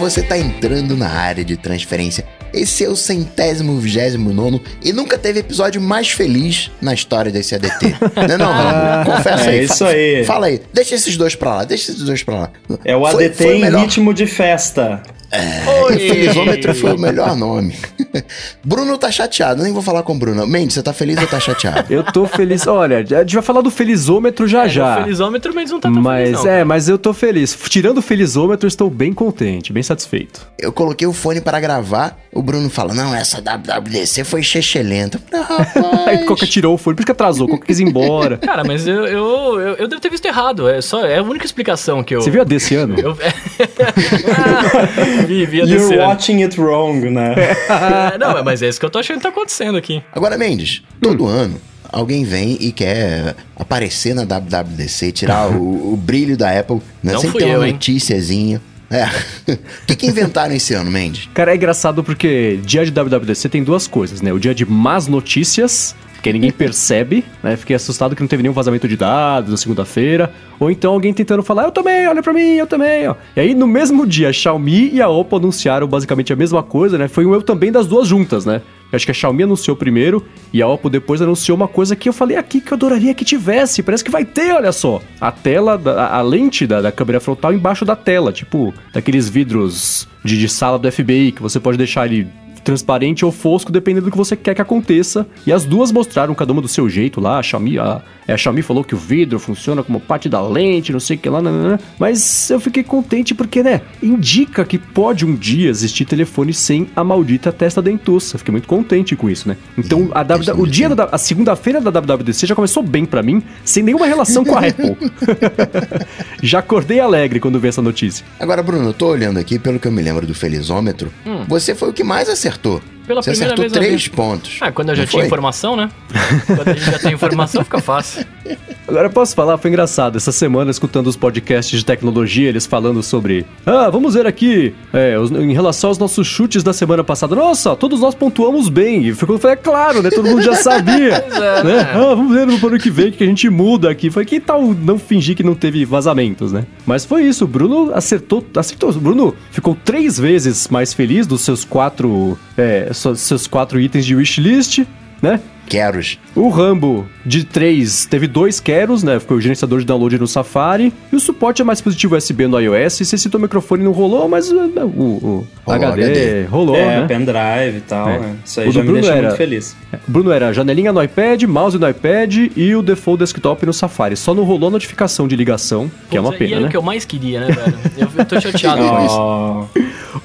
você tá entrando na área de transferência. Esse é o centésimo, vigésimo nono e nunca teve episódio mais feliz na história desse ADT. Não, é não, Rambo? Confessa é aí. isso aí. Fala aí. Deixa esses dois pra lá, deixa esses dois pra lá. É o Foi- ADT foi em melhor. ritmo de festa. É, Felizômetro foi o melhor nome. Bruno tá chateado, nem vou falar com o Bruno. Mendes, você tá feliz ou tá chateado? Eu tô feliz. Olha, a gente vai falar do felizômetro já É, já. no felizômetro, mas não tá tão Mas feliz, não. é, mas eu tô feliz. Tirando o felizômetro, estou bem contente, bem satisfeito. Eu coloquei o fone para gravar, o Bruno fala: Não, essa WWDC foi chechelenta. Falei, Aí. Coca tirou o fone, por isso que atrasou, Coca quis ir embora. Cara, mas eu, eu, eu, eu devo ter visto errado. É, só, é a única explicação que eu. Você viu a desse ano? Eu vi, vi a You're watching it wrong, né? É, não, mas é isso que eu tô achando que tá acontecendo aqui. Agora, Mendes, todo ano alguém vem e quer aparecer na WWDC, tirar o, o brilho da Apple, né? Não Sempre fui tem uma eu, hein? noticiazinha. É. O que, que inventaram esse ano, Mendes? Cara, é engraçado porque dia de WWDC tem duas coisas, né? O dia de más notícias, que ninguém percebe, né? Fiquei assustado que não teve nenhum vazamento de dados na segunda-feira. Ou então alguém tentando falar, eu também, olha pra mim, eu também, ó. E aí, no mesmo dia, a Xiaomi e a Oppo anunciaram basicamente a mesma coisa, né? Foi um eu também das duas juntas, né? Eu acho que a Xiaomi anunciou primeiro e a Oppo depois anunciou uma coisa que eu falei aqui que eu adoraria que tivesse. Parece que vai ter, olha só. A tela, a, a lente da, da câmera frontal embaixo da tela, tipo daqueles vidros de, de sala do FBI que você pode deixar ele transparente ou fosco, dependendo do que você quer que aconteça. E as duas mostraram cada uma do seu jeito lá. A Xiaomi, a, a Xiaomi falou que o vidro funciona como parte da lente, não sei o que lá, nanana. mas eu fiquei contente porque, né, indica que pode um dia existir telefone sem a maldita testa dentuça. Fiquei muito contente com isso, né? Então, a, W- o dia da a segunda-feira da WWDC já começou bem pra mim, sem nenhuma relação com a Apple. já acordei alegre quando vi essa notícia. Agora, Bruno, eu tô olhando aqui, pelo que eu me lembro do felizômetro, você foi o que mais acertou acertou. Pela você primeira vez três pontos. Ah, quando eu já Não tinha foi? informação, né? Quando a gente já tem informação, fica fácil. Agora eu posso falar, foi engraçado. Essa semana, escutando os podcasts de tecnologia, eles falando sobre. Ah, vamos ver aqui. é, os- em relação aos nossos chutes da semana passada. Nossa, todos nós pontuamos bem. E ficou, foi é claro, né? Todo mundo já sabia. É, né? né? Ah, vamos ver no ano que vem o que a gente muda aqui. Foi que tal não fingir que não teve vazamentos, né? Mas foi isso. O Bruno acertou. Acertou. O Bruno ficou três vezes mais feliz dos seus quatro. É, seus quatro itens de wishlist, né? Queros. O Rambo de 3 teve dois Keros, né? Foi o gerenciador de download no Safari. E o suporte é mais positivo USB no iOS. Você citou o microfone não rolou, mas uh, o, o Rolou HD, HD. rolou, é, né? pendrive e tal, É. né? Isso O aí do já me Bruno deixa era- muito feliz. Bruno era janelinha no iPad, mouse no iPad e o default desktop no Safari. Só não rolou a notificação de ligação, que é uma Putz, E pena, era né? o que eu mais queria, né, velho? Eu, eu tô chateado com isso.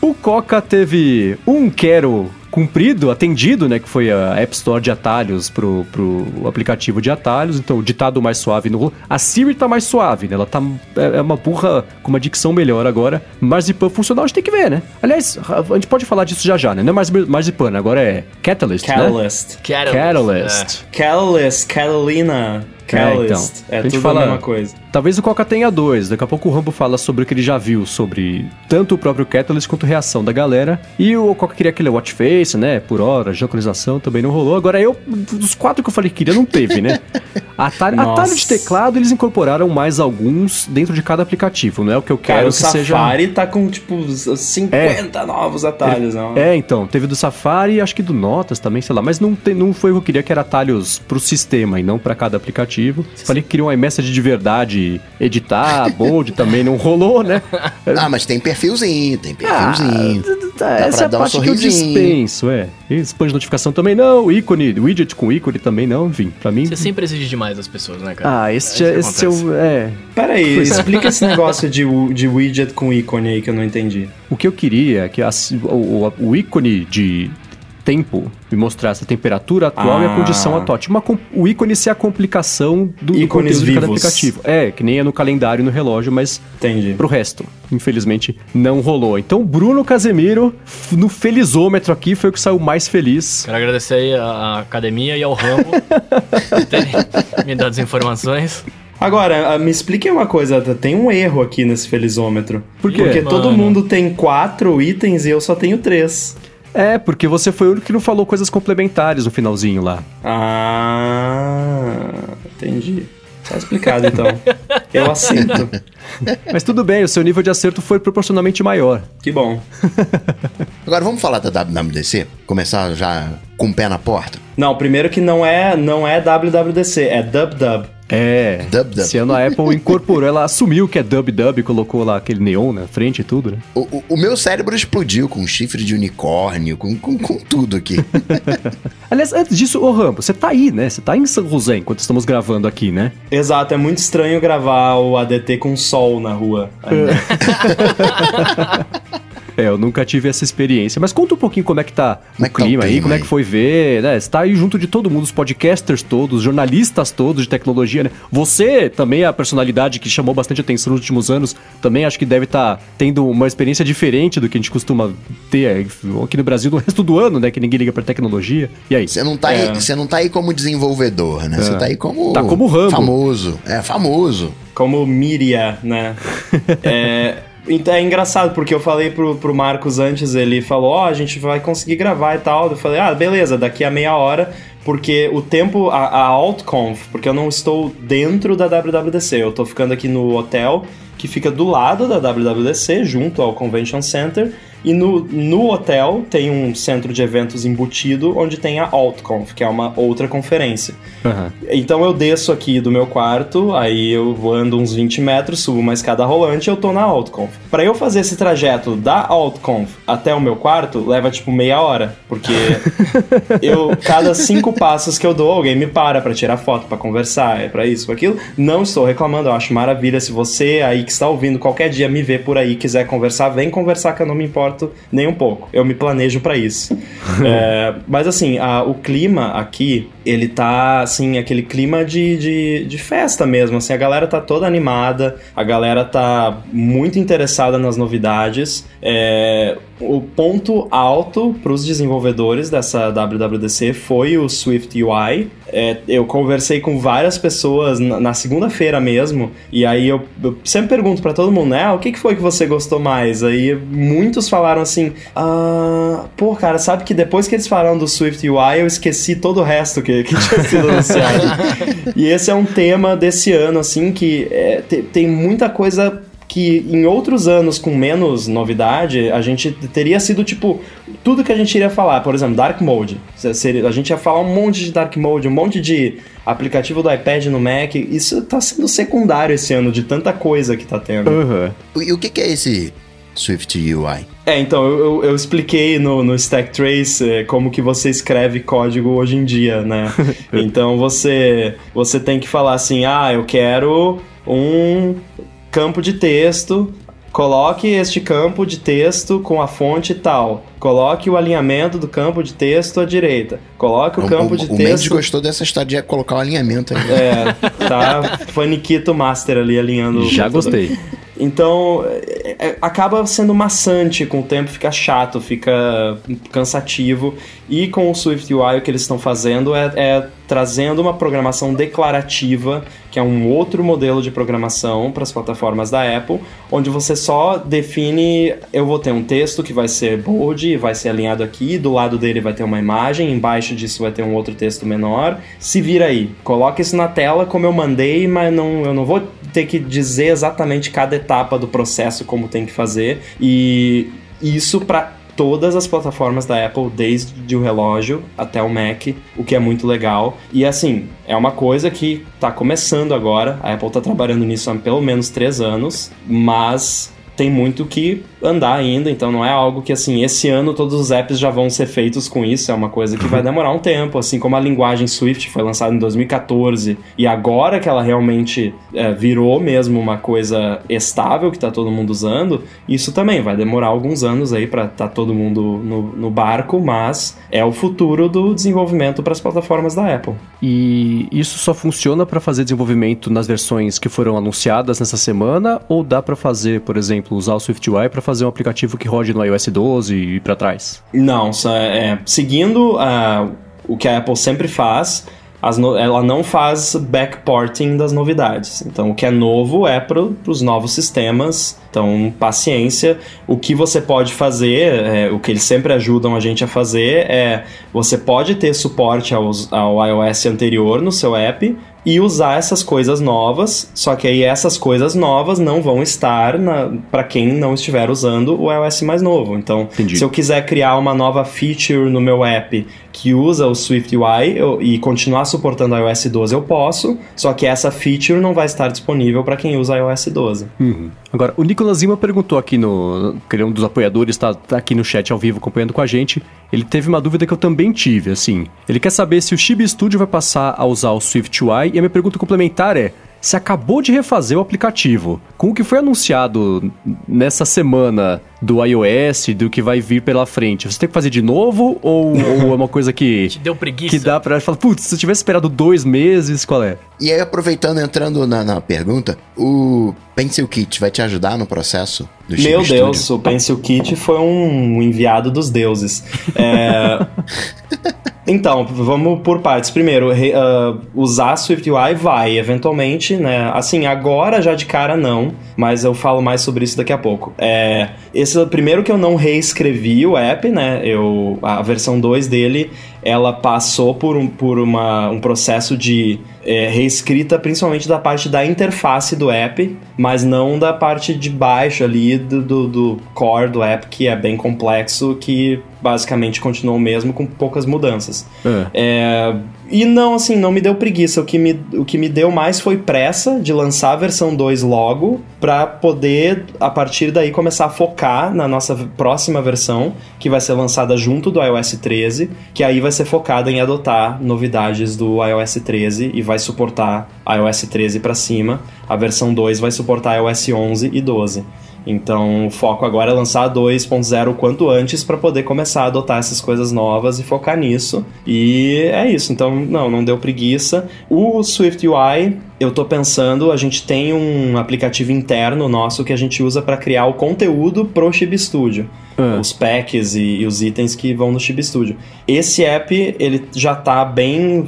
Oh, O Coca teve um quero cumprido, atendido, né? Que foi a App Store de atalhos pro, pro aplicativo de atalhos. Então, o ditado mais suave no A Siri tá mais suave, né? Ela tá. É é uma burra com uma dicção melhor agora. Marzipan funcional a gente tem que ver, né? Aliás, a gente pode falar disso já já, né? Não é mais Marzipan, agora é Catalyst, né? Catalyst. Catalyst. Catalyst. Catalyst, Catalina. Catalyst. então, É, a gente tudo fala- a mesma coisa. Talvez o Coca tenha dois. Daqui a pouco o Rambo fala sobre o que ele já viu sobre tanto o próprio Catalyst quanto a reação da galera. E o Coca queria aquele watch face, né? Por hora, geolocalização também não rolou. Agora eu, dos quatro que eu falei que queria, não teve, né? Atalho, de teclado, eles incorporaram mais alguns dentro de cada aplicativo. Não é o que eu quero Cara, o que seja. Safari tá com, tipo, 50 novos atalhos, não? É, então, teve do Safari e acho que do Notas também, sei lá, mas não, não foi o que eu queria, que era atalhos pro sistema e não pra cada aplicativo. Falei que queria um iMessage de verdade, editar, bold também não rolou, né? Ah, mas tem perfilzinho, tem perfilzinho. Tá, Dá essa pra é a dar um parte que eu sorrisinho. dispenso, é. E Spam de notificação também não, ícone, widget com ícone também não, enfim, pra mim... Você sempre exige demais das pessoas, né, cara? Ah, esse, É é, esse é acontece. o... É, Pera aí, explica esse negócio de, de widget com ícone aí que eu não entendi. o que eu queria é que a- o, o- o ícone de tempo me mostrasse a temperatura atual e a Ah. condição atual. Tipo, uma com- o ícone ser a complicação do, do Ícones conteúdo de cada vivos. aplicativo. É, que nem é no calendário e no relógio, mas Entendi. pro resto, infelizmente, não rolou. Então, Bruno Casemiro, no felizômetro aqui, foi o que saiu mais feliz. Quero agradecer aí à academia e ao Rambo por terem me dado as informações. Agora, ah, me explique uma coisa, tem um erro aqui nesse felizômetro. Por quê? Porque todo Mano. mundo tem quatro itens e eu só tenho três. É, porque você foi o único que não falou coisas complementares no finalzinho lá. Ah, entendi. Tá explicado então. Eu aceito. Mas tudo bem, o seu nível de acerto foi proporcionalmente maior. que bom. Agora vamos falar da WWDC? Começar já com o pé na porta? Não, primeiro que não é, não é WWDC, é DubDub. É. Dub, dub. Esse ano a Apple incorporou, ela assumiu que é dub dub, colocou lá aquele neon na frente e tudo, né? O, o- o meu cérebro explodiu com chifre de unicórnio, com, com, com tudo aqui. Aliás, antes disso, ô Rambo, você tá aí, né? Você tá em São José enquanto estamos gravando aqui, né? Exato, é muito estranho gravar o ADT com sol na rua. É, eu nunca tive essa experiência. Mas conta um pouquinho como é que tá Como o é tá o clima aí, como é aí? que foi ver, né? Você tá aí junto de todo mundo, os podcasters todos, jornalistas todos de tecnologia, né? Você também é a personalidade que chamou bastante atenção nos últimos anos, também acho que deve estar tendo uma experiência diferente do que a gente costuma ter é, aqui no Brasil no resto do ano, né? Que ninguém liga pra tecnologia. E aí? Você não tá, É. aí, você não tá aí como desenvolvedor, né? Você tá aí como. Tá como Rambo. Famoso. É, famoso. Como Miria, né? é, então é engraçado, porque eu falei pro, pro Marcos antes, ele falou, ó, a gente vai conseguir gravar e tal. Eu falei, ah, beleza, daqui a meia hora, porque o tempo, a, a AltConf, porque eu não estou dentro da WWDC, eu tô ficando aqui no hotel que fica do lado da WWDC, junto ao Convention Center, e no, no hotel tem um centro de eventos embutido, onde tem a AltConf, que é uma outra conferência. Aham. Então eu desço aqui do meu quarto, aí eu ando uns 20 metros, subo uma escada rolante e eu tô na AltConf. Pra eu fazer esse trajeto da AltConf até o meu quarto, leva tipo meia hora, porque eu cada cinco passos que eu dou, alguém me para pra tirar foto, pra conversar, é pra isso, pra aquilo. Não estou reclamando, eu acho maravilha. Se você aí que está ouvindo qualquer dia me ver por aí, quiser conversar, vem conversar que eu não me importo nem um pouco. Eu me planejo pra isso. É, mas assim, a- o clima aqui, ele tá assim, aquele clima de, de, de festa mesmo. Assim, a galera tá toda animada, a galera tá muito interessada nas novidades. É, o ponto alto para os desenvolvedores dessa WWDC foi o Swift UI. É, eu conversei com várias pessoas na, na segunda-feira mesmo, e aí eu, eu sempre pergunto para todo mundo, né? "Ah, o que, que foi que você gostou mais? Aí muitos falaram assim: ah, pô, cara, sabe que depois que eles falaram do Swift UI, eu esqueci todo o resto que, que tinha sido anunciado. e esse é um tema desse ano, assim, que é, te- tem muita coisa que em outros anos com menos novidade, a gente teria sido tipo tudo que a gente iria falar, por exemplo, Dark Mode. A gente ia falar um monte de Dark Mode, um monte de aplicativo do iPad no Mac. Isso tá sendo secundário esse ano de tanta coisa que tá tendo. Aham. E o que, que é esse Swift UI? É, então, eu, eu- expliquei no, no Stack Trace eh, como que você escreve código hoje em dia, né? então você, você tem que falar assim, ah, eu quero um campo de texto, coloque este campo de texto com a fonte tal, coloque o alinhamento do campo de texto à direita, coloque o, campo o, de o Mendes texto... gostou dessa história de colocar o alinhamento aí. É, tá Faniquito Master ali alinhando... o Já gostei. Então, é- acaba sendo maçante com o tempo, fica chato, fica cansativo. E com o Swift UI, o que eles estão fazendo é, é trazendo uma programação declarativa, que é um outro modelo de programação para as plataformas da Apple, onde você só define: eu vou ter um texto que vai ser bold, vai ser alinhado aqui, do lado dele vai ter uma imagem, embaixo disso vai ter um outro texto menor. Se vira aí, coloca isso na tela como eu mandei, mas não, eu não vou ter que dizer exatamente cada etapa do processo como tem que fazer e isso para todas as plataformas da Apple, desde o relógio até o Mac, o que é muito legal. E assim, é uma coisa que está começando agora. A Apple está trabalhando nisso há pelo menos três anos, mas tem muito que andar ainda, então não é algo que assim, esse ano todos os apps já vão ser feitos com isso, é uma coisa que vai demorar um tempo, assim como a linguagem Swift foi lançada em 2014 e agora que ela realmente é, virou mesmo uma coisa estável que tá todo mundo usando, isso também vai demorar alguns anos aí para tá todo mundo no, no barco, mas é o futuro do desenvolvimento para as plataformas da Apple. E isso só funciona para fazer desenvolvimento nas versões que foram anunciadas nessa semana ou dá para fazer, por exemplo, usar o SwiftUI para fazer um aplicativo que rode no iOS 12 e para trás? Não, só é, seguindo ah, o que a Apple sempre faz, no- ela não faz backporting das novidades. Então, o que é novo é para os novos sistemas. Então, paciência. O que você pode fazer, é, o que eles sempre ajudam a gente a fazer, é você pode ter suporte aos- ao iOS anterior no seu app, e usar essas coisas novas. Só que aí essas coisas novas não vão estar para quem não estiver usando o iOS mais novo. Então, Entendi. se eu quiser criar uma nova feature no meu app que usa o SwiftUI eu, e continuar suportando iOS 12, eu posso. Só que essa feature não vai estar disponível para quem usa iOS 12. Uhum. Agora, o Nicolas Lima perguntou aqui no. Que ele é um dos apoiadores, tá, tá aqui no chat ao vivo acompanhando com a gente. Ele teve uma dúvida que eu também tive, assim. Ele quer saber se o Chibi Studio vai passar a usar o SwiftUI. E a minha pergunta complementar é: se acabou de refazer o aplicativo, com o que foi anunciado nessa semana do iOS, do que vai vir pela frente, você tem que fazer de novo? Ou, ou é uma coisa que. Te deu preguiça? Que dá pra falar, putz, se eu tivesse esperado dois meses, qual é? E aí, aproveitando, entrando na, na pergunta, o Pencil Kit vai te ajudar no processo do Meu Studio? Deus, o Pencil Kit foi um enviado dos deuses. É... Então, vamos por partes. Primeiro, re, uh, usar SwiftUI vai, eventualmente, né? Assim, agora já de cara não, mas eu falo mais sobre isso daqui a pouco. É, esse primeiro que eu não reescrevi o app, né? Eu, a versão 2 dele, ela passou por um, por uma, um processo de é, reescrita, principalmente da parte da interface do app, mas não da parte de baixo ali do, do, do core do app, que é bem complexo, que basicamente continuou o mesmo com poucas mudanças. É. É, e não, assim, não me deu preguiça. O que me, o que me deu mais foi pressa de lançar a versão 2 logo, para poder, a partir daí, começar a focar na nossa próxima versão, que vai ser lançada junto do iOS 13, que aí vai ser focada em adotar novidades do iOS 13 e vai suportar iOS 13 para cima. A versão 2 vai suportar iOS 11 e 12. Então, o foco agora é lançar a 2.0 o quanto antes para poder começar a adotar essas coisas novas e focar nisso. E é isso. Então, não, não deu preguiça. O Swift UI, eu tô pensando, a gente tem um aplicativo interno nosso que a gente usa para criar o conteúdo pro Chib Studio. Ah. Os packs e, e os itens que vão no Chib Studio. Esse app, ele já tá bem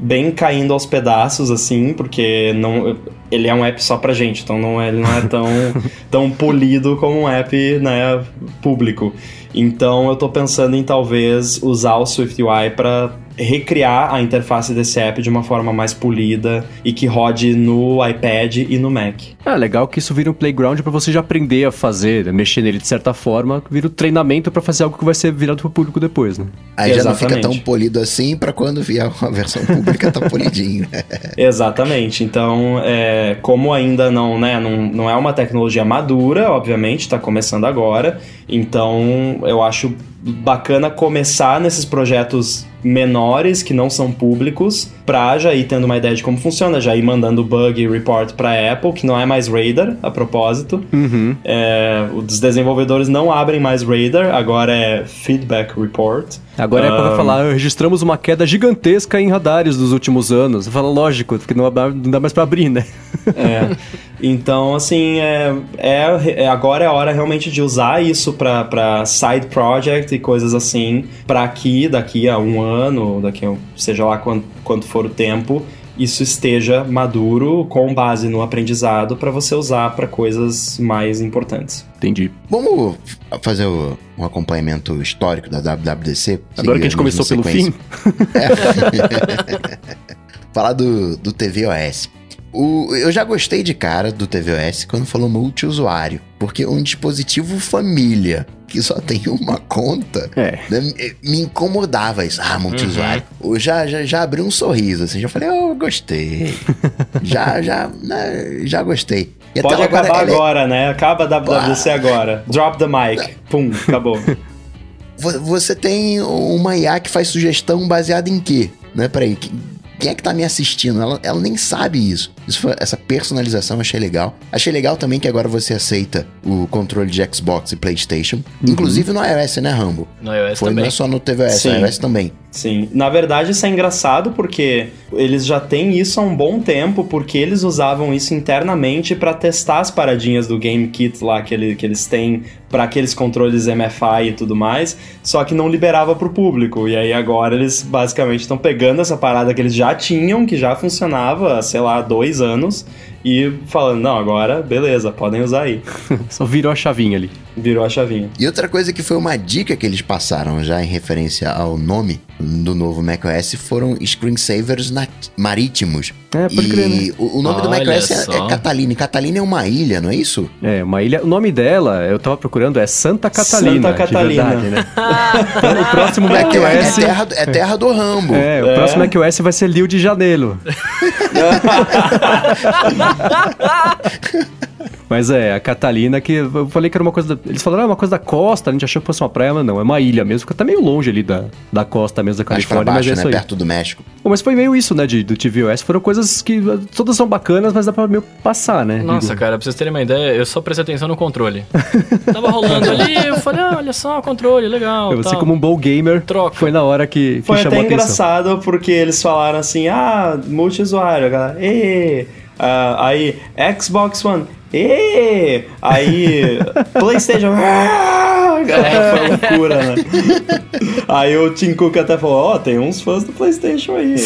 bem caindo aos pedaços, assim, porque não, ele é um app só pra gente, então não é, ele não é tão, tão polido como um app né, público. Então eu tô pensando em talvez usar o SwiftUI para recriar a interface desse app de uma forma mais polida e que rode no iPad e no Mac. É legal que isso vira um playground pra você já aprender a fazer, né, mexer nele de certa forma, vira um treinamento pra fazer algo que vai ser virado pro público depois, né? Aí já não fica Exatamente. tão polido assim pra quando vier uma versão pública tá polidinho. Exatamente. Então, é, como ainda não, né, não, não é uma tecnologia madura, obviamente, está começando agora. Então, eu acho bacana começar nesses projetos menores que não são públicos pra já ir tendo uma ideia de como funciona, já ir mandando bug report pra Apple, que não é mais Radar, a propósito. Uhum. É, os desenvolvedores não abrem mais Radar, agora é Feedback Report. Agora a Apple vai Ah, falar, registramos uma queda gigantesca em radares dos últimos anos. Fala, lógico, porque não dá- mais pra abrir, né? É. Então, assim, é, é, é- agora é a hora realmente de usar isso pra- pra side project e coisas assim, pra que daqui a um ano, daqui a seja lá quanto, quanto for o tempo, isso esteja maduro com base no aprendizado pra você usar pra coisas mais importantes. Entendi. Vamos fazer o- um acompanhamento histórico da WWDC? Agora que a gente começou pelo fim, sequência. Falar do, do TVOS. O, eu já gostei de cara do TVOS quando falou multiusuário, porque um dispositivo família que só tem uma conta é. né, me- incomodava isso. Ah, multiusuário. Eu já, já, já abri um sorriso, assim, já falei, oh, gostei. já, já, né, já gostei. E Pode acabar é- agora, né? Acaba a WWDC agora. Drop the mic. Pum, acabou. Vo- Você tem uma IA que faz sugestão baseada em quê? Né? Peraí, que- quem é que tá me assistindo? Ela, ela nem sabe isso. Isso foi- essa personalização eu achei legal. Achei legal também que agora você aceita o controle de Xbox e PlayStation. Inclusive no iOS, né, Rambo? No iOS Foi, também. não é só no tvOS, Sim. no iOS também. Sim, na verdade isso é engraçado porque eles já têm isso há um bom tempo, porque eles usavam isso internamente para testar as paradinhas do Game Kit lá que, ele, que eles têm para aqueles controles MFI e tudo mais, só que não liberava para o público. E aí agora eles basicamente estão pegando essa parada que eles já tinham, que já funcionava, sei lá, há dois anos, e falando, não, agora, beleza, podem usar aí. Só virou a chavinha ali. Virou a chavinha. E outra coisa que foi uma dica que eles passaram já em referência ao nome do novo macOS foram screensavers marítimos. É, pode e crer, né? o, o nome do Olha macOS é, é Catalina. E Catalina é uma ilha, não é isso? É, uma ilha. O nome dela, eu tava procurando, é Santa Catalina. Santa Catalina. De verdade, né? Então, o próximo É, terra- é macOS. terra, é terra do Rambo. É, o É. próximo macOS vai ser Rio de Janeiro. Mas é, a Catalina, que eu falei que era uma coisa. Da, eles falaram, ah, uma coisa da costa, a gente achou que fosse uma praia, mas não, é uma ilha mesmo, fica até meio longe ali da, da costa mesmo da Califórnia, mas baixo, é né? isso aí. Perto do México. Bom, Mas foi meio isso, né, de, do tvOS. Foram coisas que todas são bacanas, mas dá pra meio passar, né? Nossa, Digo, cara, pra vocês terem uma ideia, eu só prestei atenção no controle. Tava rolando ali, eu falei, ah, olha só o controle, legal. Você, tal. como um bom gamer, Troca. foi na hora que, que Foi até chamou a atenção. engraçado porque eles falaram assim, ah, multiusuário, a galera, "Ê!" Ah, aí, Xbox One, "Ê!" aí, Playstation! É, foi loucura, né? aí o Tim Cook até falou, ó, tem uns fãs do Playstation aí.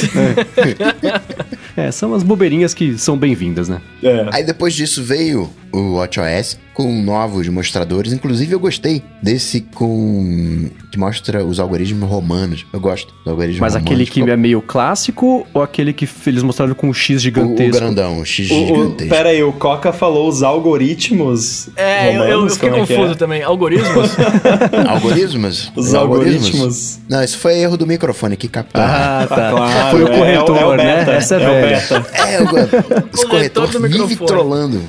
É, são as bobeirinhas que são bem-vindas, né? É. Aí depois disso veio o WatchOS com novos mostradores. Inclusive eu gostei desse com que mostra os algoritmos romanos. Eu gosto do algoritmo Mas romano. aquele que é meio clássico ou aquele que eles mostraram com um X o, o gigantesco? grandão, o X O, o, gigantesco. pera aí, o Coca falou os algoritmos É, eu, eu, eu romanos, fiquei é é? confuso também. Algoritmos? Algoritmos? Os algoritmos. Não, isso foi erro do microfone que captou. Ah, tá. Claro, Foi o é- corretor, é o né? beta, Essa é, é o velha. beta. É, o, esse Corretor corretor do vive microfone. trollando.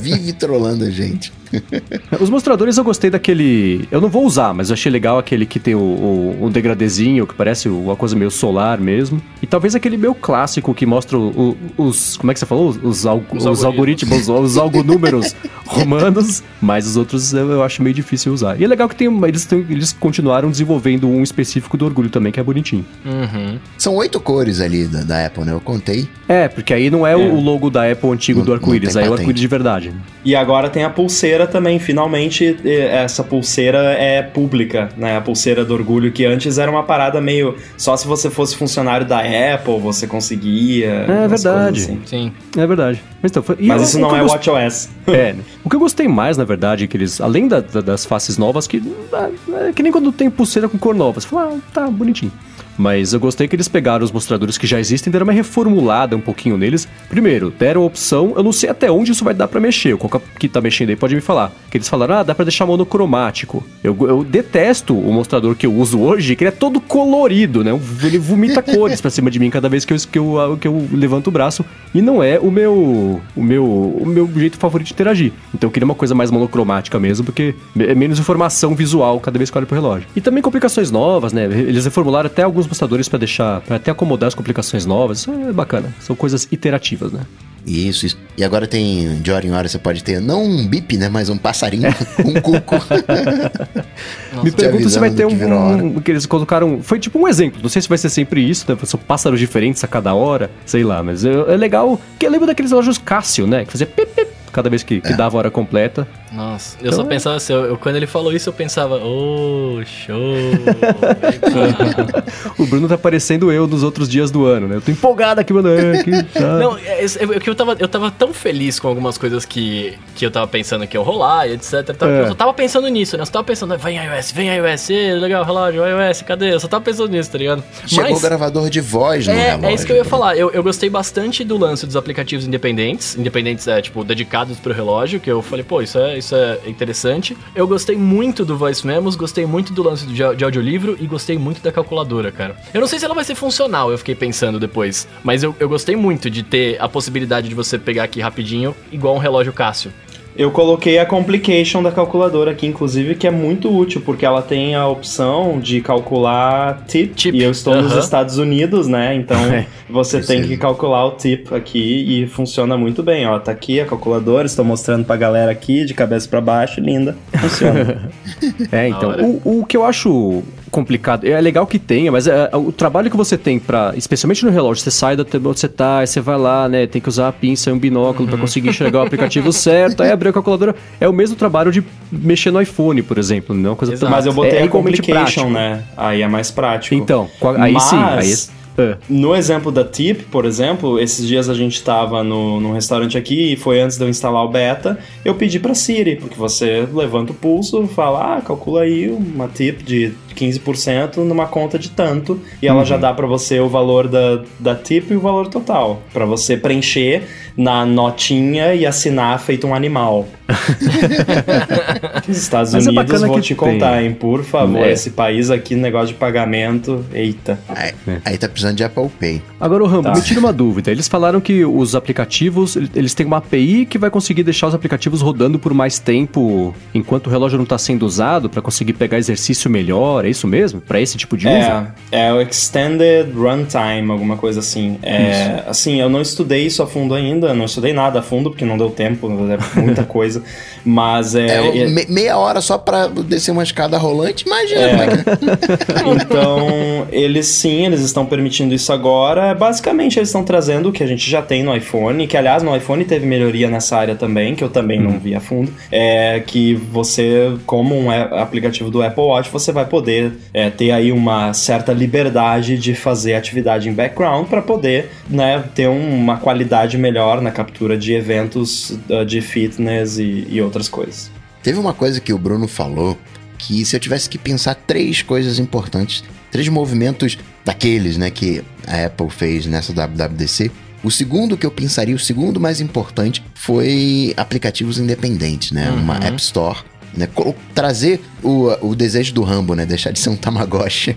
Vive trollando a gente. Os mostradores eu gostei daquele. Eu não vou usar, mas eu achei legal aquele que tem o, o, o degradezinho, que parece uma coisa meio solar mesmo. E talvez aquele meu clássico que mostra o- o- os. Como é que você falou? Os, al- Os os algoritmos, os algonúmeros romanos. Mas os outros eu, eu acho meio difícil usar. E é legal que tem, uma- eles, têm- eles continuaram desenvolvendo um específico do orgulho também, que é bonitinho. uhum. São oito cores ali da, da Apple, né? Eu contei. É, porque aí não é, É. o logo da Apple antigo Não- do arco-íris, tem aí é o arco-íris de verdade. E agora tem a pulseira também. Finalmente, essa pulseira é pública, né? A pulseira do orgulho, que antes era uma parada meio. Só se você fosse funcionário da Apple, você conseguia. É verdade. assim. Sim. É verdade. Mas, então, foi- Mas eu- isso não é gost- WatchOS. É, o que eu gostei mais, na verdade, é que eles, além da- da- das faces novas, que ah, é que nem quando tem pulseira com cor nova, você fala, ah, tá bonitinho. Mas eu gostei que eles pegaram os mostradores que já existem e deram uma reformulada um pouquinho neles. Primeiro, deram a opção, eu não sei até onde isso vai dar pra mexer, o Coca que tá mexendo aí pode me falar. Que eles falaram, ah, dá pra deixar monocromático. Eu, eu detesto o mostrador que eu uso hoje, que ele é todo colorido, né? Ele vomita cores pra cima de mim cada vez que eu, que eu, que eu levanto o braço. E não é o meu, o meu, o meu jeito favorito de interagir. Então eu queria uma coisa mais monocromática mesmo, porque é menos informação visual cada vez que eu olho pro relógio. E também complicações novas, né? Eles reformularam até alguns mostradores pra deixar, para até acomodar as complicações novas. Isso é bacana. São coisas iterativas, né? Isso, isso. E agora tem, de hora em hora, você pode ter, não um bip, né? Mas um passarinho, um cuco. Me te pergunto se vai ter um, um- que eles colocaram. Foi tipo um exemplo. Não sei se vai ser sempre isso, né? São pássaros diferentes a cada hora, sei lá. Mas é, é legal. Que eu lembro daqueles relógios Cássio, né? Que fazia pip, pip cada vez que, que dava a hora completa. Nossa, eu Então só é. pensava assim, eu, eu- quando ele falou isso, eu pensava, oh, show. O Bruno tá parecendo eu nos outros dias do ano, né? Eu tô empolgado aqui, mano. É, que tá. Não, é, é, é que eu tava, eu tava tão feliz com algumas coisas que, que eu tava pensando que ia rolar e etc. que É. Eu só tava pensando nisso, né? Eu só tava pensando, vem iOS, vem iOS, legal, relógio, iOS, cadê? Eu só tava pensando nisso, tá ligado? Chegou o gravador de voz no É, relógio. é isso que eu ia falar. Eu, eu gostei bastante do lance dos aplicativos independentes. Independentes é, tipo, dedicados pro relógio, que eu falei, pô, isso é, isso é interessante. Eu gostei muito do Voice Memos, gostei muito do lance de, audiolivro e gostei muito da calculadora, cara. Eu não sei se ela vai ser funcional, eu fiquei pensando depois. Mas eu, eu gostei muito de ter a possibilidade de você pegar aqui rapidinho, igual um relógio Cássio. Eu coloquei a complication da calculadora aqui, inclusive, que é muito útil, porque ela tem a opção de calcular tip, Tip, e eu estou nos aham. Estados Unidos, né? Então É, você tem que calcular o tip aqui e funciona muito bem, ó. Tá aqui a calculadora, estou mostrando pra galera aqui, de cabeça pra baixo, linda. Funciona. É, então, o, o que eu acho complicado, é legal que tenha, mas é, o trabalho que você tem pra, especialmente no relógio, você sai da onde você tá, aí você vai lá, né, tem que usar a pinça e um binóculo pra conseguir enxergar o aplicativo certo, aí abrir a calculadora, é o mesmo trabalho de mexer no iPhone, por exemplo, não é coisa tão, Mas eu botei é, a igualmente complication, prático. né? Aí é mais prático. Então, aí sim, aí Mas É. No exemplo da Tip, por exemplo, esses dias a gente tava no, num restaurante aqui e foi antes de eu instalar o beta, eu pedi pra Siri, porque você levanta o pulso, fala, ah, calcula aí uma tip de 15% numa conta de tanto, e ela já dá pra você o valor da, da tip e o valor total, Pra você preencher na notinha e assinar feito um animal. Os Estados Mas é Unidos, bacana vou que te tem. contar, hein, por favor, É. esse país aqui, negócio de pagamento, eita. Aí, aí tá precisando de Apple Pay. Agora, o Rambo, Tá. me tira uma dúvida. Eles falaram que os aplicativos, ele- eles têm uma API que vai conseguir deixar os aplicativos rodando por mais tempo enquanto o relógio não está sendo usado para conseguir pegar exercício melhor. É isso mesmo? Para esse tipo de uso? É, é o Extended Runtime, alguma coisa assim. É, assim, eu não estudei isso a fundo ainda, não estudei nada a fundo, porque não deu tempo, é muita coisa. Mas é. É, é- me- meia hora só pra descer uma escada rolante, imagina É. como é que Então, eles sim, eles estão permitindo isso agora. Basicamente, eles estão trazendo o que a gente já tem no iPhone, que aliás, no iPhone teve melhoria nessa área também, que eu também não vi a fundo. É que você, como um aplicativo do Apple Watch, você vai poder é, ter aí uma certa liberdade de fazer atividade em background para poder né, ter um- uma qualidade melhor na captura de eventos uh, de fitness e, e outras coisas. Teve uma coisa que o Bruno falou que se eu tivesse que pensar três coisas importantes, três movimentos daqueles, né, que a Apple fez nessa WWDC, o segundo que eu pensaria, o segundo mais importante, foi aplicativos independentes, né, uma App Store. Né, trazer o, o desejo do Rambo, né? Deixar de ser um Tamagotchi.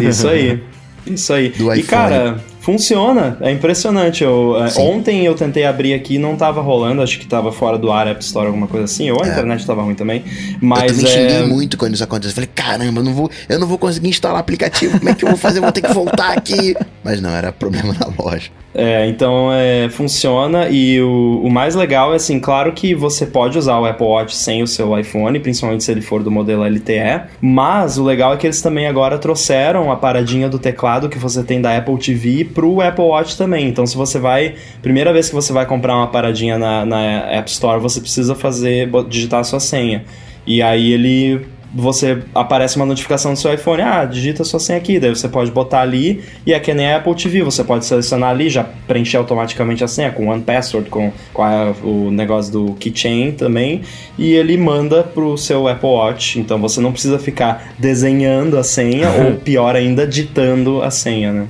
Isso aí. Isso aí. Do e iPhone. cara, funciona. É impressionante. Eu, é, Sim. ontem eu tentei abrir aqui e não tava rolando. Acho que tava fora do ar App Store, alguma coisa assim. Ou a É. internet tava ruim também. eu Mas também é. xinguei muito quando isso aconteceu. Falei, caramba, eu não vou, eu não vou conseguir instalar aplicativo. Como é que eu vou fazer? Eu vou ter que voltar aqui. Mas não, era problema na loja. É, então é, funciona e o, o mais legal é assim, claro que você pode usar o Apple Watch sem o seu iPhone, principalmente se ele for do modelo LTE, mas o legal é que eles também agora trouxeram a paradinha do teclado que você tem da Apple TV pro Apple Watch também. Então se você vai, primeira vez que você vai comprar uma paradinha na, na App Store, você precisa fazer, digitar a sua senha. E aí ele você aparece uma notificação no seu iPhone, ah, digita sua senha aqui, daí você pode botar ali e é que nem a Apple TV, você pode selecionar ali, já preencher automaticamente a senha com One Password, com, com a- o negócio do Keychain também, e ele manda pro seu Apple Watch, então você não precisa ficar desenhando a senha ou pior ainda, ditando a senha, né?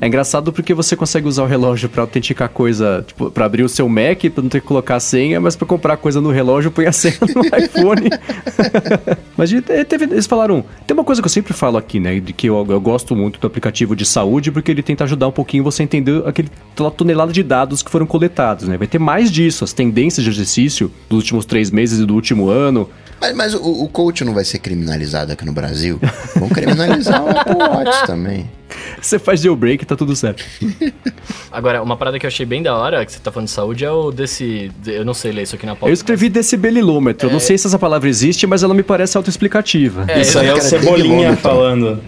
É engraçado porque você consegue usar o relógio pra autenticar coisa, tipo, pra abrir o seu Mac, pra não ter que colocar a senha, mas pra comprar coisa no relógio, põe a senha no iPhone. mas teve- eles falaram. Tem uma coisa que eu sempre falo aqui, né? De que eu, eu gosto muito do aplicativo de saúde, porque ele tenta ajudar um pouquinho você a entender aquele, aquela tonelada de dados que foram coletados, né? Vai ter mais disso, as tendências de exercício dos últimos três meses e do último ano. Mas, mas o, o coach não vai ser criminalizado aqui no Brasil? Vão criminalizar o Apple Watch também. Você faz jailbreak e tá tudo certo. Agora, uma parada que eu achei bem da hora, que você tá falando de saúde, é o desse. de- Eu não sei ler isso aqui na pauta. Eu escrevi decibelilômetro. Eu não sei se essa palavra existe, mas ela me parece autoexplicativa. É, Isso aí é o Cebolinha falando.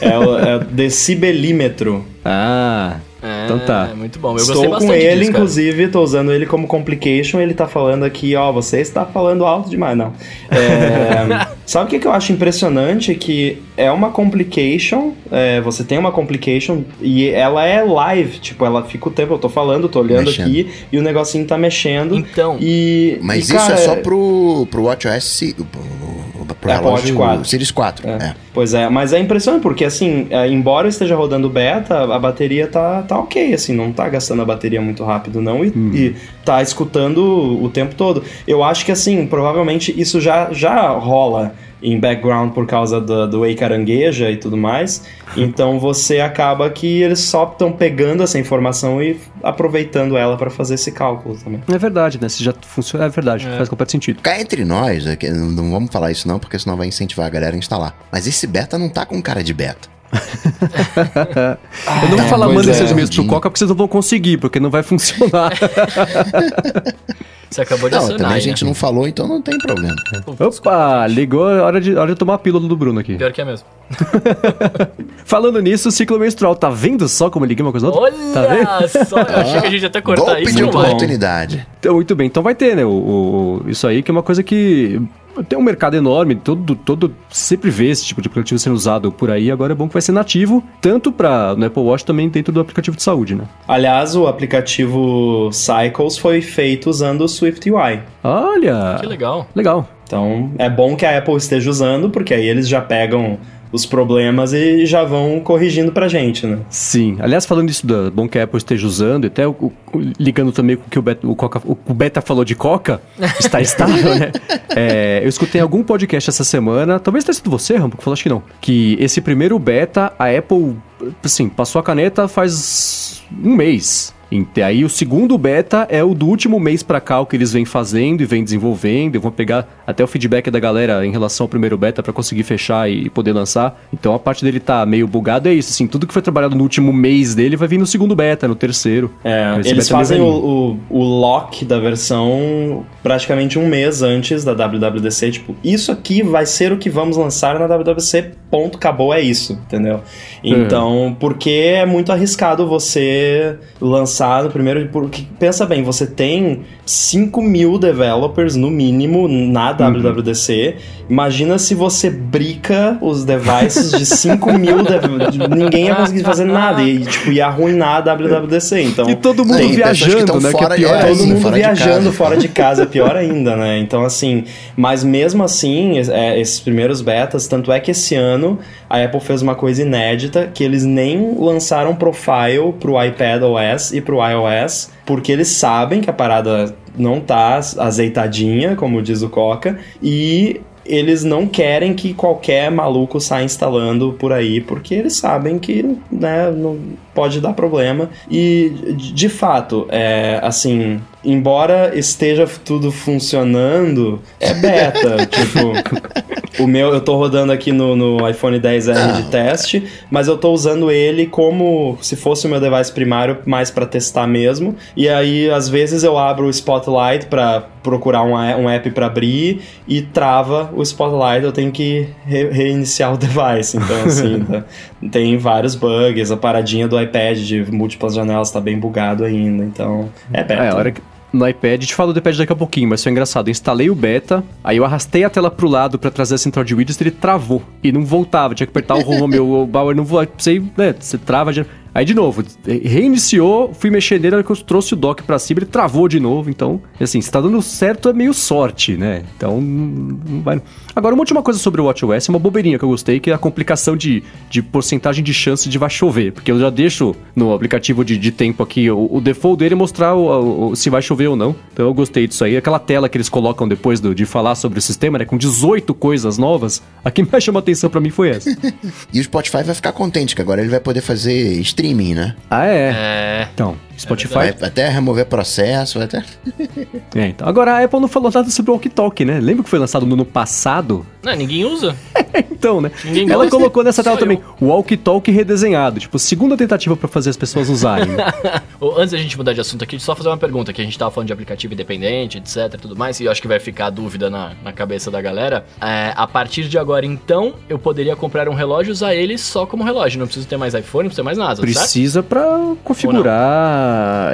É o, é o decibelímetro. Ah, É, então tá. Muito bom. Eu Estou gostei com ele, disso, inclusive, tô usando ele como complication. Ele tá falando aqui, ó, você está falando alto demais, não. É, sabe o que, que eu acho impressionante? Que é uma complication, é, você tem uma complication e ela é live, tipo, ela fica o tempo, eu tô falando, tô olhando Mexendo. aqui e o negocinho tá mexendo. Então, E, Mas e, isso cara, é só pro, pro WatchOS, pro, pro Watch relógio 4. Series 4. É. É. Pois é, mas é impressionante porque assim, é, embora esteja rodando beta, a bateria tá, tá ok, assim, não tá gastando a bateria muito rápido não e, e tá escutando o tempo todo. Eu acho que assim, provavelmente isso já, já rola em background por causa do, do Wei Carangueja e tudo mais. Então você acaba que eles só estão pegando essa informação e aproveitando ela para fazer esse cálculo também. É verdade, né? Se já funciona, é verdade, faz completo sentido. Cá entre nós, é que não não vamos falar isso não, porque senão vai incentivar a galera a instalar. Mas esse beta não tá com cara de beta. eu não vou tá, falar, manda é. seus e-mails pro Coca, porque vocês não vão conseguir, porque não vai funcionar. Você acabou de Não, acionar, também a gente né? não falou, então não tem problema. Opa, ligou, hora de, hora de tomar a pílula do Bruno aqui. Pior que é mesmo. Falando nisso, o ciclo menstrual, tá vendo só como liguei uma coisa outra? Tá vendo? Olha só, eu achei que a gente ia até cortar Golpe isso. de oportunidade. Então, muito bem, então vai ter, né? O, o- isso aí que é uma coisa que tem um mercado enorme, todo, todo sempre vê esse tipo de aplicativo sendo usado por aí. Agora é bom que vai ser nativo, tanto para no Apple Watch também dentro do aplicativo de saúde, né? Aliás, o aplicativo Cycles foi feito usando o Swift UI. Olha! Que legal. Legal. Então, é bom que a Apple esteja usando, porque aí eles já pegam os problemas e já vão corrigindo pra gente, né? Sim. Aliás, falando isso da bom que a Apple esteja usando, e até o- o- ligando também com o que o Beta, o Coca- o- o Beta falou de Coca, está estável, né? É, eu escutei algum podcast essa semana, talvez tenha sido você, Rambo, que falou, acho que não, que esse primeiro beta, a Apple, assim, passou a caneta faz um mês. E aí o segundo beta é o do último mês pra cá, o que eles vêm fazendo e vêm desenvolvendo. Eu vou pegar até o feedback da galera em relação ao primeiro beta pra conseguir fechar e poder lançar. Então a parte dele tá meio bugado é isso, assim, tudo que foi trabalhado no último mês dele vai vir no segundo beta, no terceiro. É, Esse eles fazem o, o, o lock da versão praticamente um mês antes da WWDC. Tipo, isso aqui vai ser o que vamos lançar na WWDC, ponto, acabou, é isso, entendeu? Então, porque é muito arriscado você lançar primeiro... Porque, pensa bem, você tem 5 mil developers, no mínimo, na WWDC. Imagina se você brica os devices de 5 mil... Ninguém ia conseguir fazer nada e, tipo, ia arruinar a WWDC, então... E todo mundo Tem viajando, né? Que é fora de- pior é, Todo ainda. sim, mundo fora de viajando casa. fora de casa é pior ainda, né? Então, assim, mas mesmo assim, é, esses primeiros betas, tanto é que esse ano a Apple fez uma coisa inédita, que eles nem lançaram profile pro iPad OS e pro iOS, porque eles sabem que a parada não tá azeitadinha, como diz o Coca, e eles não querem que qualquer maluco saia instalando por aí, porque eles sabem que né, não pode dar problema. E, de fato, é, assim, embora esteja tudo funcionando, é beta. tipo, o meu, eu tô rodando aqui no, no iPhone 10R de teste, mas eu tô usando ele como se fosse o meu device primário, mais pra testar mesmo. E aí, às vezes, eu abro o Spotlight pra procurar um, um app pra abrir e trava o Spotlight, eu tenho que re- reiniciar o device. Então, assim, tá- tem vários bugs, a paradinha do iPad de múltiplas janelas tá bem bugado ainda, então é beta. É, a hora que. No iPad, a gente fala do iPad daqui a pouquinho, mas foi engraçado. Eu instalei o beta, aí eu arrastei a tela pro lado pra trazer a central de widgets, ele travou e não voltava. Tinha que apertar o home, o Bauer não voa. Você, né, você trava. já- Aí de novo, reiniciou, fui mexer nele, que eu trouxe o dock pra cima, ele travou de novo. Então, assim, se tá dando certo, é meio sorte, né? Então, não vai. Agora, uma última coisa sobre o WatchOS, uma bobeirinha que eu gostei, que é a complicação de, de porcentagem de chance de vai chover. Porque eu já deixo no aplicativo de, de tempo aqui o, o default dele mostrar o- o- se vai chover ou não. Então eu gostei disso aí. Aquela tela que eles colocam depois do- de falar sobre o sistema, né? Com 18 coisas novas. A que mais chamou atenção pra mim foi essa. E o Spotify vai ficar contente, que agora ele vai poder fazer streaming, né? ah, é? É. Então, Spotify. Vai até remover processo, vai até... É, então. Agora a Apple não falou nada sobre o Talk, né? Lembra que foi lançado no ano passado? Não, ninguém usa. então, né? Ninguém Ela gosta. colocou nessa tela Só também o Walkie Talk redesenhado. Tipo, segunda tentativa pra fazer as pessoas usarem. né? Antes da gente mudar de assunto aqui, só fazer uma pergunta, que a gente tava falando de aplicativo independente, etc, tudo mais, e eu acho que vai ficar a dúvida na, na cabeça da galera. É, a partir de agora, então, eu poderia comprar um relógio e usar ele só como relógio. Não preciso ter mais iPhone, não preciso ter mais nada? Precisa pra configurar.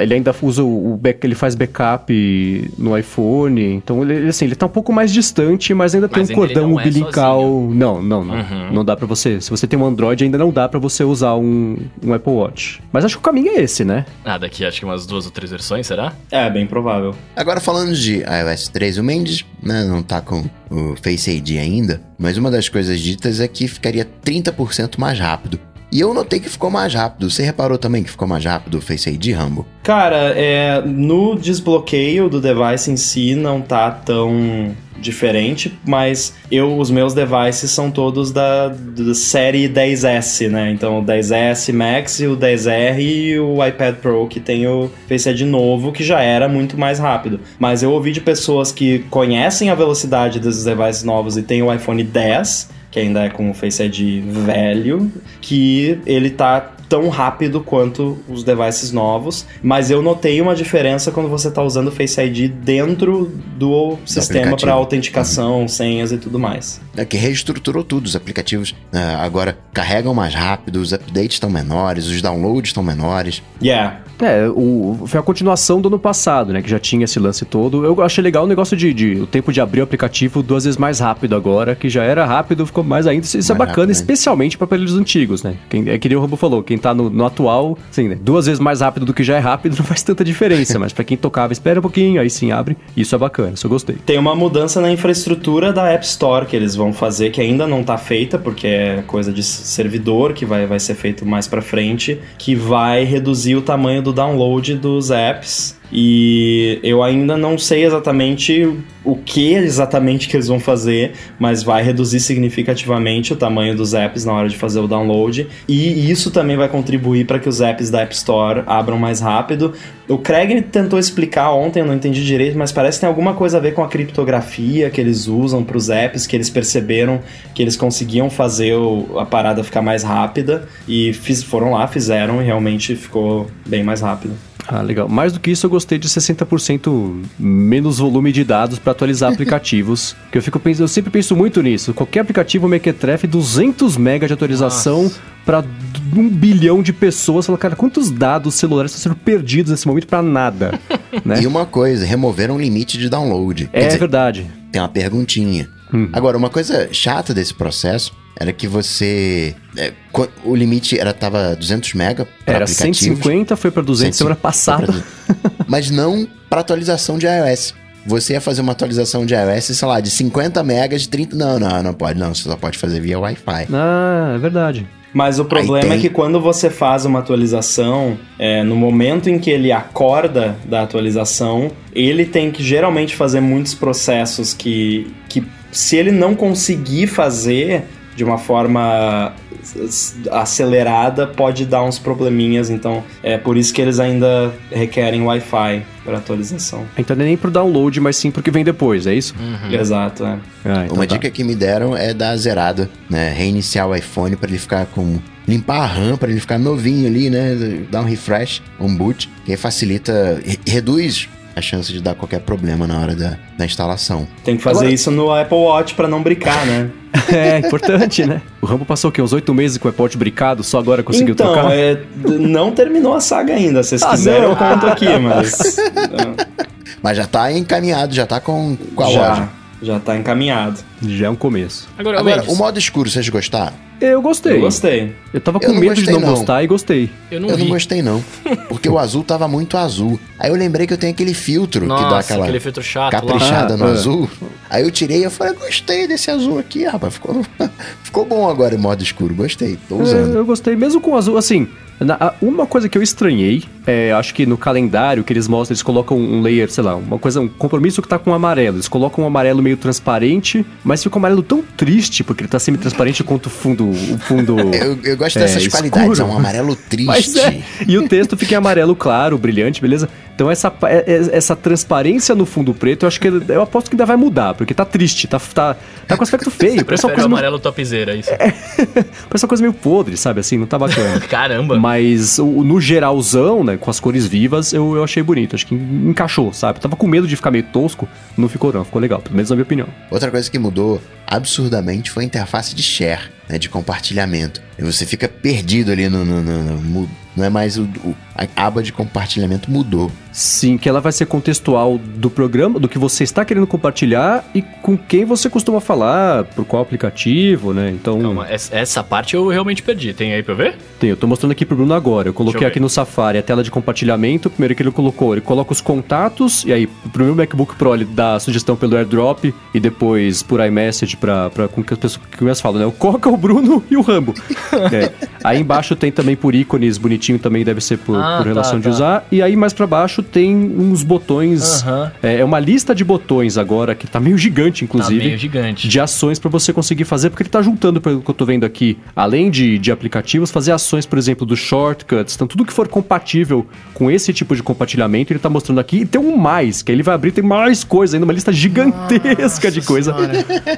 Ele ainda usa o, o back, ele faz backup no iPhone. Então ele assim, ele tá um pouco mais distante, mas ainda Mas tem um cordão não é umbilical. não, não, não. Uhum. Não dá pra você. Se você tem um Android, ainda não dá pra você usar um, um Apple Watch. Mas acho que o caminho é esse, né? Ah, daqui acho que umas duas ou três versões, será? É, bem provável. Agora falando de iOS 3, o Mendes né, não tá com o Face ID ainda, mas uma das coisas ditas é que ficaria 30% mais rápido. E eu notei que ficou mais rápido. Você reparou também que ficou mais rápido o Face ID, Rambo? Cara, é, no desbloqueio do device em si não tá tão diferente, mas eu os meus devices são todos da, da série 10S, né? Então o 10S Max e o 10R e o iPad Pro que tem o Face ID novo, que já era muito mais rápido. Mas eu ouvi de pessoas que conhecem a velocidade desses devices novos e tem o iPhone 10 que ainda é com o Face ID velho, que ele tá tão rápido quanto os devices novos, mas eu notei uma diferença quando você está usando o Face ID dentro do sistema aplicativo. para autenticação, senhas e tudo mais. É que reestruturou tudo. Os aplicativos né, agora carregam mais rápido, os updates estão menores, os downloads estão menores. Yeah. É, o, foi a continuação do ano passado, né? Que já tinha esse lance todo. Eu achei legal o negócio de, de o tempo de abrir o aplicativo duas vezes mais rápido agora, que já era rápido, ficou mais ainda. Isso, é Mais bacana, rápido, né? especialmente para aparelhos antigos, né? Quem, é que nem o Rambo falou, quem tá no, no atual, assim, né? Duas vezes mais rápido do que já é rápido não faz tanta diferença, mas para quem tocava, espera um pouquinho, aí sim abre. Isso é bacana, isso eu gostei. Tem uma mudança na infraestrutura da App Store que eles vão fazer, que ainda não tá feita, porque é coisa de servidor, que vai, vai ser feito mais pra frente, que vai reduzir o tamanho do download dos apps. E eu ainda não sei exatamente o que exatamente que eles vão fazer, mas vai reduzir significativamente o tamanho dos apps na hora de fazer o download. E isso também vai contribuir para que os apps da App Store abram mais rápido. O Craig tentou explicar ontem, eu não entendi direito, mas parece que tem alguma coisa a ver com a criptografia que eles usam para os apps, que eles perceberam que eles conseguiam fazer a parada ficar mais rápida e foram lá, fizeram e realmente ficou bem mais rápido. Ah, legal. Mais do que isso, eu gostei de 60% menos volume de dados para atualizar aplicativos. que eu fico pensando, eu sempre penso muito nisso. Qualquer aplicativo Mequetrefe, 200 MB de atualização para um bilhão de pessoas. Fala, cara, quantos dados celulares estão sendo perdidos nesse momento para nada? né? E uma coisa, removeram o limite de download. É dizer, verdade. tem uma perguntinha. Agora, uma coisa chata desse processo era que você. é, o limite era tava 200 mega para Era aplicativos. 150, foi para 200 semana passada. Mas não para atualização de iOS. Você ia fazer uma atualização de iOS, sei lá, de 50 megas, de 30. Não, não, não pode, não. Você só pode fazer via Wi-Fi. Ah, é verdade. Mas o problema tem- é que quando você faz uma atualização, é, no momento em que ele acorda da atualização, ele tem que geralmente fazer muitos processos que, que se ele não conseguir fazer de uma forma acelerada, pode dar uns probleminhas. Então, é por isso que eles ainda requerem Wi-Fi para atualização. Então não é nem pro download, mas sim pro que vem depois, é isso? Exato, é. Ah, então Uma tá. dica que me deram é dar zerada, né? Reiniciar o iPhone para ele ficar com. Limpar a RAM para ele ficar novinho ali, né? Dar um refresh, um boot, que facilita. re- reduz a chance de dar qualquer problema na hora da, da instalação. Tem que fazer Agora- isso no Apple Watch para não brincar, né? É, importante, né? O Rambo passou o quê? Uns oito meses com o iPod bricado, só agora conseguiu então, trocar? é, não terminou a saga ainda. Se vocês Ah, quiserem, não. eu conto aqui, mas. Mas já tá encaminhado, já tá com, com a já, loja. já tá encaminhado. Já é um começo. Agora, Agora, o modo escuro, vocês gostaram? Eu gostei. Eu gostei. Eu tava Eu com não medo de gostei, não, não. gostar e gostei. eu não eu vi. não gostei, não. Porque o azul tava muito azul. Aí eu lembrei que eu tenho aquele filtro Nossa, que dá aquela aquele filtro chato lá. caprichada Ah, no é. azul. Aí eu tirei e eu falei, gostei desse azul aqui, rapaz. Ficou, ficou bom agora em modo escuro. Gostei, tô É, usando. eu gostei, mesmo com o azul, assim. Na- uma coisa que eu estranhei, é, acho que no calendário que eles mostram, eles colocam um layer, sei lá, uma coisa, um compromisso que tá com amarelo. Eles colocam um amarelo meio transparente, mas fica um amarelo tão triste, porque ele tá semi-transparente quanto o fundo. O fundo Eu, eu gosto é, dessas qualidades, é escuro. um amarelo triste. Mas é. E o texto fica em amarelo claro, brilhante, beleza? Então essa, é- é- essa transparência no fundo preto, eu acho que eu aposto que ainda vai mudar, porque tá triste, tá, tá, tá com aspecto feio. Parece uma, Prefere o coisa meio, amarelo topzera, isso. parece uma coisa meio podre, sabe? Assim, não tá bacana. Caramba. Mas no geralzão, né, com as cores vivas, eu, eu achei bonito. Acho que encaixou, sabe? Eu tava com medo de ficar meio tosco, não ficou não, ficou legal, pelo menos na minha opinião. Outra coisa que mudou absurdamente foi a interface de share, né, de compartilhamento. E você fica perdido ali no. no- no- no- não é mais o, o- a aba de compartilhamento mudou. Sim, que ela vai ser contextual do programa, do que você está querendo compartilhar e com quem você costuma falar, por qual aplicativo, né? Então, Calma, essa essa parte eu realmente perdi. Tem aí pra eu ver? tem, eu tô mostrando aqui pro Bruno agora. Eu coloquei eu aqui no Safari a tela de compartilhamento. Primeiro que ele colocou, ele coloca os contatos, e aí pro meu MacBook Pro ele dá a sugestão pelo AirDrop e depois por iMessage pra, pra com que as pessoas que mais falam, né? O Coca, o Bruno e o Rambo. É. Aí embaixo tem também por ícones bonitinho, também deve ser por, Ah, por relação tá, de tá. usar. E aí mais pra baixo tem uns botões. É, é uma lista de botões agora, que tá meio gigante, Tá inclusive meio gigante. de ações para você conseguir fazer, porque ele tá juntando, pelo que eu tô vendo aqui, além de, de aplicativos, fazer ações, por exemplo, dos shortcuts. Então, tudo que for compatível com esse tipo de compartilhamento, ele tá mostrando aqui. E tem um mais, que aí ele vai abrir, tem mais coisa ainda, uma lista gigantesca de coisa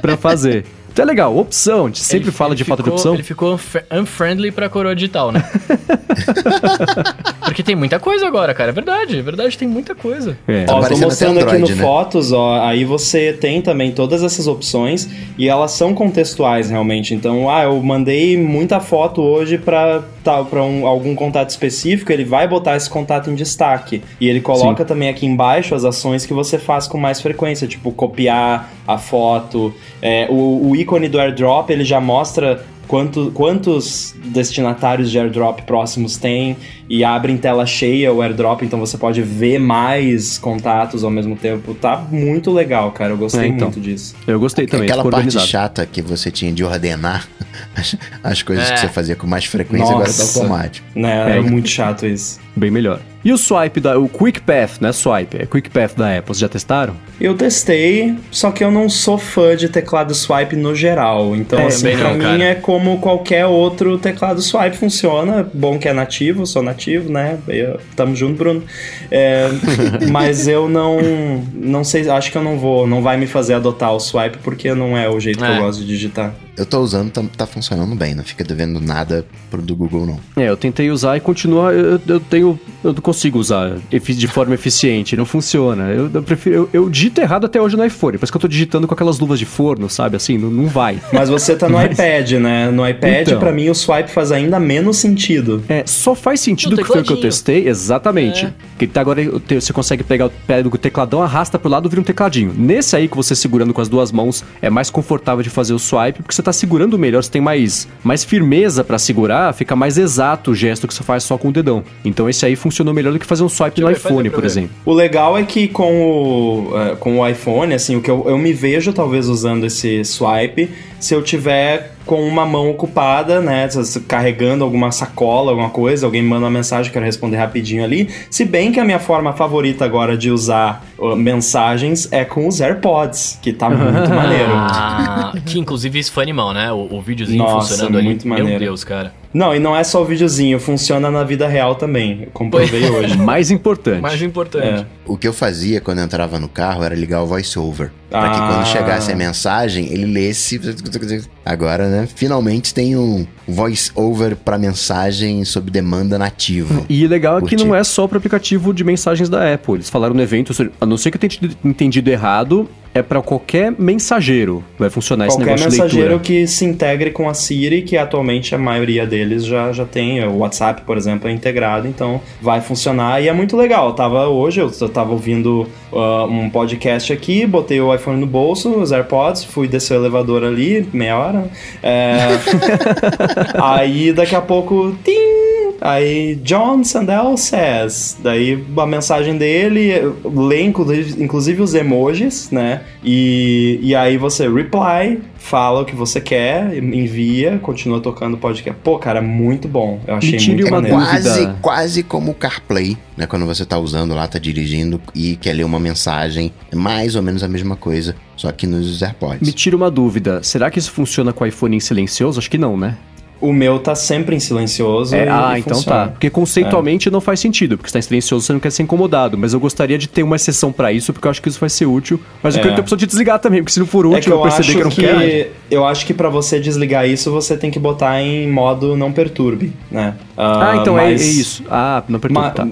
para fazer. Então é legal, opção. A gente sempre Ele- fala ele de falta de ficou- opção. Ele ficou unf- unfriendly pra coroa digital, né? Porque tem muita coisa agora, cara. É verdade, é verdade, tem muita coisa. É. Tá Ó, tô mostrando até aqui no Android, né? Fotos, ó, aí você tem também todas essas opções e elas são contextuais realmente. Então, ah, eu mandei muita foto hoje pra, tá, pra um, algum contato específico, ele vai botar esse contato em destaque. E ele coloca também aqui embaixo as ações que você faz com mais frequência, tipo copiar a foto. É, o, o ícone do airdrop, ele já mostra quanto, quantos destinatários de airdrop próximos tem e abre em tela cheia o airdrop, então você pode ver mais contatos ao mesmo tempo. Tá muito legal, cara. Eu gostei É, então. muito disso. Eu gostei também, Aquela parte organizado. chata que você tinha de ordenar as, as coisas É. que você fazia com mais frequência, agora tá Nossa. automático. Né? É, É. muito chato isso. Bem melhor. E o swipe, da, o Quick Path, né? Swipe, é Quick Path da Apple, vocês já testaram? Eu testei, só que eu não sou fã de teclado swipe no geral. Então, É, assim, pra não, mim cara. é como qualquer outro teclado swipe funciona. Bom que é nativo, sou nativo, né? Eu- tamo junto, Bruno. É, mas eu não, não sei, acho que eu não vou, não vai me fazer adotar o swipe porque não é o jeito que É. eu gosto de digitar. Eu tô usando, tá, tá funcionando bem, não fica devendo nada pro do Google, não. É, eu tentei usar e continua. Eu, eu tenho. Eu não consigo usar de forma eficiente, não funciona. Eu, eu prefiro. Eu, eu digito errado até hoje no iPhone. Parece que eu tô digitando com aquelas luvas de forno, sabe? Assim, não, não vai. Mas você tá no Mas- iPad, né? No iPad, Então. pra mim, o swipe faz ainda menos sentido. É, só faz sentido que foi o que eu testei, exatamente. É. Que tá agora você consegue pegar o pé do tecladão, arrasta pro lado, vira um tecladinho. Nesse aí que você segurando com as duas mãos é mais confortável de fazer o swipe, porque você tá segurando melhor, você tem mais, mais firmeza pra segurar, fica mais exato o gesto que você faz só com o dedão. Então esse aí funcionou melhor do que fazer um swipe no iPhone, por exemplo. O legal é que com o, é, com o iPhone, assim, o que eu, eu me vejo talvez usando esse swipe se eu tiver com uma mão ocupada, né, carregando alguma sacola, alguma coisa, alguém manda uma mensagem, quero responder rapidinho ali. Se bem que a minha forma favorita agora de usar mensagens é com os AirPods, que tá muito maneiro. Ah, que inclusive isso foi animal, né? O, o videozinho Nossa, funcionando ali. muito Meu maneiro. Deus, cara. Não, e não é só o videozinho, funciona na vida real também. Eu comprovei hoje. Mais importante. Mais importante. É. O que eu fazia quando eu entrava no carro era ligar o voiceover. Pra que Ah. quando chegasse a mensagem, ele lesse. Agora, né? Finalmente tem um voice-over pra mensagem sob demanda nativo. E legal é que não é só pro aplicativo de mensagens da Apple. Eles falaram no evento, a não ser que eu tenha entendido errado, é pra qualquer mensageiro. Vai funcionar esse Qualquer negócio de mensageiro leitura. que se integre com a Siri, que atualmente a maioria deles já, já tem. O WhatsApp, por exemplo, é integrado, então vai funcionar e é muito legal. Eu tava hoje, eu eu tava ouvindo uh, um podcast aqui, botei o iPhone no bolso, os AirPods, fui descer o elevador ali, meia hora. É, aí daqui a pouco. Tim! Aí, John Sandel says. Daí a mensagem dele, lê inclusive, inclusive os emojis, né? E, e aí você reply, fala o que você quer, envia, continua tocando o podcast. Pô, cara, muito bom. Eu achei muito uma maneiro. dúvida. quase, quase como o CarPlay, né? Quando você tá usando lá, tá dirigindo e quer ler uma mensagem. É mais ou menos a mesma coisa, só que nos AirPods. Me tira uma dúvida. Será que isso funciona com o iPhone em silencioso? Acho que não, né? O meu tá sempre em silencioso. É, e- ah, e então funciona. tá. Porque conceitualmente não faz sentido, porque se tá em silencioso você não quer ser incomodado. Mas eu gostaria de ter uma exceção pra isso, porque eu acho que isso vai ser útil. Mas eu É. quero ter a opção de desligar também, porque se não for útil, É que eu, eu perceber acho que eu não que, quero. eu acho que para você desligar isso, você tem que botar em modo não perturbe, né? Ah, então é, é mas- isso. Ah, não perturba, Ma- tá.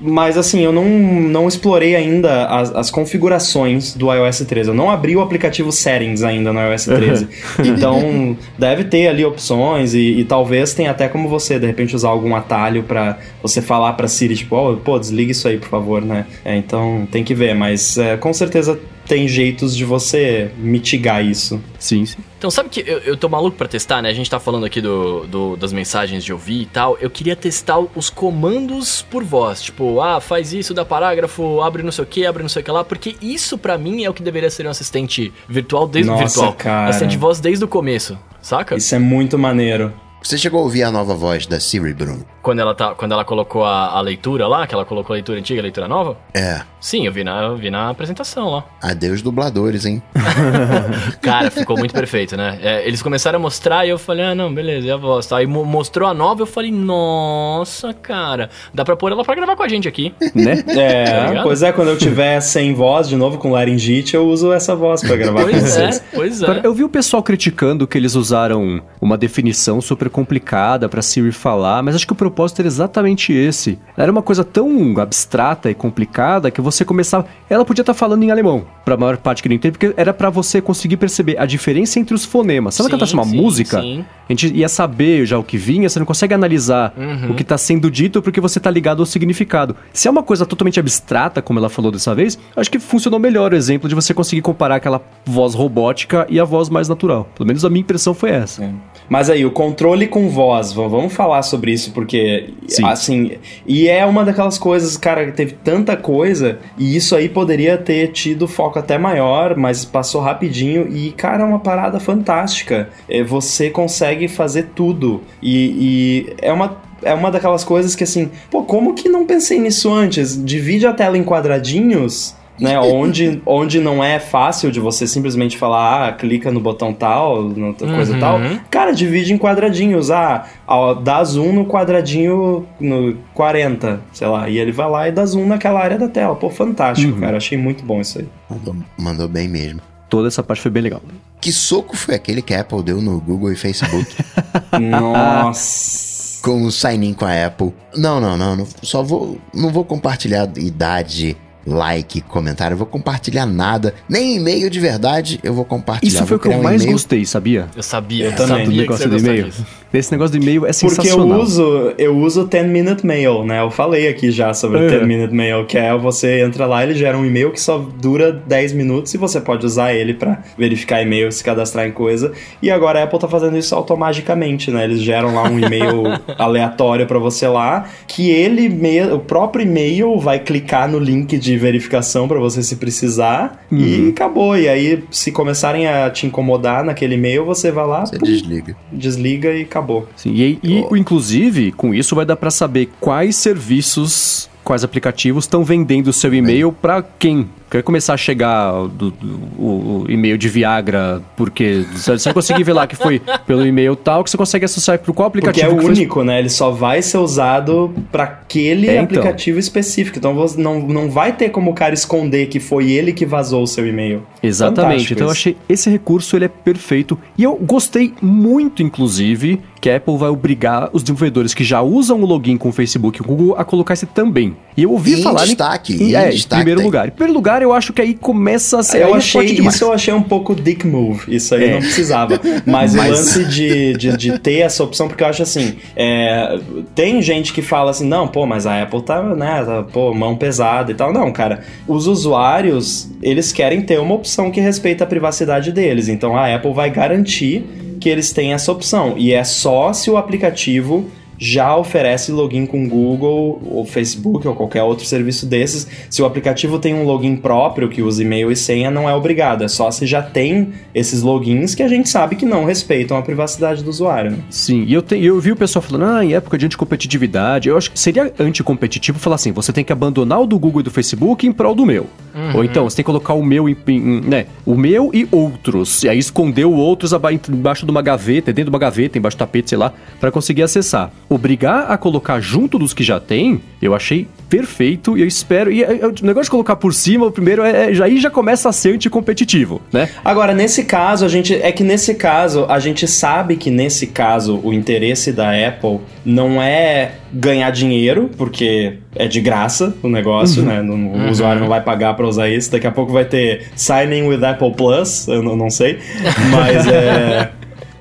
Mas assim, eu não, não explorei ainda as, as configurações do iOS 13. Eu não abri o aplicativo Settings ainda no iOS 13. então, deve ter ali opções e, e talvez tenha até como você, de repente, usar algum atalho pra você falar pra Siri, tipo, "Ó, pô, desliga isso aí, por favor, né? É, então, tem que ver, mas é, com certeza tem jeitos de você mitigar isso. Sim, sim. Então, sabe que eu, eu tô maluco pra testar, né? A gente tá falando aqui do, do- das mensagens de ouvir e tal. Eu queria testar os comandos por voz. Tipo, ah, faz isso, dá parágrafo, abre não sei o que, abre não sei o que lá. Porque isso, pra mim, é o que deveria ser um assistente virtual desde Nossa, virtual. cara. Assistente de voz desde o começo, saca? Isso é muito maneiro. Você chegou a ouvir a nova voz da Siri, Bruno? Quando ela, tá, quando ela colocou a, a leitura lá, que ela colocou a leitura antiga e a leitura nova? É. Sim, eu vi na, eu vi na apresentação lá. Adeus dubladores, hein? Cara, ficou muito perfeito, né? É, eles começaram a mostrar e eu falei, ah, não, beleza, e a voz? Tá? Aí mo- mostrou a nova eu falei, nossa, cara, dá pra pôr ela pra gravar com a gente aqui. né? Tá É, ligado? pois é, quando eu tiver sem voz de novo com laringite, eu uso essa voz pra gravar com Pois é, vocês. pois Agora, é. eu vi o pessoal criticando que eles usaram uma definição super complicada pra Siri falar, mas acho que o propósito era exatamente esse. Era uma coisa tão abstrata e complicada que você começava. Ela podia estar falando em alemão, pra maior parte que não entende, porque era pra você conseguir perceber a diferença entre os fonemas. Se ela Sim, cantasse uma sim, música, sim. a gente ia saber já o que vinha, você não consegue analisar Uhum. o que tá sendo dito porque você tá ligado ao significado. Se é uma coisa totalmente abstrata, como ela falou dessa vez, acho que funcionou melhor o exemplo de você conseguir comparar aquela voz robótica e a voz mais natural. Pelo menos a minha impressão foi essa. É. Mas aí, o controle com voz, vamos falar sobre isso, porque, Sim. assim, e é uma daquelas coisas, cara, que teve tanta coisa, e isso aí poderia ter tido foco até maior, mas passou rapidinho, e, cara, é uma parada fantástica. É, você consegue fazer tudo, e, e é uma. É uma daquelas coisas que assim, pô, como que não pensei nisso antes? Divide a tela em quadradinhos, né? onde, onde não é fácil de você simplesmente falar, ah, clica no botão tal, no, coisa Uhum. tal. Cara, divide em quadradinhos. Ah, ó, dá zoom no quadradinho no 40, sei lá. E ele vai lá e dá zoom naquela área da tela. Pô, fantástico, Uhum. cara. Achei muito bom isso aí. Mandou, mandou bem mesmo. Toda essa parte foi bem legal. Que soco foi aquele que a Apple deu no Google e Facebook Nossa. com o sign-in com a Apple? Não, não, não, não. Só vou. Não vou compartilhar idade, like, comentário. Eu vou compartilhar nada. Nem e-mail de verdade eu vou compartilhar. Isso foi o que eu um mais gostei, sabia? Eu sabia, Eu eu também. Do sabia que você negócio do e-mail. Esse negócio do e-mail é Porque eu sensacional. uso, eu uso 10 Minute Mail, né? Eu falei aqui já sobre o É. 10 Minute Mail, que é você entra lá, ele gera um e-mail que só dura 10 minutos e você pode usar ele pra verificar e-mail, se cadastrar em coisa. E agora a Apple tá fazendo isso automaticamente, né? Eles geram lá um e-mail aleatório pra você lá, que ele, o próprio e-mail vai clicar no link de verificação pra você se precisar e Uhum. acabou. E aí, se começarem a te incomodar naquele e-mail, você vai lá, Você pum, desliga. desliga e acabou. Sim, e, e, inclusive, com isso vai dar pra saber quais serviços, quais aplicativos estão vendendo o seu e-mail pra quem. Vai começar a chegar do- do- o, o e-mail de Viagra, porque você vai conseguir ver lá que foi pelo e-mail tal, que você consegue associar pro qual Porque é aplicativo o que foi- único, né? Ele só vai ser usado para aquele É, então. aplicativo específico. Então você não, não vai ter como o cara esconder que foi ele que vazou o seu e-mail. Exatamente. Fantástico Então eu isso. achei esse recurso ele é perfeito e eu gostei muito, inclusive, que a Apple vai obrigar os desenvolvedores que já usam o login com o Facebook e o Google a colocar esse também. E eu ouvi Em falar destaque, em, em é, em destaque primeiro tem. lugar. Em primeiro lugar, eu acho que aí começa a ser eu é achei demais. isso eu achei um pouco dick move. Isso aí É. não precisava. Mas, Mas- o lance de, de, de ter essa opção, porque eu acho assim, é, tem gente que fala assim, não, pô, mas a Apple tá, né, tá, pô, mão pesada e tal. Não, cara, os usuários, eles querem ter uma opção que respeita a privacidade deles. Então a Apple vai garantir que eles têm essa opção. E é só se o aplicativo já oferece login com Google, ou Facebook, ou qualquer outro serviço desses. Se o aplicativo tem um login próprio que usa e-mail e senha, não é obrigado. É só se já tem esses logins que a gente sabe que não respeitam a privacidade do usuário. né? Sim, e eu, te- eu vi o pessoal falando, ah, em época de anticompetitividade, eu acho que seria anticompetitivo falar assim, você tem que abandonar o do Google e do Facebook em prol do meu. Ou então, você tem que colocar o meu em, em- né, o meu e outros, e aí esconder o outros aba- embaixo de uma gaveta, dentro de uma gaveta, embaixo do tapete, sei lá, para conseguir acessar. Obrigar a colocar junto dos que já tem, eu achei perfeito e eu espero, e é, é, o negócio de colocar por cima, o primeiro, é, é, já- aí já começa a ser anticompetitivo, né? Agora, nesse caso, a gente. É que nesse caso, a gente sabe que nesse caso o interesse da Apple não é ganhar dinheiro, porque é de graça o negócio, né? Não- O usuário não vai pagar pra usar isso. Daqui a pouco vai ter signing with Apple Plus, eu não, não sei. Mas é.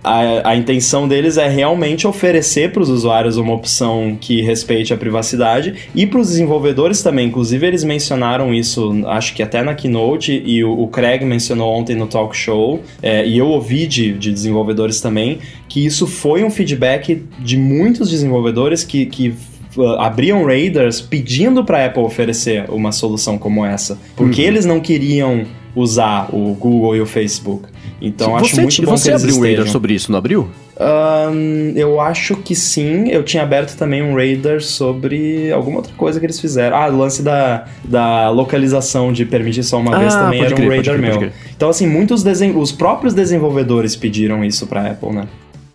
A, a intenção deles é realmente oferecer para os usuários uma opção que respeite a privacidade e para os desenvolvedores também. Inclusive, eles mencionaram isso, acho que até na keynote, e o, o Craig mencionou ontem no talk show, é, e eu ouvi de, de desenvolvedores também, que isso foi um feedback de muitos desenvolvedores que. que uh, abriam raiders pedindo para a Apple oferecer uma solução como essa, porque eles não queriam usar o Google e o Facebook. Então acho você muito bom você abriu um estejam. sobre isso, não abriu? Ahn, eu acho que sim. Eu tinha aberto também um radar sobre alguma outra coisa que eles fizeram. Ah, o lance da, da localização de permitir só uma Ah, vez também era um crer, crer, pode meu. Então, assim, muitos desen... os próprios desenvolvedores pediram isso pra Apple, né?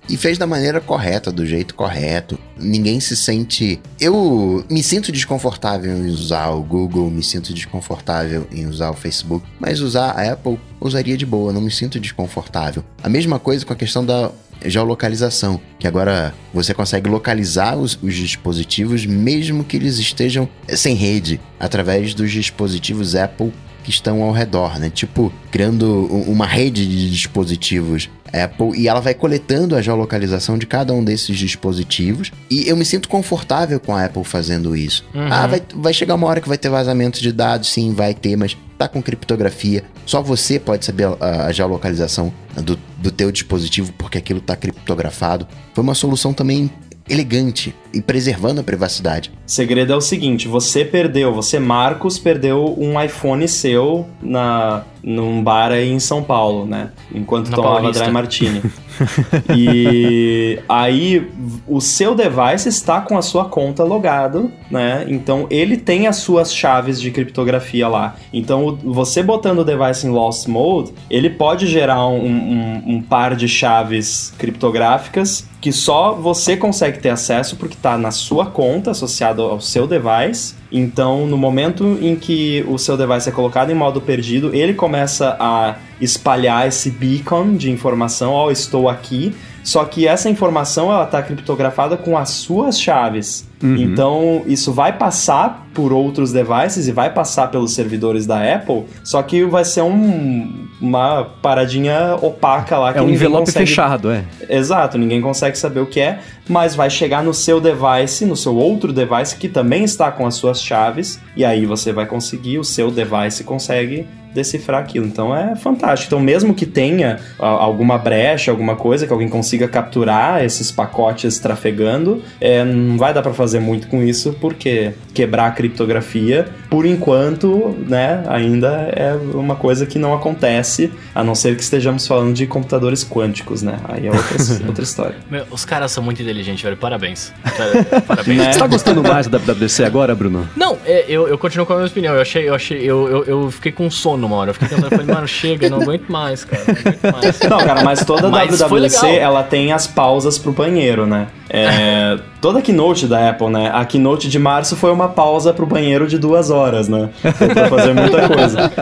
E fez da maneira correta, do jeito correto. Ninguém se sente. Eu me sinto desconfortável em usar o Google, me sinto desconfortável em usar o Facebook, mas usar a Apple usaria de boa, não me sinto desconfortável. A mesma coisa com a questão da geolocalização, que agora você consegue localizar os, os dispositivos mesmo que eles estejam sem rede, através dos dispositivos Apple que estão ao redor, né? Tipo, criando uma rede de dispositivos Apple e ela vai coletando a geolocalização de cada um desses dispositivos. E eu me sinto confortável com a Apple fazendo isso. Uhum. Ah, vai, vai chegar uma hora que vai ter vazamento de dados, sim, vai ter, mas tá com criptografia. Só você pode saber a, a geolocalização do, do teu dispositivo porque aquilo tá criptografado. Foi uma solução também elegante e preservando a privacidade. O segredo é o seguinte: você perdeu, você, Marcos, perdeu um iPhone seu na, num bar aí em São Paulo, né? Enquanto Na tomava Paulista. Dry Martini. e aí o seu device está com a sua conta logado, né? Então ele tem as suas chaves de criptografia lá. Então você botando o device em Lost Mode, ele pode gerar um, um- um par de chaves criptográficas que só você consegue ter acesso porque está na sua conta associado ao seu device. Então, no momento em que o seu device é colocado em modo perdido, ele começa a espalhar esse beacon de informação, ó, estou aqui. Só que essa informação ela está criptografada com as suas chaves. Uhum. Então, isso vai passar por outros devices e vai passar pelos servidores da Apple, só que vai ser um- uma paradinha opaca lá que É um envelope consegue fechado, é. Exato, ninguém consegue saber o que é, mas vai chegar no seu device, no seu outro device que também está com as suas chaves, e aí você vai conseguir, o seu device consegue decifrar aquilo. Então é fantástico. Então, mesmo que tenha ah, alguma brecha, alguma coisa que alguém consiga capturar esses pacotes trafegando, é, não vai dar para fazer muito com isso, porque quebrar a criptografia, por enquanto, né, ainda é uma coisa que não acontece, a não ser que estejamos falando de computadores quânticos, né? Aí é outra, outra história. Meu, os caras são muito inteligentes, velho. Parabéns. Parabéns. Né? Você tá gostando mais da WWDC agora, Bruno? Não, é, eu, eu continuo com a minha opinião. Eu achei, eu achei, eu, eu, eu fiquei com sono uma hora. Eu fiquei pensando, eu falei, mano, chega, não aguento mais, cara. Não aguento mais. Não, cara, mas toda Mas legal. ela tem as pausas pro banheiro, né? É, toda keynote da Apple, né? A keynote de março foi uma pausa pro banheiro de duas horas, né? Deu pra fazer muita coisa.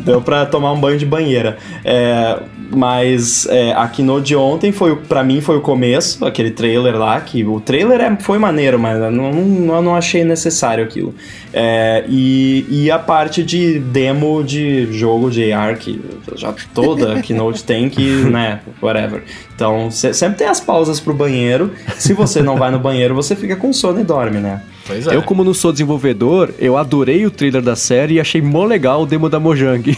Deu pra tomar um banho de banheira. É, mas é, a keynote de ontem, foi, pra mim, foi o começo, aquele trailer lá, que o trailer é, foi maneiro, mas eu não, não, não achei necessário aquilo. É, e, e a parte de demo de jogo de AR, que já toda keynote tem que, né, whatever. Então, cê- sempre tem as pausas pro banheiro. Se você não vai no banheiro, você fica com sono e dorme, né? Pois é. Eu, como não sou desenvolvedor, eu adorei o trailer da série e achei mó legal o demo da Mojang.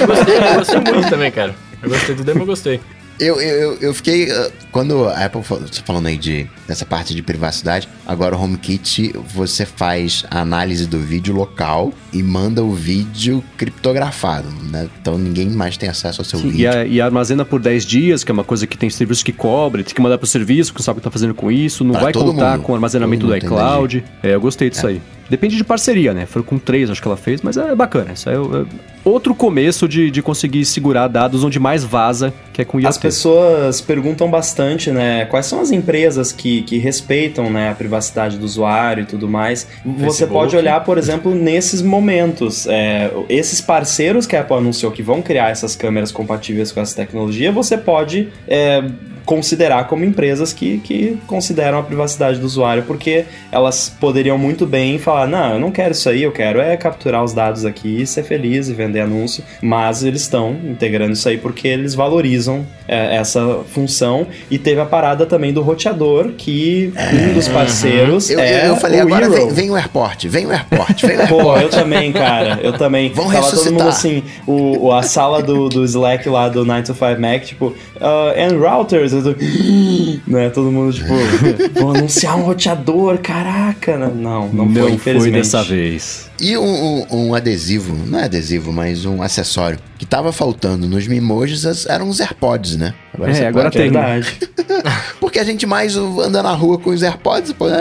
Eu gostei, eu gostei muito também, cara. Eu gostei do demo, eu gostei. Eu, eu, eu- fiquei. uh, Quando a Apple falando aí de, dessa parte de privacidade, agora o HomeKit você faz a análise do vídeo local e manda o vídeo criptografado, né? Então ninguém mais tem acesso ao seu Sim, e, vídeo. a- e armazena por 10 dias, que é uma coisa que tem serviços que cobre, tem que mandar pro serviço, que não sabe o que tá fazendo com isso, não Pra vai contar mundo. com o armazenamento do iCloud. É, eu gostei disso aí. Depende de parceria, né? Foram com três, acho que ela fez, mas é bacana. Isso é, é outro começo de, de conseguir segurar dados onde mais vaza, que é com IoT. As pessoas perguntam bastante, né? Quais são as empresas que, que respeitam né, a privacidade do usuário e tudo mais. Você Facebook. pode olhar, por exemplo, nesses momentos. é, esses parceiros que a Apple anunciou que vão criar essas câmeras compatíveis com essa tecnologia, você pode é, considerar como empresas que, que consideram a privacidade do usuário, porque elas poderiam muito bem falar: não, eu não quero isso aí, eu quero é capturar os dados aqui, ser feliz e vender anúncio. Mas eles estão integrando isso aí porque eles valorizam é, essa função. E teve a parada também do roteador, que um dos parceiros Eu, é eu, eu falei, agora vem, vem o AirPort, vem o AirPort, vem o AirPort. Pô, eu também, cara. Eu também. Vão Tava todo mundo ressuscitar. assim, o, o- a sala do, do Slack lá do 9 to 5 Mac, tipo, uh, and routers, todo, né, todo mundo tipo, vão anunciar um roteador, caraca. Não, não, Não foi infelizmente. dessa vez. E um, um- um adesivo, não é adesivo, mas um acessório que tava faltando nos Mimojis eram os AirPods, né? É, você agora tem. Verdade. Porque a gente mais anda na rua com os AirPods, pô, é,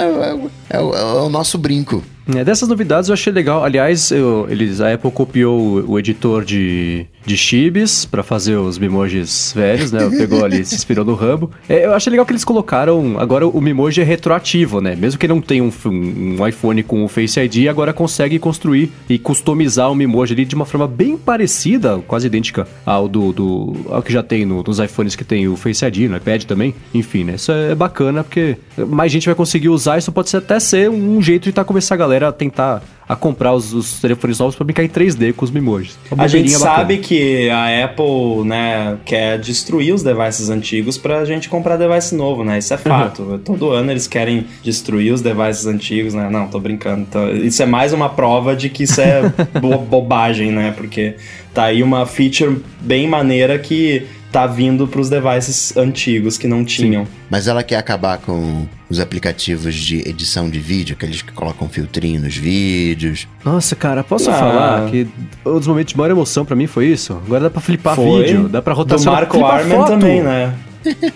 é- é o- é o nosso brinco. É, dessas novidades eu achei legal. Aliás, eu- eles, a Apple copiou o, o editor de, de chibis pra fazer os Mimojis velhos, né? Pegou ali, se inspirou no Rambo. É, eu achei legal que eles colocaram. Agora o Mimoji é retroativo, né? Mesmo que não tenha um, um- iPhone com o Face ID, agora consegue construir e customizar o Mimoji ali de uma forma bem parecida, quase idêntica ao do, do ao que já tem no- nos iPhones que tem o Face ID, no iPad também. Enfim, né? Isso é bacana porque mais gente vai conseguir usar. Isso pode ser até ser um jeito de tá começar a galera a tentar a comprar os, os telefones novos pra brincar em 3D com os Mimojis. Uma A gente bacana. sabe que a Apple, né, quer destruir os devices antigos pra gente comprar device novo, né? Isso é fato. Todo ano eles querem destruir os devices antigos, né? Não, tô brincando. Então, isso é mais uma prova de que isso é bo- bobagem, né? Porque tá aí uma feature bem maneira que tá vindo pros devices antigos que não tinham. Mas ela quer acabar com os aplicativos de edição de vídeo, aqueles que colocam filtrinho nos vídeos. Nossa, cara, posso Ah. falar que um dos momentos de maior emoção pra mim foi isso? Agora dá pra flipar Foi. vídeo, dá pra Do rotacionar Marco flipar Arman foto. também, né?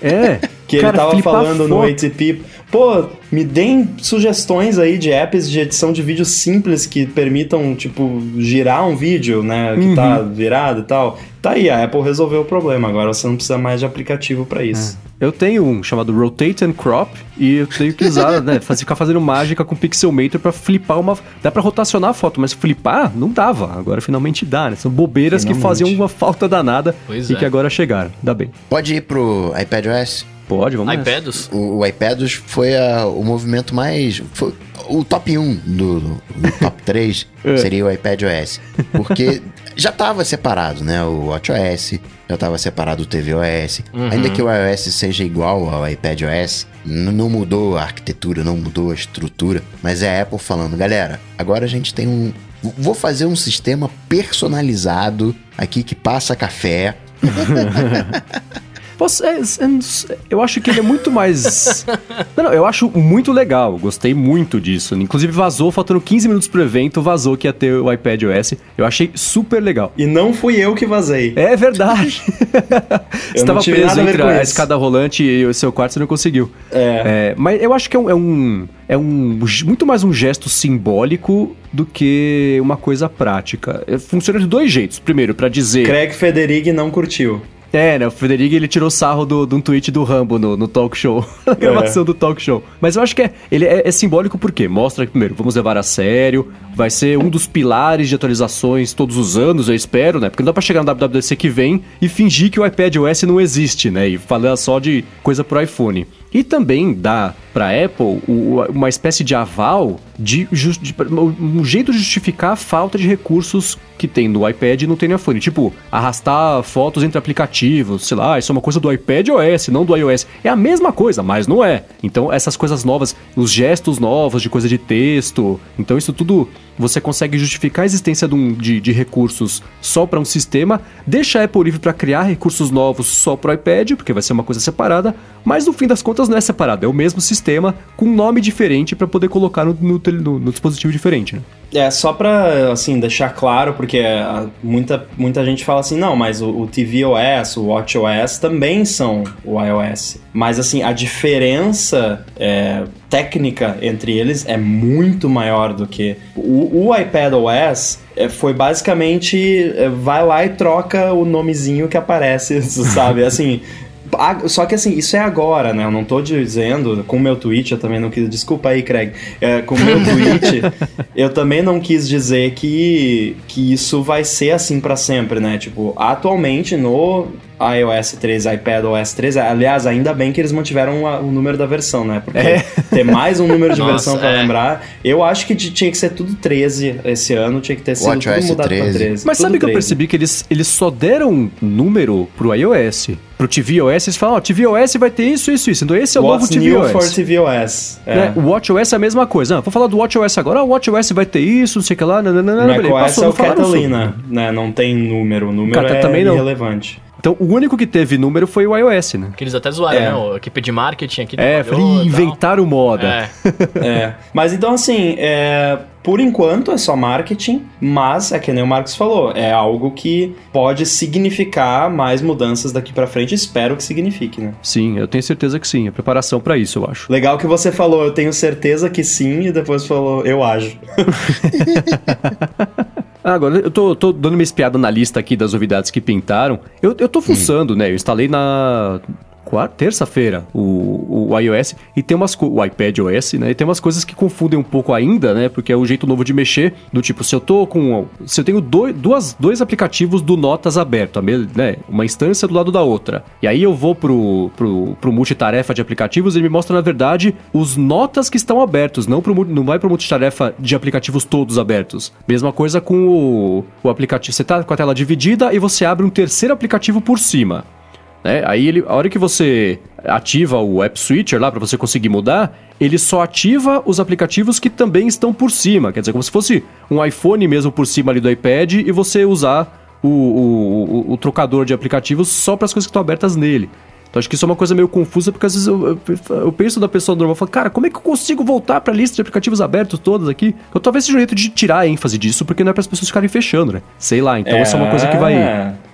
É. Que Cara, ele tava falando no. ATP. Pô, me deem sugestões aí de apps de edição de vídeo simples que permitam, tipo, girar um vídeo, né? Que tá Uhum. virado e tal. Tá aí, a Apple resolveu o problema. Agora você não precisa mais de aplicativo pra isso. Eu tenho um chamado Rotate and Crop e eu tenho que usar, né, fazer, ficar fazendo mágica com Pixelmator pra flipar uma... Dá pra rotacionar a foto, mas flipar não dava. Agora finalmente dá, né? São bobeiras que Finalmente. faziam uma falta danada Pois e é. que agora chegaram. Dá bem. Pode ir pro iPadOS? Pode, vamos iPads? O, o iPadOS foi a- o movimento mais. Foi, o top 1 do, do top 3 É. seria o iPadOS. Porque já estava separado, né? O WatchOS, já estava separado o tvOS. Ainda que o iOS seja igual ao iPadOS, não mudou a arquitetura, não mudou a estrutura. Mas é a Apple falando, galera, agora a gente tem um. Vou fazer um sistema personalizado aqui que passa café. Posso- é, é, eu acho que ele é muito mais. não, não, eu acho muito legal. Gostei muito disso. Inclusive, vazou, faltando 15 minutos pro evento, vazou que ia ter o iPad OS. Eu achei super legal. E não fui eu que vazei. É verdade. você tava preso a entre a isso. escada rolante e o seu quarto, você não conseguiu. É. É, mas eu acho que é um, é um. é um- muito mais um gesto simbólico do que uma coisa prática. É, Funciona de dois jeitos. Primeiro, pra dizer. Craig Federighi não curtiu. É, né? O Federico ele tirou sarro do- de um tweet do Rambo no, no talk show. na gravação do talk show. Mas eu acho que é, ele é, é simbólico porque mostra que, primeiro, vamos levar a sério. Vai ser um dos pilares de atualizações todos os anos, eu espero, né? Porque não dá pra chegar no WWDC que vem e fingir que o iPad OS não existe, né? E falar só de coisa pro iPhone. E também dá pra Apple uma espécie de aval de, de- um jeito de justificar a falta de recursos que tem no iPad e não tem no iPhone. Tipo, arrastar fotos entre aplicativos, sei lá, isso é uma coisa do iPad OS, não do iOS. É a mesma coisa, mas não é. Então, essas coisas novas, os gestos novos de coisa de texto, então isso tudo você consegue justificar a existência de, um- de- de recursos só para um sistema, deixa a Apple livre para criar recursos novos só para o iPad, porque vai ser uma coisa separada, mas no fim das contas não é separado, é o mesmo sistema com um nome diferente para poder colocar no, no no- no dispositivo diferente. Né? É, só pra, assim, deixar claro, porque ah, muita, muita gente fala assim, não, mas o, o tvOS, o watchOS também são o iOS. Mas, assim, a diferença é, técnica entre eles é muito maior do que... O, o iPadOS é, foi basicamente, é, vai lá e troca o nomezinho que aparece, sabe? Assim... Só que assim, isso é agora, né? Eu não tô dizendo, com o meu tweet, eu também não quis. Desculpa aí, Craig. É, com o meu tweet, eu também não quis dizer que, que isso vai ser assim pra sempre, né? Tipo, atualmente no iOS 13, iPadOS 13, aliás, ainda bem que eles mantiveram o número da versão, né? Porque É. ter mais um número de Nossa, versão pra é. lembrar, eu acho que tinha que ser tudo 13 esse ano, tinha que ter sido tudo mudado 13. pra 13. Mas tudo sabe que eu 13. percebi que eles, eles só deram um número pro iOS. Pro tvOS, eles falam, ó, tvOS vai ter isso, isso, isso. Então esse é o What's novo new for tvOS. tvOS? É. Né? O WatchOS é a mesma coisa. Ah, vou falar do WatchOS agora. Ah, o WatchOS vai ter isso, não sei o que lá. Nananana, beleza. macOS Passou, é o não. Catalina, né? Não tem número. O número Cata- é também não. Então, o único que teve número foi o iOS, né? Que eles até zoaram, É. né? O equipe de marketing aqui É, falei, e inventaram moda. É. É. Mas então, assim, é, por enquanto é só marketing, mas é que nem o Marcos falou, é algo que pode significar mais mudanças daqui pra frente. Espero que signifique, né? Sim, eu tenho certeza que sim. É preparação pra isso, eu acho. Legal que você falou, eu tenho certeza que sim, e depois falou, eu ajo. Ah, Agora, eu tô, tô dando uma espiada na lista aqui das novidades que pintaram. Eu, eu tô fuçando, né? Eu instalei na terça-feira o, o iOS e tem umas o iPad OS, né? E tem umas coisas que confundem um pouco ainda, né? Porque é o jeito novo de mexer, do tipo, se eu tô com se eu tenho dois, duas, dois aplicativos do Notas aberto, né? Uma instância do lado da outra. E aí eu vou pro, pro, pro multitarefa de aplicativos e ele me mostra, na verdade, os notas que estão abertos, não, pro, não vai pro multitarefa de aplicativos todos abertos. Mesma coisa com o, o aplicativo. Você tá com a tela dividida e você abre um terceiro aplicativo por cima né? Aí ele, a hora que você ativa o App Switcher lá para você conseguir mudar, ele só ativa os aplicativos que também estão por cima. Quer dizer, como se fosse um iPhone mesmo por cima ali do iPad e você usar o, o, o- o trocador de aplicativos só para as coisas que estão abertas nele. Então acho que isso é uma coisa meio confusa, porque às vezes eu, eu- eu penso da pessoa normal e falo, cara, como é que eu consigo voltar para a lista de aplicativos abertos todos aqui? Eu talvez seja um jeito de tirar a ênfase disso, porque não é para as pessoas ficarem fechando, né? Sei lá, então essa é uma coisa que vai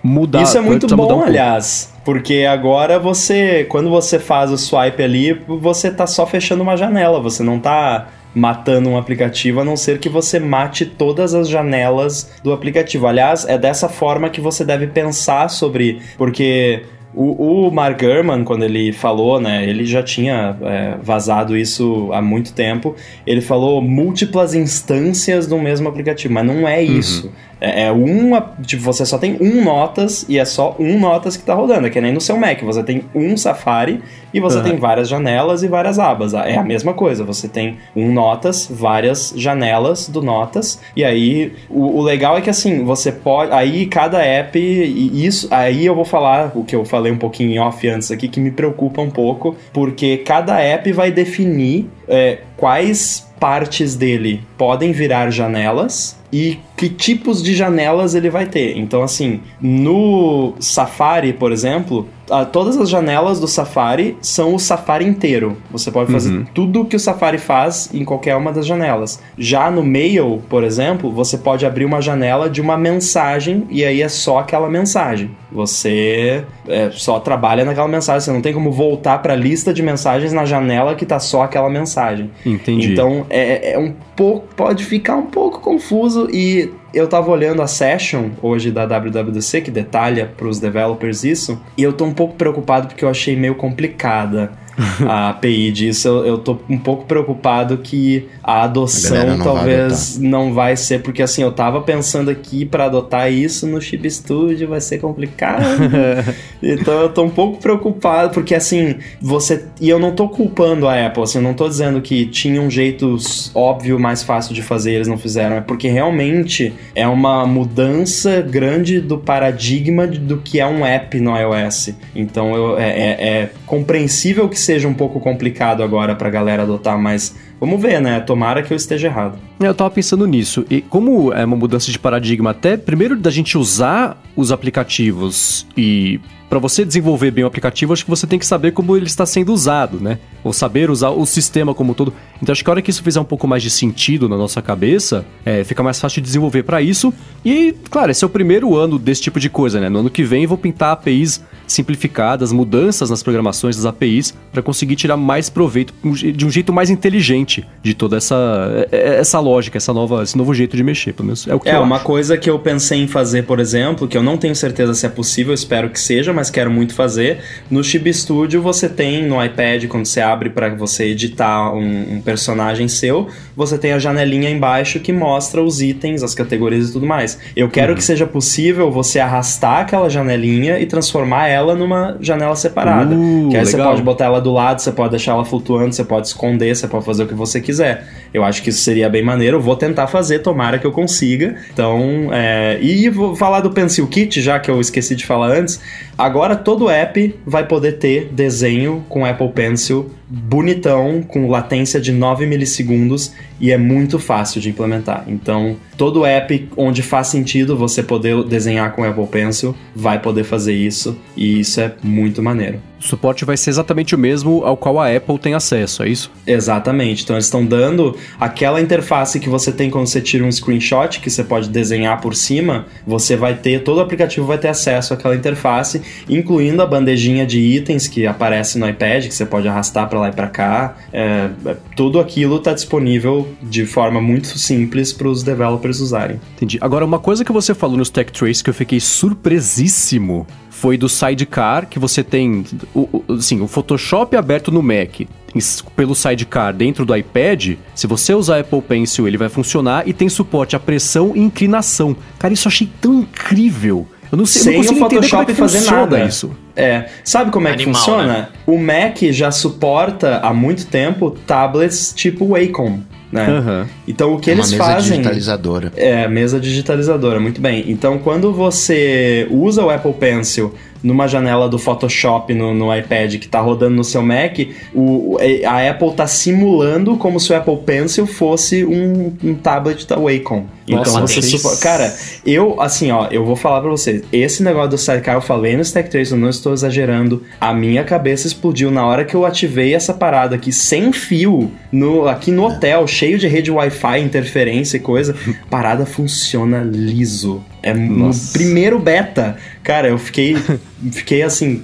mudar. Isso é muito bom, um aliás. Porque agora você, quando você faz o swipe ali, você tá só fechando uma janela, você não tá matando um aplicativo, a não ser que você mate todas as janelas do aplicativo. Aliás, é dessa forma que você deve pensar sobre. Porque o, o Mark Gurman, quando ele falou, né, ele já tinha é, vazado isso há muito tempo. Ele falou múltiplas instâncias do mesmo aplicativo, mas não é isso. É, é uma. Tipo, você só tem um notas e é só um notas que tá rodando. É que nem no seu Mac. Você tem um Safari e você Aham. tem várias janelas e várias abas. É a mesma coisa. Você tem um notas, várias janelas do notas. E aí, o, o legal é que assim, você pode. Aí cada app. E isso. Aí eu vou falar o que eu falei um pouquinho em off antes aqui, que me preocupa um pouco. Porque cada app vai definir é, quais partes dele podem virar janelas e que tipos de janelas ele vai ter. Então, assim, no Safari, por exemplo, a- todas as janelas do Safari são o Safari inteiro. Você pode fazer Uhum. tudo que o Safari faz em qualquer uma das janelas. Já no Mail, por exemplo, você pode abrir uma janela de uma mensagem e aí é só aquela mensagem. Você é, só trabalha naquela mensagem. Você não tem como voltar para a lista de mensagens na janela que tá só aquela mensagem. Entendi. Então é, é um pouco. Pode ficar um pouco confuso e. Eu tava olhando a session hoje da WWDC, que detalha para os developers isso, e eu tô um pouco preocupado porque eu achei meio complicada a API disso. Eu, eu tô um pouco preocupado que a A adoção galera não vai talvez não vai ser, porque assim, eu tava pensando aqui para adotar isso no Chip Studio vai ser complicado. Então eu tô um pouco preocupado, porque assim, você. E eu não tô culpando a Apple, assim, eu não tô dizendo que tinha um jeito óbvio, mais fácil de fazer e eles não fizeram. É porque realmente é uma mudança grande do paradigma do que é um app no iOS. Então eu, é, é- é compreensível que seja um pouco complicado agora pra galera adotar, mas vamos ver, né? Tomara que eu esteja errado. Eu tava pensando nisso. E como é uma mudança de paradigma, até primeiro da gente usar os aplicativos e para você desenvolver bem o aplicativo, acho que você tem que saber como ele está sendo usado, né? Ou saber usar o sistema como um todo. Então acho que a hora que isso fizer um pouco mais de sentido na nossa cabeça, é, fica mais fácil de desenvolver para isso. E, claro, esse é o primeiro ano desse tipo de coisa, né? No ano que vem vou pintar APIs simplificadas, mudanças nas programações das APIs para conseguir tirar mais proveito de um jeito mais inteligente de toda essa essa lógica, essa nova, esse novo jeito de mexer, pelo menos é o que É, eu uma acho. coisa que eu pensei em fazer, por exemplo, que eu não tenho certeza se é possível, espero que seja, mas quero muito fazer. No Chibi Studio você tem no iPad, quando você abre para você editar um, um personagem seu, você tem a janelinha embaixo que mostra os itens, as categorias e tudo mais. Eu quero que seja possível você arrastar aquela janelinha e transformar ela numa janela separada. Uh, que aí você legal. pode botar ela do lado, você pode deixar ela flutuando, você pode esconder, você pode fazer o que você quiser. Eu acho que isso seria bem maneiro. Eu vou tentar fazer, tomara que eu consiga. Então, é... e vou falar do Pencil Kit, já que eu esqueci de falar antes. Agora todo app vai poder ter desenho com Apple Pencil bonitão, com latência de 9 milissegundos e é muito fácil de implementar. Então, todo app onde faz sentido você poder desenhar com Apple Pencil vai poder fazer isso e isso é muito maneiro. O suporte vai ser exatamente o mesmo ao qual a Apple tem acesso, é isso? Exatamente. Então eles estão dando aquela interface que você tem quando você tira um screenshot, que você pode desenhar por cima, você vai ter, todo o aplicativo vai ter acesso àquela interface, incluindo a bandejinha de itens que aparece no iPad, que você pode arrastar para lá e para cá. É, tudo aquilo está disponível de forma muito simples para os developers usarem. Entendi. Agora, uma coisa que você falou nos Tech Trace que eu fiquei surpresíssimo foi do Sidecar, que você tem o, o, assim, o Photoshop aberto no Mac pelo Sidecar dentro do iPad, se você usar Apple Pencil, ele vai funcionar e tem suporte a pressão e inclinação. Cara, isso eu achei tão incrível. Eu não sei, Sem eu não o Photoshop é fazer nada. isso. É, sabe como é que Animal, funciona? né? O Mac já suporta há muito tempo tablets tipo Wacom. Né? Aham. Então o que É eles mesa fazem digitalizadora. é mesa digitalizadora, muito bem. Então quando você usa o Apple Pencil numa janela do Photoshop no, no iPad que está rodando no seu Mac, o, o- a Apple está simulando como se o Apple Pencil fosse um, um tablet da Wacom. Nossa, então você supo- Cara, eu, assim, ó, eu vou falar pra vocês. Esse negócio do Sidecar, eu falei no Stack Trace, eu não estou exagerando. A minha cabeça explodiu na hora que eu ativei essa parada aqui sem fio, no, aqui no hotel, cheio de rede Wi-Fi, interferência e coisa. Parada funciona liso. É no Nossa. primeiro beta. Cara, eu fiquei, fiquei assim.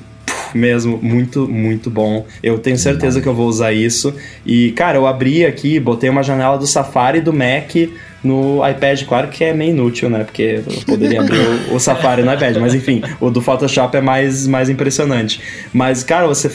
Mesmo, muito, muito bom. Eu tenho certeza que eu vou usar isso. E, cara, eu abri aqui, botei uma janela do Safari e do Mac no iPad, claro que é meio inútil, né? Porque eu poderia abrir o, o Safari no iPad, mas enfim, o do Photoshop é mais, mais impressionante. Mas, cara, você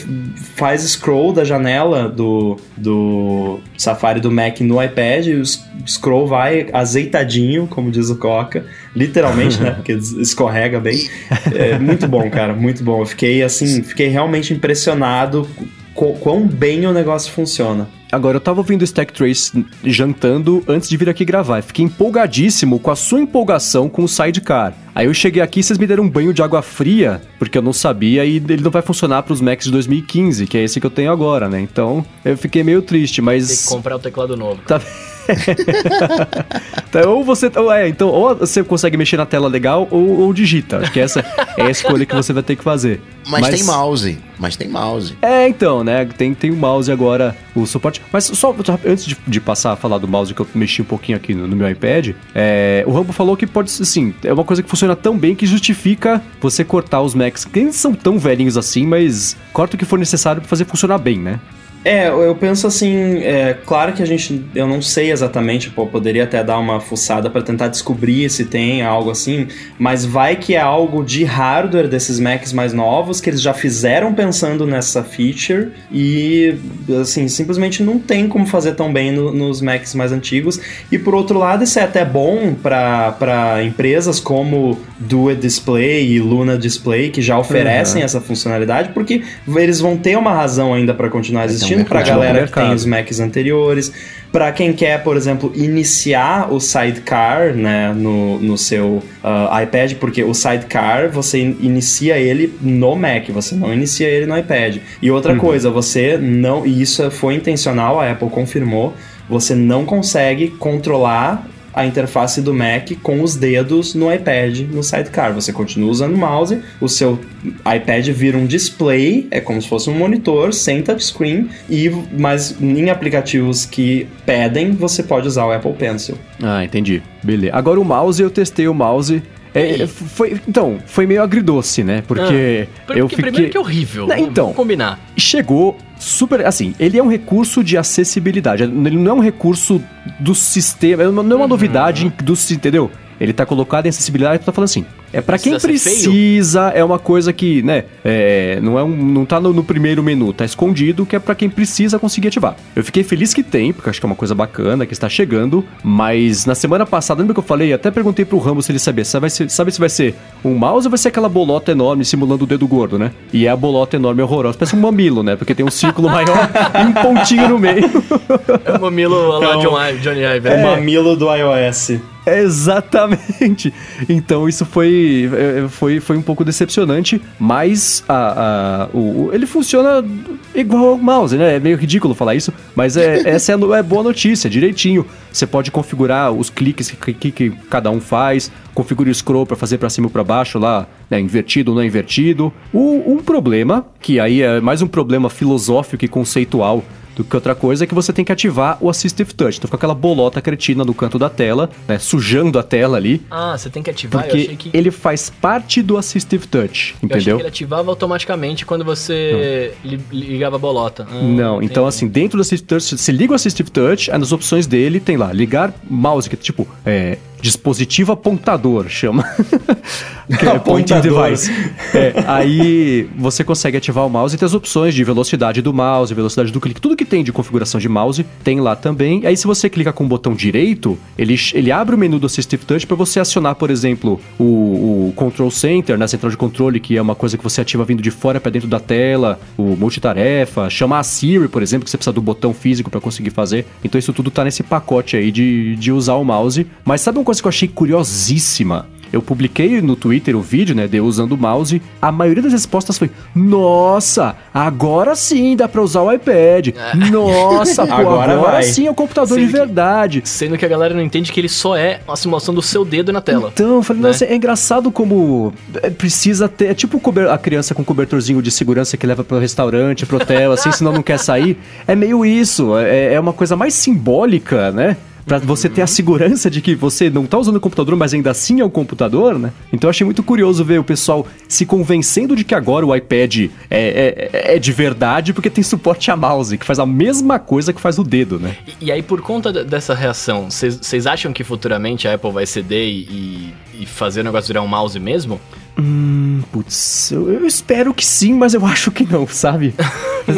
faz scroll da janela do, do Safari do Mac no iPad, e o scroll vai azeitadinho, como diz o Coca, literalmente, né? Porque es- escorrega bem. É muito bom, cara, muito bom. Eu fiquei assim, fiquei realmente impressionado quão bem o negócio funciona. Agora, eu tava ouvindo o Stack Trace jantando antes de vir aqui gravar. Fiquei empolgadíssimo com a sua empolgação com o Sidecar. Aí eu cheguei aqui e vocês me deram um banho de água fria, porque eu não sabia e ele não vai funcionar pros Macs de 2015, que é esse que eu tenho agora, né? Então, eu fiquei meio triste, Tem que mas... comprar o teclado novo. Tá... Então, ou você. Ou é, então, ou você consegue mexer na tela legal ou, ou digita. Acho que essa é a escolha que você vai ter que fazer. Mas, tem mouse. Mas tem mouse. É, então, né? Tem, tem o mouse agora, o suporte. Mas só, antes de, de passar a falar do mouse, que eu mexi um pouquinho aqui no, no meu iPad, é, o Rambo falou que pode, assim, é uma coisa que funciona tão bem que justifica você cortar os Macs, que nem são tão velhinhos assim, mas corta o que for necessário pra fazer funcionar bem, né? É, eu penso assim, é, claro que a gente, eu não sei exatamente, pô, poderia até dar uma fuçada pra tentar descobrir se tem algo assim, mas vai que é algo de hardware desses Macs mais novos que eles já fizeram pensando nessa feature e, assim, simplesmente não tem como fazer tão bem no- nos Macs mais antigos. E por outro lado, isso é até bom para empresas como It Display e Luna Display que já oferecem essa funcionalidade, porque eles vão ter uma razão ainda para continuar existindo mercado. para Continua galera que tem os Macs anteriores, para quem quer, por exemplo, iniciar o Sidecar, né, no, no seu ah, iPad, porque o Sidecar você in- inicia ele no Mac, você não inicia ele no iPad. E outra coisa, você não, e isso foi intencional, a Apple confirmou, você não consegue controlar a interface do Mac com os dedos no iPad no Sidecar. Você continua usando o mouse, o seu iPad vira um display, é como se fosse um monitor sem touchscreen, e, mas em aplicativos que pedem, você pode usar o Apple Pencil. Ah, entendi. Beleza. Agora o mouse, eu testei o mouse. É, E? foi, então, foi meio agridoce, né? Porque Ah, eu fiquei... primeiro que é horrível. Não, então. Vamos combinar. chegou super. Assim, ele é um recurso de acessibilidade. Ele não é um recurso do sistema. Não é uma novidade do entendeu? Ele tá colocado em acessibilidade, tu tá falando assim. É pra quem Precisa é uma coisa que, né, é, não é um, não tá no, no primeiro menu, tá escondido, que é pra quem precisa conseguir ativar. Eu fiquei feliz que tem, porque acho que é uma coisa bacana, que está chegando, mas na semana passada, lembra que eu falei, até perguntei pro Ramos se ele sabia, se vai ser, sabe se vai ser um mouse ou vai ser aquela bolota enorme simulando o dedo gordo, né? E é a bolota enorme horrorosa, parece um mamilo, né? Porque tem um círculo maior e um pontinho no meio. É o mamilo lá Então, Johnny Ive. É o mamilo do iOS. Exatamente. Então isso foi foi, é, foi, foi um pouco decepcionante, mas a, a, o, ele funciona igual ao mouse, né? É meio ridículo falar isso, mas é, essa é, a- é boa notícia, direitinho. Você pode configurar os cliques que, que- que cada um faz, configure o scroll para fazer para cima ou para baixo lá, né, invertido ou não invertido. O, um problema, que aí é mais um problema filosófico e conceitual do que outra coisa, é que você tem que ativar o Assistive Touch. Então fica aquela bolota cretina no canto da tela, né, sujando a tela ali, Ah, você tem que ativar. porque achei que. ele faz parte do Assistive Touch, Eu achei entendeu? que ele ativava automaticamente quando você li- ligava a bolota. Ah, Não, então assim, dentro do Assistive Touch, você liga o Assistive Touch, aí nas opções dele tem lá, ligar mouse, que é tipo, é, dispositivo apontador, chama. que é pointing device. É, aí você consegue ativar o mouse e tem as opções de velocidade do mouse, velocidade do clique, tudo que tem de configuração de mouse tem lá também. Aí se você clica com o botão direito, ele, ele abre o menu do Assistive Touch para você acionar, por exemplo, o, o Control Center, na central de controle, que é uma coisa que você ativa vindo de fora para dentro da tela, o multitarefa, chamar a Siri, por exemplo, que você precisa do botão físico para conseguir fazer. Então isso tudo tá nesse pacote aí de, de usar o mouse. Mas sabe uma coisa que eu achei curiosíssima? Eu publiquei no Twitter o vídeo, né, de eu usando o mouse. A maioria das respostas foi: Nossa, agora sim dá pra usar o iPad. Nossa, pô, Agora agora, vai." sim é o computador Sendo de que- verdade. Sendo que a galera não entende que ele só é uma simulação do seu dedo na tela. Então, eu falei, né? nossa, é engraçado como é, precisa ter. É tipo a criança com cobertorzinho de segurança que leva pro restaurante, pro hotel, assim, senão não quer sair. É meio isso. É, é uma coisa mais simbólica, né? Pra você ter a segurança de que você não tá usando o computador, mas ainda assim é um computador, né? Então eu achei muito curioso ver o pessoal se convencendo de que agora o iPad é, é, é de verdade porque tem suporte a mouse, que faz a mesma coisa que faz o dedo, né? E, e aí, por conta de- dessa reação, vocês acham que futuramente a Apple vai ceder e- e fazer o negócio virar um mouse mesmo? Hum, putz, eu, eu espero que sim, mas eu acho que não, sabe?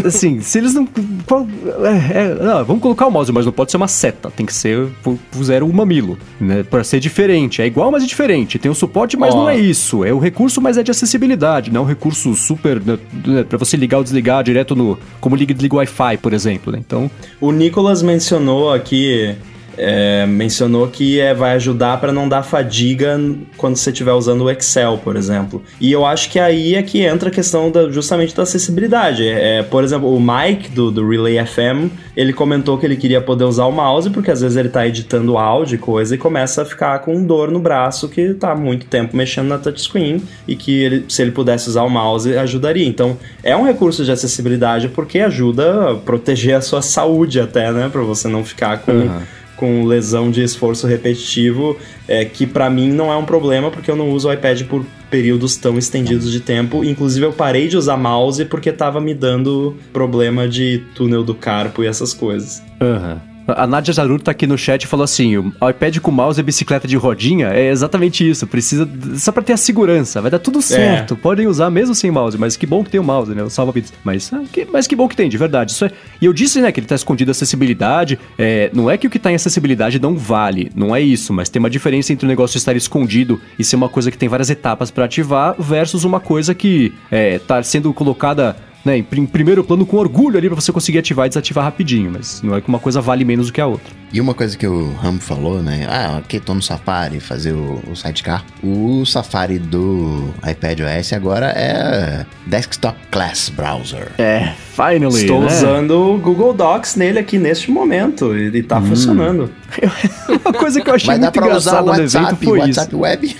assim, se eles não. qual- é, é, não, vamos colocar o mouse, mas não pode ser uma seta, tem que ser. pu- Puseram um mamilo, né? Pra ser diferente. É igual, mas é diferente. Tem o suporte, mas Ó. não é isso. É o recurso, mas é de acessibilidade, não é um recurso super. Né, né, pra você ligar ou desligar direto no. Como liga e desliga o Wi-Fi, por exemplo, né? Então. O Nicolas mencionou aqui, é, mencionou que é, vai ajudar para não dar fadiga quando você estiver usando o Excel, por exemplo. E eu acho que aí é que entra a questão da- justamente da acessibilidade. É, por exemplo, o Mike do, do Relay FM, ele comentou que ele queria poder usar o mouse porque às vezes ele tá editando áudio e coisa e começa a ficar com dor no braço que tá há muito tempo mexendo na touchscreen e que ele- se ele pudesse usar o mouse ajudaria. Então é um recurso de acessibilidade porque ajuda a proteger a sua saúde até, né, para você não ficar com Aham. Com lesão de esforço repetitivo, é, que pra mim não é um problema porque eu não uso o iPad por períodos tão estendidos de tempo. Inclusive eu parei de usar mouse porque tava me dando problema de túnel do carpo e essas coisas. Aham. A Nadia Jarur tá aqui no chat e falou assim: o iPad com mouse e bicicleta de rodinha é exatamente isso. Precisa. Só pra ter a segurança. Vai dar tudo certo. Podem usar mesmo sem mouse, mas que bom que tem o mouse, né? O salva-vidas. Mas, ah, que, mas que bom que tem, de verdade. Isso é, e eu disse, né, que ele tá escondido a acessibilidade. É, não é que o que tá em acessibilidade não vale. Não é isso. Mas tem uma diferença entre o negócio estar escondido e ser uma coisa que tem várias etapas pra ativar versus uma coisa que é, tá sendo colocada né, em prim- primeiro plano com orgulho ali pra você conseguir ativar e desativar rapidinho, mas não é que uma coisa vale menos do que a outra. E uma coisa que o Rambo falou, né? Ah, aqui tô no Safari fazer o, o sidecar. O Safari do iPad OS agora é Desktop Class Browser. É, finally, Estou né? usando o Google Docs nele aqui neste momento e, e tá funcionando. Uma coisa que eu achei Mas dá muito engraçada no evento WhatsApp, foi WhatsApp isso. Web.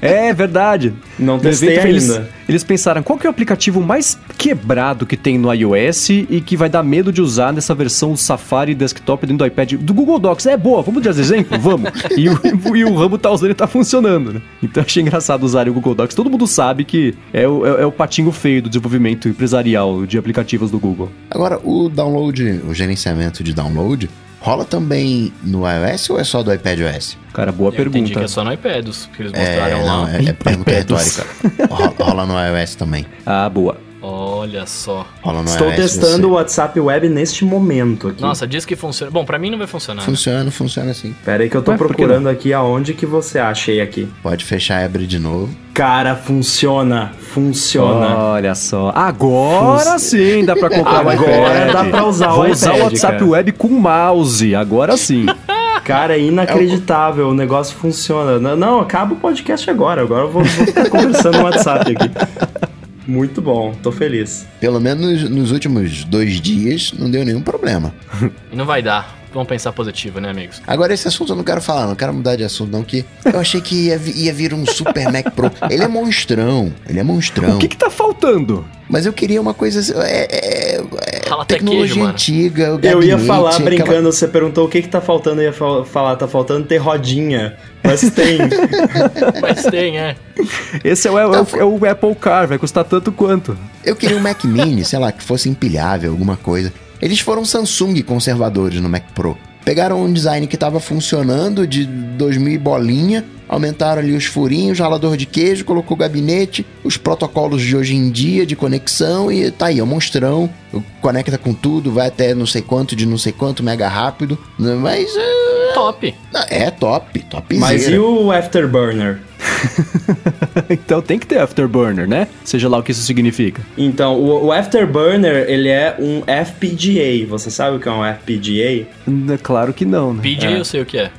É verdade. Não testei evento, eles, ainda. eles pensaram qual que é o aplicativo mais quebrado que tem no iOS e que vai dar medo de usar nessa versão Safari Desktop dentro do iPad do Google Docs. É boa, vamos dar exemplo? Vamos. E o, e o Rambo tá usando e tá funcionando, né? Então achei engraçado usar o Google Docs. Todo mundo sabe que é o, é, é o patinho feio do desenvolvimento empresarial de aplicativos do Google. Agora, o download, o gerenciamento de download, rola também no iOS ou é só do iPad OS? Cara, boa Eu entendi pergunta. que é só no iPad, os que eles É, mostraram não, lá. é, é pergunta retórica. Rola, rola no iOS também. Ah, boa. Olha só. Rola no Estou iOS. testando o você- WhatsApp Web neste momento aqui. Nossa, diz que funciona. Bom, pra mim não vai funcionar. né? Funciona, funciona assim. Pera aí que eu tô que procurando aqui aonde que você achei aqui. Pode fechar e abrir de novo. Cara, funciona. Funciona. Olha só. Agora sim dá pra comprar o Agora iPad. dá pra usar o Vou usar o WhatsApp cara. Web com mouse. Agora sim. Cara, é inacreditável, o negócio funciona. Não, não, acaba o podcast agora. Agora eu vou, vou ficar conversando no WhatsApp aqui. Muito bom, tô feliz. Pelo menos nos últimos dois dias não deu nenhum problema. E não vai dar. Vamos pensar positivo, né, amigos? Agora, esse assunto eu não quero falar, não quero mudar de assunto, não, que eu achei que ia, ia vir um Super Mac Pro. Ele é monstrão, ele é monstrão. O que que tá faltando? Mas eu queria uma coisa. assim, É, é- é tecnologia queijo, antiga. o Eu ia gabinete, falar aquela- brincando, você perguntou o que que tá faltando, eu ia fal- falar, tá faltando ter rodinha. Mas tem. Mas tem, é. Esse é o, é o- é o Apple Car, vai custar tanto quanto. Eu queria um Mac Mini, sei lá, que fosse empilhável, alguma coisa. Eles foram Samsung conservadores no Mac Pro. Pegaram um design que estava funcionando de 2000 e bolinha, aumentaram ali os furinhos, ralador de queijo, colocou o gabinete, os protocolos de hoje em dia de conexão e tá aí, é um monstrão. Conecta com tudo, vai até não sei quanto de não sei quanto, mega rápido. Mas é, Top. é top, top. Mas e o Afterburner? então tem que ter Afterburner, né? Seja lá o que isso significa. Então, o, o Afterburner, ele é um FPGA. Você sabe o que é um FPGA? N- Claro que não, né? PJ eu sei o que é.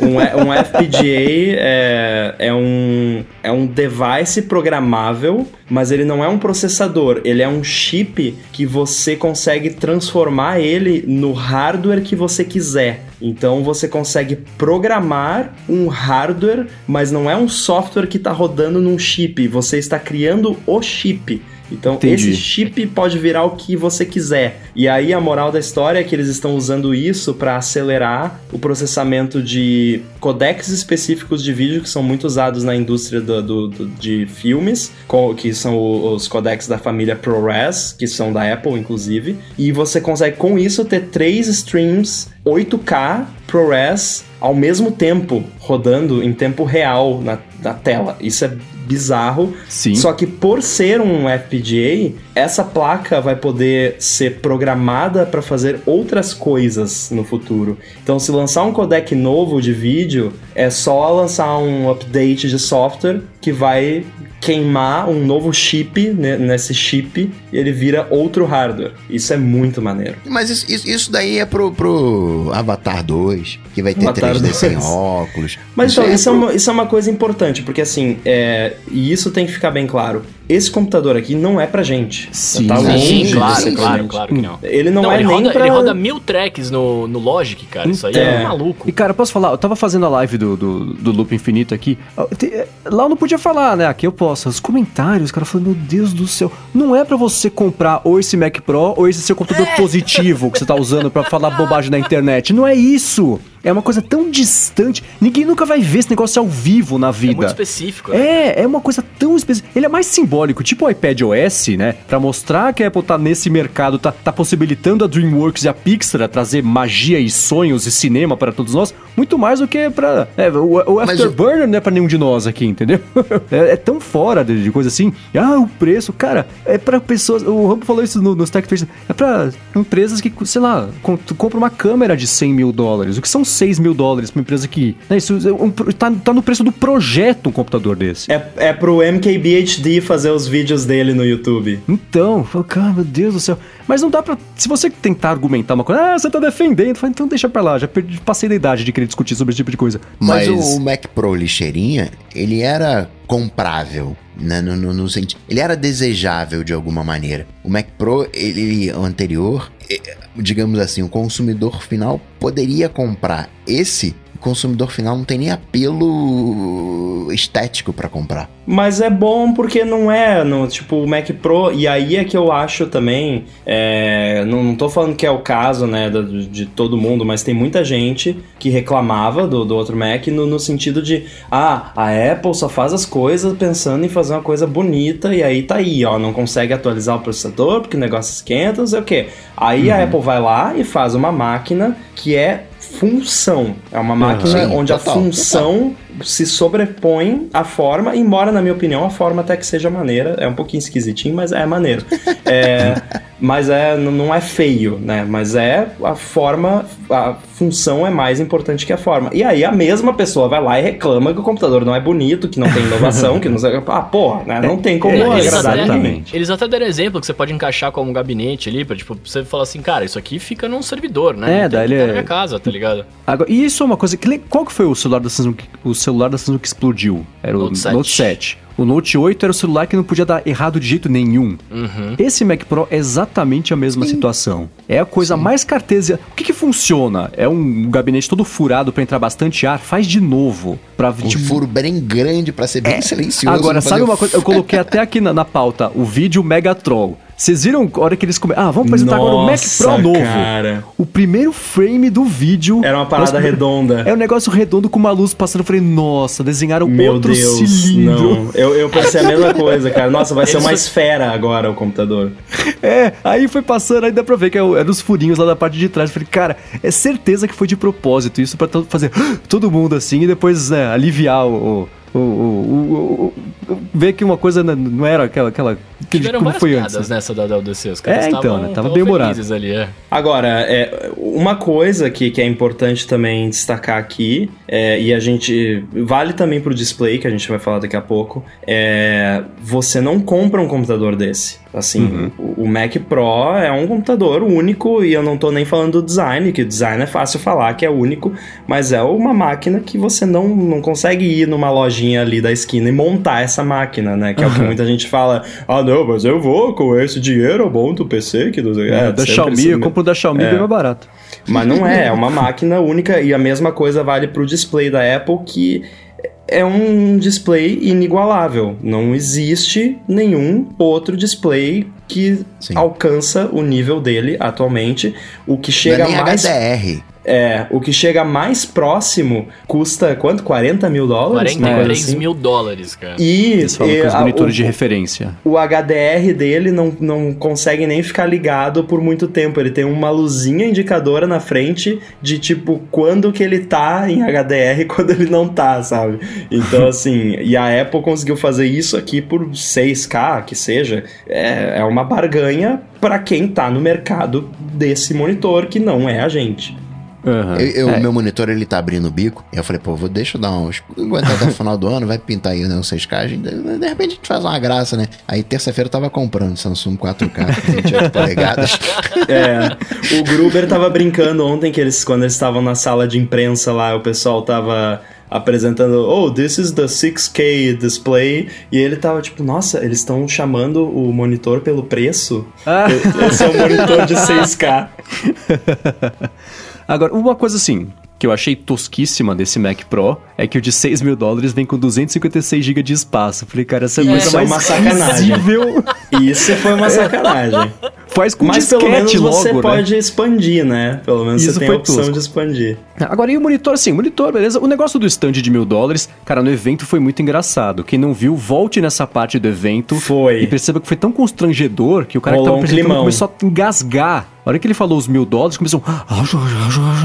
Um, um FPGA é, é, um, é um device programável, mas ele não é um processador. Ele é um chip que você consegue transformar ele no hardware que você quiser. Então você consegue programar um hardware, mas não é um software que está rodando num chip. Você está criando o chip. Então Entendi. esse chip pode virar o que você quiser. E aí a moral da história é que eles estão usando isso para acelerar o processamento de codecs específicos de vídeo que são muito usados na indústria do, do- do- de filmes, que são os codecs da família ProRes, que são da Apple inclusive. E você consegue com isso ter três streams 8K ProRes ao mesmo tempo rodando em tempo real na, na tela. Isso é bizarro. Sim. Só que por ser um FPGA, essa placa vai poder ser programada para fazer outras coisas no futuro. Então, se lançar um codec novo de vídeo, é só lançar um update de software que vai queimar um novo chip né, nesse chip e ele vira outro hardware. Isso é muito maneiro. Mas isso, isso, isso daí é pro, pro Avatar 2, que vai ter Avatar 3D sem 2. óculos. Mas então, isso é, pro- uma, isso é uma coisa importante, porque assim, é, e isso tem que ficar bem claro. Esse computador aqui não é pra gente. Sim. Tá longe Sim, de claro, pra claro, gente. claro que não. Ele não, é ele, nem roda, pra... ele roda mil tracks no, no Logic, cara. Isso aí é, É. maluco. E cara, posso falar? Eu tava fazendo a live do, do, do Loop Infinito aqui. Ah, te- Lá eu não podia falar, né? Aqui eu posso. Os comentários, o cara falando, meu Deus do céu. Não é pra você comprar ou esse Mac Pro ou esse seu computador positivo que você tá usando pra falar bobagem na internet. Não é isso. É uma coisa tão distante. Ninguém nunca vai ver esse negócio ao vivo na É vida. muito específico. né? É, é uma coisa tão específica. Ele é mais simbólico, tipo o iPad OS, né? Pra mostrar que a Apple tá nesse mercado, tá, tá possibilitando a DreamWorks e a Pixar a trazer magia e sonhos e cinema para todos nós, muito mais do que pra. É, o, o Mas Afterburner não é pra nenhum de nós aqui, entendeu? é, é tão fora de, de coisa assim. Ah, o preço, cara, é pra pessoas. O Rambo falou isso no, nos Tech Trends, É pra empresas que, sei lá, com- tu compra uma câmera de 100 mil dólares. O que são 6 mil dólares pra uma empresa que. Né, isso é um, tá, tá no preço do projeto um computador desse. É, é pro MKBHD fazer os vídeos dele no YouTube. Então, eu falo, cara, meu Deus do céu. Mas não dá pra. Se você tentar argumentar uma coisa, ah, você tá defendendo, fala, então deixa pra lá, já perdi, passei da idade de querer discutir sobre esse tipo de coisa. Mas, Mas. o, Mac Pro lixeirinha, ele era comprável, né? No, no, no sentido. Ele era desejável de alguma maneira. O Mac Pro, ele, o anterior, digamos assim, o consumidor final poderia comprar esse. O consumidor final não tem nem apelo estético pra comprar. Mas é bom porque não é, no, tipo, o Mac Pro, e aí é que eu acho também, é, não, não tô falando que é o caso, né, do- de, todo mundo, mas tem muita gente que reclamava do, do outro Mac no, no sentido de, ah, a Apple só faz as coisas pensando em fazer uma coisa bonita, e aí tá aí, ó, não consegue atualizar o processador porque o negócio esquenta, não sei o quê. Aí a Apple vai lá e faz uma máquina que é função, é uma máquina Sim, onde total, a função se sobrepõe à forma, embora, na minha opinião, a forma até que seja maneira. É um pouquinho esquisitinho, mas é maneiro. É, mas é, não é feio, né? Mas é a forma, a função é mais importante que a forma. E aí a mesma pessoa vai lá e reclama que o computador não é bonito, que não tem inovação, que não sei. Ah, porra, né? Não tem como É, Eles agradar até, exatamente. eles até deram exemplo que você pode encaixar como um gabinete ali, pra tipo, você falar assim, cara, isso aqui fica num servidor, né? É, daí ele é- na minha casa, tá ligado? Agora, e isso é uma coisa que. Qual que foi o celular da Samsung? que- O celular da Samsung que explodiu? Era o Note 7. Note 7. O Note 8 era o celular que não podia dar errado de jeito nenhum. Uhum. Esse Mac Pro é exatamente a mesma situação. É a coisa mais cartesia. O que, que funciona? É um gabinete todo furado pra entrar bastante ar? Faz de novo. Pra, Um tipo, furo bem grande pra ser bem silencioso. Agora, sabe fazer- uma coisa? Eu coloquei até aqui na, na pauta o vídeo Megatroll. Vocês viram a hora que eles começam? Ah, vamos apresentar agora o Mac Nossa, Pro novo. cara. O primeiro frame do vídeo. Era uma parada Nossa, redonda. É um negócio redondo com uma luz passando. Eu falei, nossa, desenharam Meu outro Deus, cilindro. não. Eu, eu pensei a mesma coisa, cara. Nossa, vai ser uma esfera agora o computador. É, aí foi passando, aí dá pra ver que é eram os furinhos lá da parte de trás. Eu falei, cara, é certeza que foi de propósito isso pra fazer todo mundo assim e depois né, aliviar o. o, o, o- o- o- ver que uma coisa não- era aquela. aquela aquele- Tiveram como foi antes. né? nessa da WDC. Os caras É, então, estavam né? Tava estavam bem humorado. felizes ali, é. Agora, é, uma coisa que, que é importante também destacar aqui, é, e a gente. Vale também pro display, que a gente vai falar daqui a pouco, é. Você não compra um computador desse. Assim, o, o Mac Pro é um computador único, e eu não tô nem falando do design, que o design é fácil falar que é único, mas é uma máquina que você não, não consegue ir numa lojinha ali da esquina e montar essa máquina, né? Que é o que muita gente fala, ah não, mas eu vou com esse dinheiro, eu monto o PC, que não sei É, da Xiaomi, eu compro da Xiaomi É. bem mais barato. Mas não é, é uma máquina única e a mesma coisa vale pro display da Apple que é um display inigualável. Não existe nenhum outro display que Sim. alcança o nível dele atualmente. O que Não é chega mais HDR. É, o que chega mais próximo custa quanto? 40 mil dólares? Uma coisa 43 assim. mil dólares, cara. E, Eles falam e com os a- monitores o- de referência. o HDR dele não, não consegue nem ficar ligado por muito tempo. Ele tem uma luzinha indicadora na frente de tipo quando que ele tá em HDR e quando ele não tá, sabe? Então, assim, e a Apple conseguiu fazer isso aqui por 6K, que seja. É, é uma barganha para quem tá no mercado desse monitor, que não é a gente. Aham. Eu, eu- É. Meu monitor, ele tá abrindo o bico. E eu falei, pô, vou, deixa eu dar uns... Aguentar até o final do ano, vai pintar aí, né, uns 6K. a gente- De, de repente a gente faz uma graça, né? Aí terça-feira eu tava comprando Samsung 4K, 28 polegadas. É, o Gruber tava brincando ontem que eles, quando eles estavam na sala de imprensa lá, o pessoal tava apresentando, oh, this is the 6K display, e ele tava tipo, nossa, eles estão chamando o monitor pelo preço? Ah. Esse é um monitor de 6K. Agora, uma coisa assim, que eu achei tosquíssima desse Mac Pro, é que o de 6 mil dólares vem com 256 GB de espaço. Falei, cara, essa é coisa é mais uma sacanagem. Isso foi uma sacanagem. Faz com Mas pelo menos você logo, né? pode expandir, né? Pelo menos Isso você tem a opção tosco. de expandir. Agora, e o monitor, assim, o monitor, beleza? O negócio do stand de mil dólares, cara, no evento foi muito engraçado. Quem não viu, volte nessa parte do evento. Foi. E perceba que foi tão constrangedor que o cara Rolou que um tava apresentando climão. começou a engasgar. A hora que ele falou os mil dólares, começou.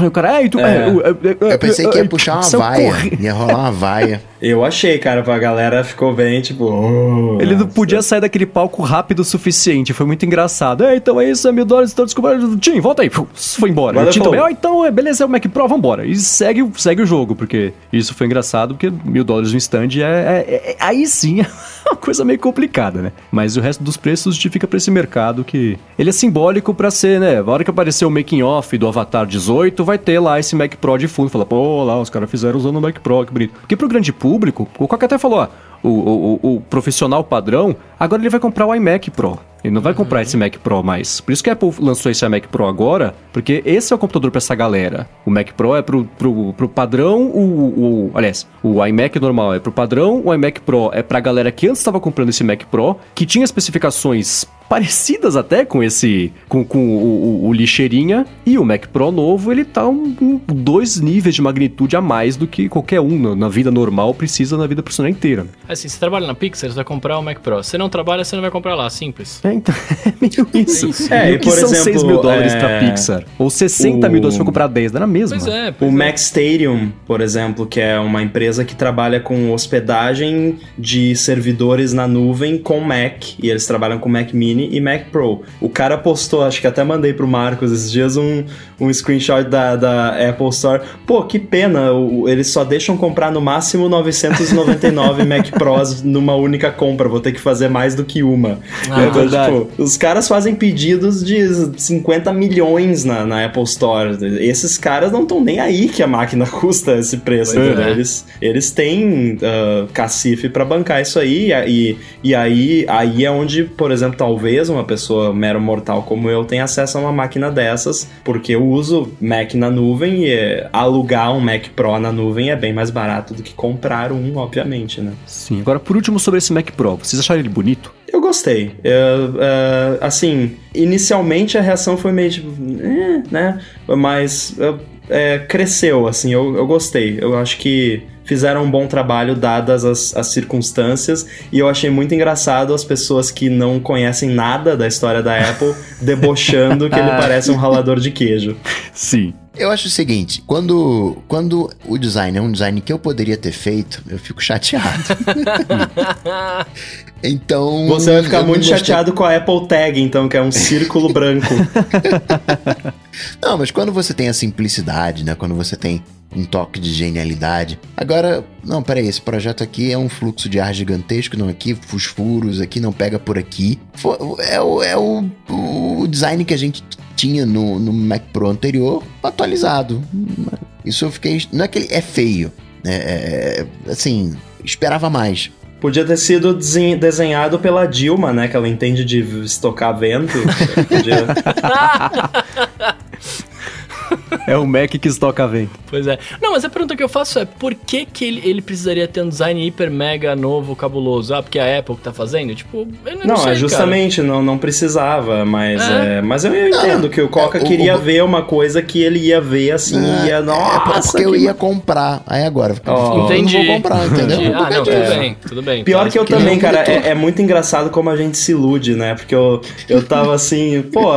O cara, é, tu, É. Eu pensei que ia puxar uma vaia. Ia rolar uma vaia. Eu achei, cara, a galera ficou bem, tipo... oh, Ele não nossa. podia sair daquele palco rápido o suficiente, foi muito engraçado. É, então é isso, é mil dólares, então desculpa. Tim, volta aí. Foi embora. Valeu, o Tim também, ó, então é, beleza, é o Mac Pro, vambora. E segue, segue o jogo, porque isso foi engraçado, porque mil dólares no stand é, é- é- Aí sim é uma coisa meio complicada, né? Mas o resto dos preços justifica pra esse mercado que. Ele é simbólico pra ser, né? A hora que aparecer o making off do Avatar 18, vai ter lá esse Mac Pro de fundo. Fala, pô, lá, os caras fizeram usando o Mac Pro, que bonito. Porque pro grande público, o Coca até falou, ó. O, o, o- profissional padrão, agora ele vai comprar o iMac Pro. Ele não vai comprar esse Mac Pro mais. Por isso que a Apple lançou esse iMac Pro agora, porque esse é o computador pra essa galera. O Mac Pro é pro, pro, pro padrão, o, o. Aliás, o iMac normal é pro padrão, o iMac Pro é pra galera que antes estava comprando esse Mac Pro, que tinha especificações parecidas até com esse. com, com o, o- o lixeirinha. E o Mac Pro novo, ele tá um, um- dois níveis de magnitude a mais do que qualquer um na, na vida normal precisa na vida profissional inteira. Assim, você trabalha na Pixar, você vai comprar o Mac Pro. Se não trabalha, você não vai comprar lá, simples. É, então é meio isso. É, e e o que por são exemplo, 6 mil dólares é, pra Pixar? Ou 60 mil o- dólares pra comprar 10, não era a mesma? Pois é. O pois é. Mac Stadium, por exemplo, que é uma empresa que trabalha com hospedagem de servidores na nuvem com Mac, e eles trabalham com Mac Mini e Mac Pro. O cara postou, acho que até mandei pro Marcos esses dias um, um screenshot da, da Apple Store. Pô, que pena, o- eles só deixam comprar no máximo 999 Mac Pros numa única compra, vou ter que fazer mais do que uma. Ah, Então, verdade. Tipo, os caras fazem pedidos de 50 milhões na, na Apple Store. Esses caras não estão nem aí que a máquina custa esse preço, Pois entendeu? é. Eles, eles têm ah, cacife pra bancar isso aí, e, e aí, aí é onde, por exemplo, talvez uma pessoa mero mortal como eu tenha acesso a uma máquina dessas, porque eu uso Mac na nuvem e eh, alugar um Mac Pro na nuvem é bem mais barato do que comprar um, obviamente, né? Sim. Agora, por último, sobre esse Mac Pro, vocês acharam ele bonito? Eu gostei. Eu, é, assim, inicialmente a reação foi meio tipo, "Eh", né? Mas eu, é, cresceu, assim, eu, eu gostei. Eu acho que fizeram um bom trabalho dadas as, as circunstâncias e eu achei muito engraçado as pessoas que não conhecem nada da história da Apple debochando que ele parece um ralador de queijo. Sim. Eu acho o seguinte, quando, quando o design é um design que eu poderia ter feito, eu fico chateado. então. Você vai ficar muito chateado com a Apple Tag, então, que é um círculo branco. Não, mas quando você tem a simplicidade, né? Quando você tem um toque de genialidade. Agora, não, peraí, esse projeto aqui é um fluxo de ar gigantesco, não aqui, os furos aqui, não pega por aqui. É, o, é o, o design que a gente tinha no, no Mac Pro anterior, atualizado. Isso eu fiquei. Não é que ele é feio, né? É, assim, esperava mais. Podia ter sido desen- desenhado pela Dilma, né? Que ela entende de estocar vento. Podia- É o Mac que estoca vento. Pois é. Não, mas a pergunta que eu faço é por que, que ele, ele precisaria ter um design hiper mega novo, cabuloso? Ah, porque é a Apple que tá fazendo? Tipo, eu não, Não, sei, é justamente, não, não precisava, mas É. é, mas eu, eu entendo que o Coca é, o- queria o- ver uma coisa que ele ia ver assim, É, ia, é nossa, porque eu ia comprar. Aí agora, Ó. eu não Entendi. vou comprar, entendeu? Entendi. Ah, não, tudo disso. bem, tudo bem. Pior Tá, que eu também, cara, é, é muito engraçado como a gente se ilude, né? Porque eu, eu tava assim, pô,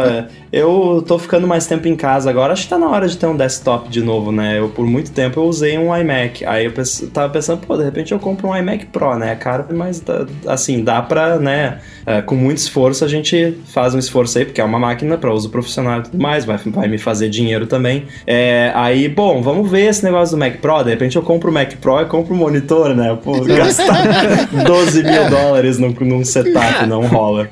eu tô ficando mais tempo em casa agora, acho que tá na hora de ter um desktop de novo, né? Eu, por muito tempo, eu usei um iMac. Aí eu pens- tava pensando, pô, de repente eu compro um iMac Pro, né? É caro, mas dá- assim, dá pra, né? é, com muito esforço a gente faz um esforço aí, porque é uma máquina pra uso profissional e tudo mais, vai, vai me fazer dinheiro também. É, aí, bom, vamos ver esse negócio do Mac Pro. De repente eu compro o Mac Pro e compro o monitor, né? Pô, gastar 12 mil dólares num, num setup não rola.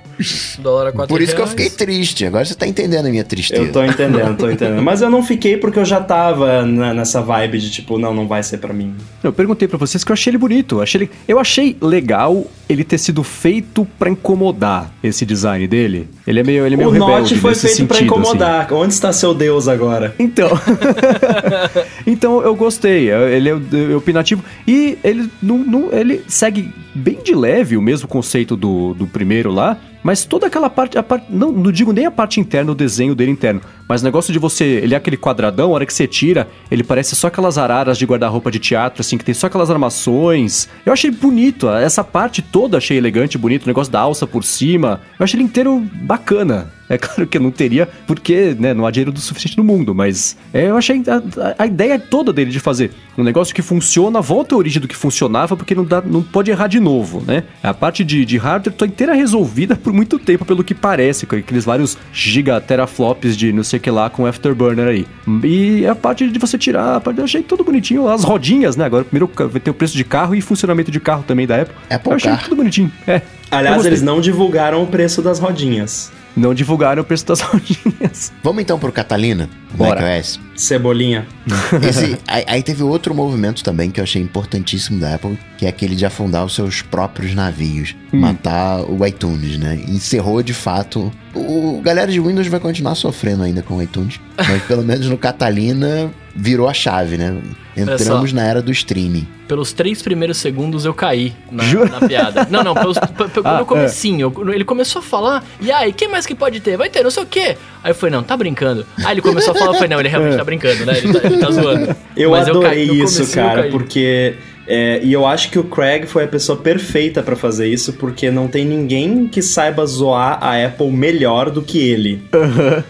Por isso que eu fiquei triste. Agora você tá entendendo a minha tristeza. Eu tô entendendo, tô entendendo. Mas eu não fiquei porque eu já tava na- nessa vibe de tipo, não, não vai ser pra mim. Eu perguntei pra vocês que eu achei ele bonito. Eu achei, ele- eu achei legal ele ter sido feito pra incomodar esse design dele. Ele é meio, ele é meio o rebelde Note foi nesse feito pra sentido, assim. incomodar. Onde está seu Deus agora? Então, então eu gostei. Ele é, é opinativo e ele não, não- ele segue bem de leve o mesmo conceito do, do primeiro lá, mas toda aquela parte, parte não, não digo nem a parte interna, o desenho dele interno, mas o negócio de você, ele é aquele quadradão, a hora que você tira, ele parece só aquelas araras de guarda-roupa de teatro, assim, que tem só aquelas armações. Eu achei bonito, essa parte toda achei elegante, bonito, o negócio da alça por cima. Eu achei ele inteiro bacana. É claro que eu não teria, porque né, não há dinheiro do suficiente no mundo, mas é, eu achei a, a- ideia toda dele de fazer um negócio que funciona, volta à origem do que funcionava, porque não, dá, não pode errar de novo, né? A parte de, de hardware tá inteira resolvida por muito tempo, pelo que parece, com aqueles vários giga teraflops de não sei o que lá com Afterburner aí. E a parte de você tirar, a parte, eu achei tudo bonitinho, as rodinhas, né? Agora primeiro vai ter o preço de carro e funcionamento de carro também da Apple. Apple eu achei Car. tudo bonitinho. É. Aliás, eles não divulgaram o preço das rodinhas. Não divulgaram o preço das rodinhas. Vamos então pro Catalina, Bora. macOS. Cebolinha. Esse, aí, aí teve outro movimento também que eu achei importantíssimo da Apple, que é aquele de afundar os seus próprios navios, Hum. matar o iTunes, né? Encerrou de fato. O, o galera de Windows vai continuar sofrendo ainda com o iTunes, mas pelo menos no Catalina virou a chave, né? Entramos na era do streaming. Pelos três primeiros segundos eu caí na, Jura? na piada. Não, não, pelos, pe- pe- Ah, no comecinho. eu- Ele começou a falar, e aí, que mais que pode ter? Vai ter, não sei o quê. Aí eu falei, não, tá brincando. Aí ele começou a falar, eu falei, não, ele realmente tá brincando, né? Ele tá, ele tá zoando. Eu Mas adorei caí- no isso, eu cara, caí. porque É, e eu acho que o Craig foi a pessoa perfeita pra fazer isso, porque não tem ninguém que saiba zoar a Apple melhor do que ele.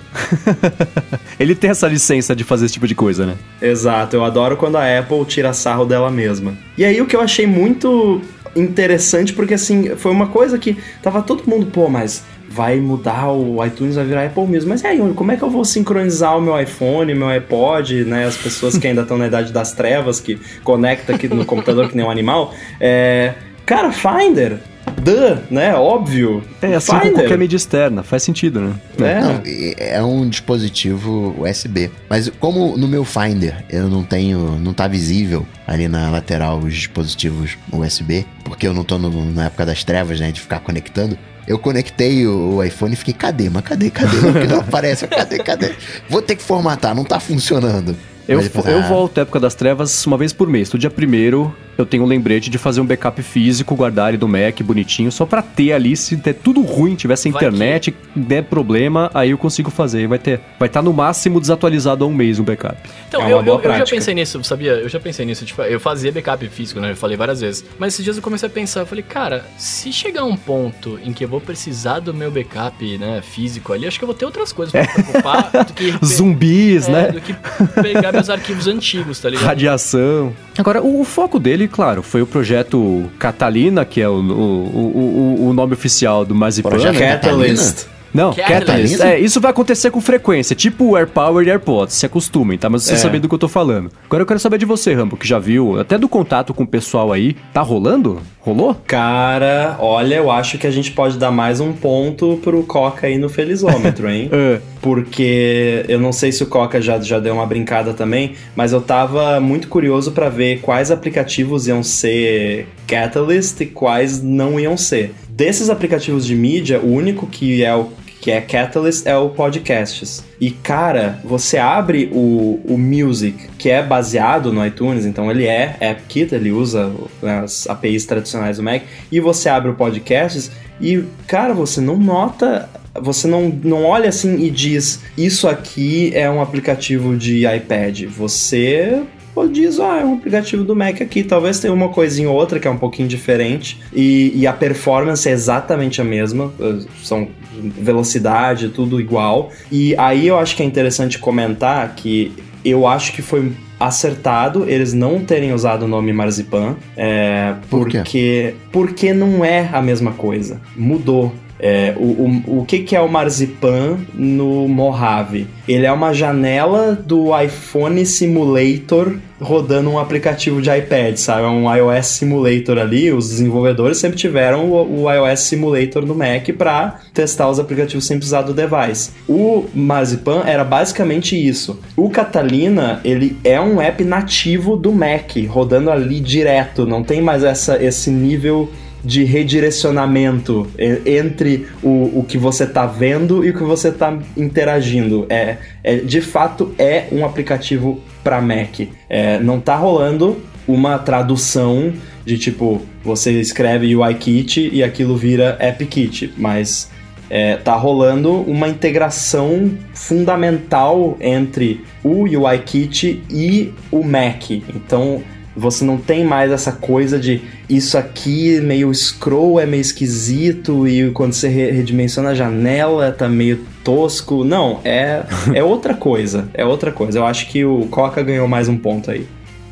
Ele tem essa licença de fazer esse tipo de coisa, né? Exato, eu adoro quando a Apple tira sarro dela mesma. E aí o que eu achei muito interessante, porque assim, foi uma coisa que tava todo mundo, pô, mas vai mudar o iTunes, vai virar Apple mesmo. Mas e aí, como é que eu vou sincronizar o meu iPhone, meu iPod, né? As pessoas que ainda estão na idade das trevas, que conecta aqui no computador que nem um animal. É, cara, Finder, duh, né? Óbvio. É, assim com qualquer mídia externa, faz sentido, né? É. Não, é um dispositivo USB. Mas como no meu Finder eu não tenho, não tá visível ali na lateral os dispositivos USB, porque eu não tô no- na época das trevas, né, de ficar conectando. Eu conectei o, iPhone e fiquei, cadê? Mas cadê? Cadê? Não aparece, cadê? Cadê? Vou ter que formatar, não tá funcionando. Eu, depois, eu ah, volto à época das trevas uma vez por mês. No dia primeiro, eu tenho um lembrete de fazer um backup físico, guardar ele do Mac bonitinho, só pra ter ali, se der tudo ruim, tiver sem internet, der problema, aí eu consigo fazer. Vai ter, vai estar no máximo desatualizado há um mês um backup. Então, É eu, eu, eu já pensei nisso, sabia? Eu já pensei nisso. Tipo, eu fazia backup físico, né? Eu falei várias vezes. Mas esses dias eu comecei a pensar, eu falei, cara, se chegar um ponto em que eu vou precisar do meu backup, né, físico ali, acho que eu vou ter outras coisas pra me preocupar do que. Zumbis, é, né? Do que pegar meus arquivos antigos, tá ligado? Radiação. Agora, o, o foco dele, claro, foi o projeto Catalina, que é o, o, o, o nome oficial do Marzipan. Projeto né? Catalyst. Não, Catalyst. Catalyst. É, isso vai acontecer com frequência, tipo AirPower e AirPods, se acostumem, tá? Mas você É. sabe do que eu tô falando. Agora eu quero saber de você, Rambo, que já viu, até do contato com o pessoal aí. Tá rolando? Rolou? Cara, olha, eu acho que a gente pode dar mais um ponto pro Coca aí no Felizômetro, hein? É. porque eu não sei se o Coca já, já deu uma brincada também, mas eu tava muito curioso pra ver quais aplicativos iam ser Catalyst e quais não iam ser. Desses aplicativos de mídia, o único que é o que é Catalyst é o Podcasts. E cara, você abre o, o Music, que é baseado no iTunes, então ele é AppKit, ele usa né, as APIs tradicionais do Mac, e você abre o Podcasts e, cara, você não nota você não, não olha assim e diz isso aqui é um aplicativo de iPad. Você pô, diz, ah, é um aplicativo do Mac aqui. Talvez tenha uma coisinha ou outra que é um pouquinho diferente. E, e a performance é exatamente a mesma. eh, São velocidade, tudo igual. E aí eu acho que é interessante comentar que eu acho que foi acertado eles não terem usado o nome Marzipan. É, Por quê? porque, porque não é a mesma coisa. Mudou. É, o, o, o que, que é o Marzipan no Mojave? Ele é uma janela do iPhone Simulator rodando um aplicativo de iPad, sabe? É um iOS Simulator ali. Os desenvolvedores sempre tiveram o, o iOS Simulator no Mac para testar os aplicativos sem precisar do device. O Marzipan era basicamente isso. O Catalina, ele é um app nativo do Mac, rodando ali direto. Não tem mais essa, esse nível de redirecionamento entre o, o que você tá vendo e o que você tá interagindo. É, é de fato é um aplicativo para Mac. É, não tá rolando uma tradução de tipo você escreve UIKit e aquilo vira AppKit, mas é, tá rolando uma integração fundamental entre o UIKit e o Mac. Então você não tem mais essa coisa de isso aqui meio scroll é meio esquisito e quando você re- redimensiona a janela tá meio tosco. Não, é, é outra coisa. É outra coisa. Eu acho que o Coca ganhou mais um ponto aí.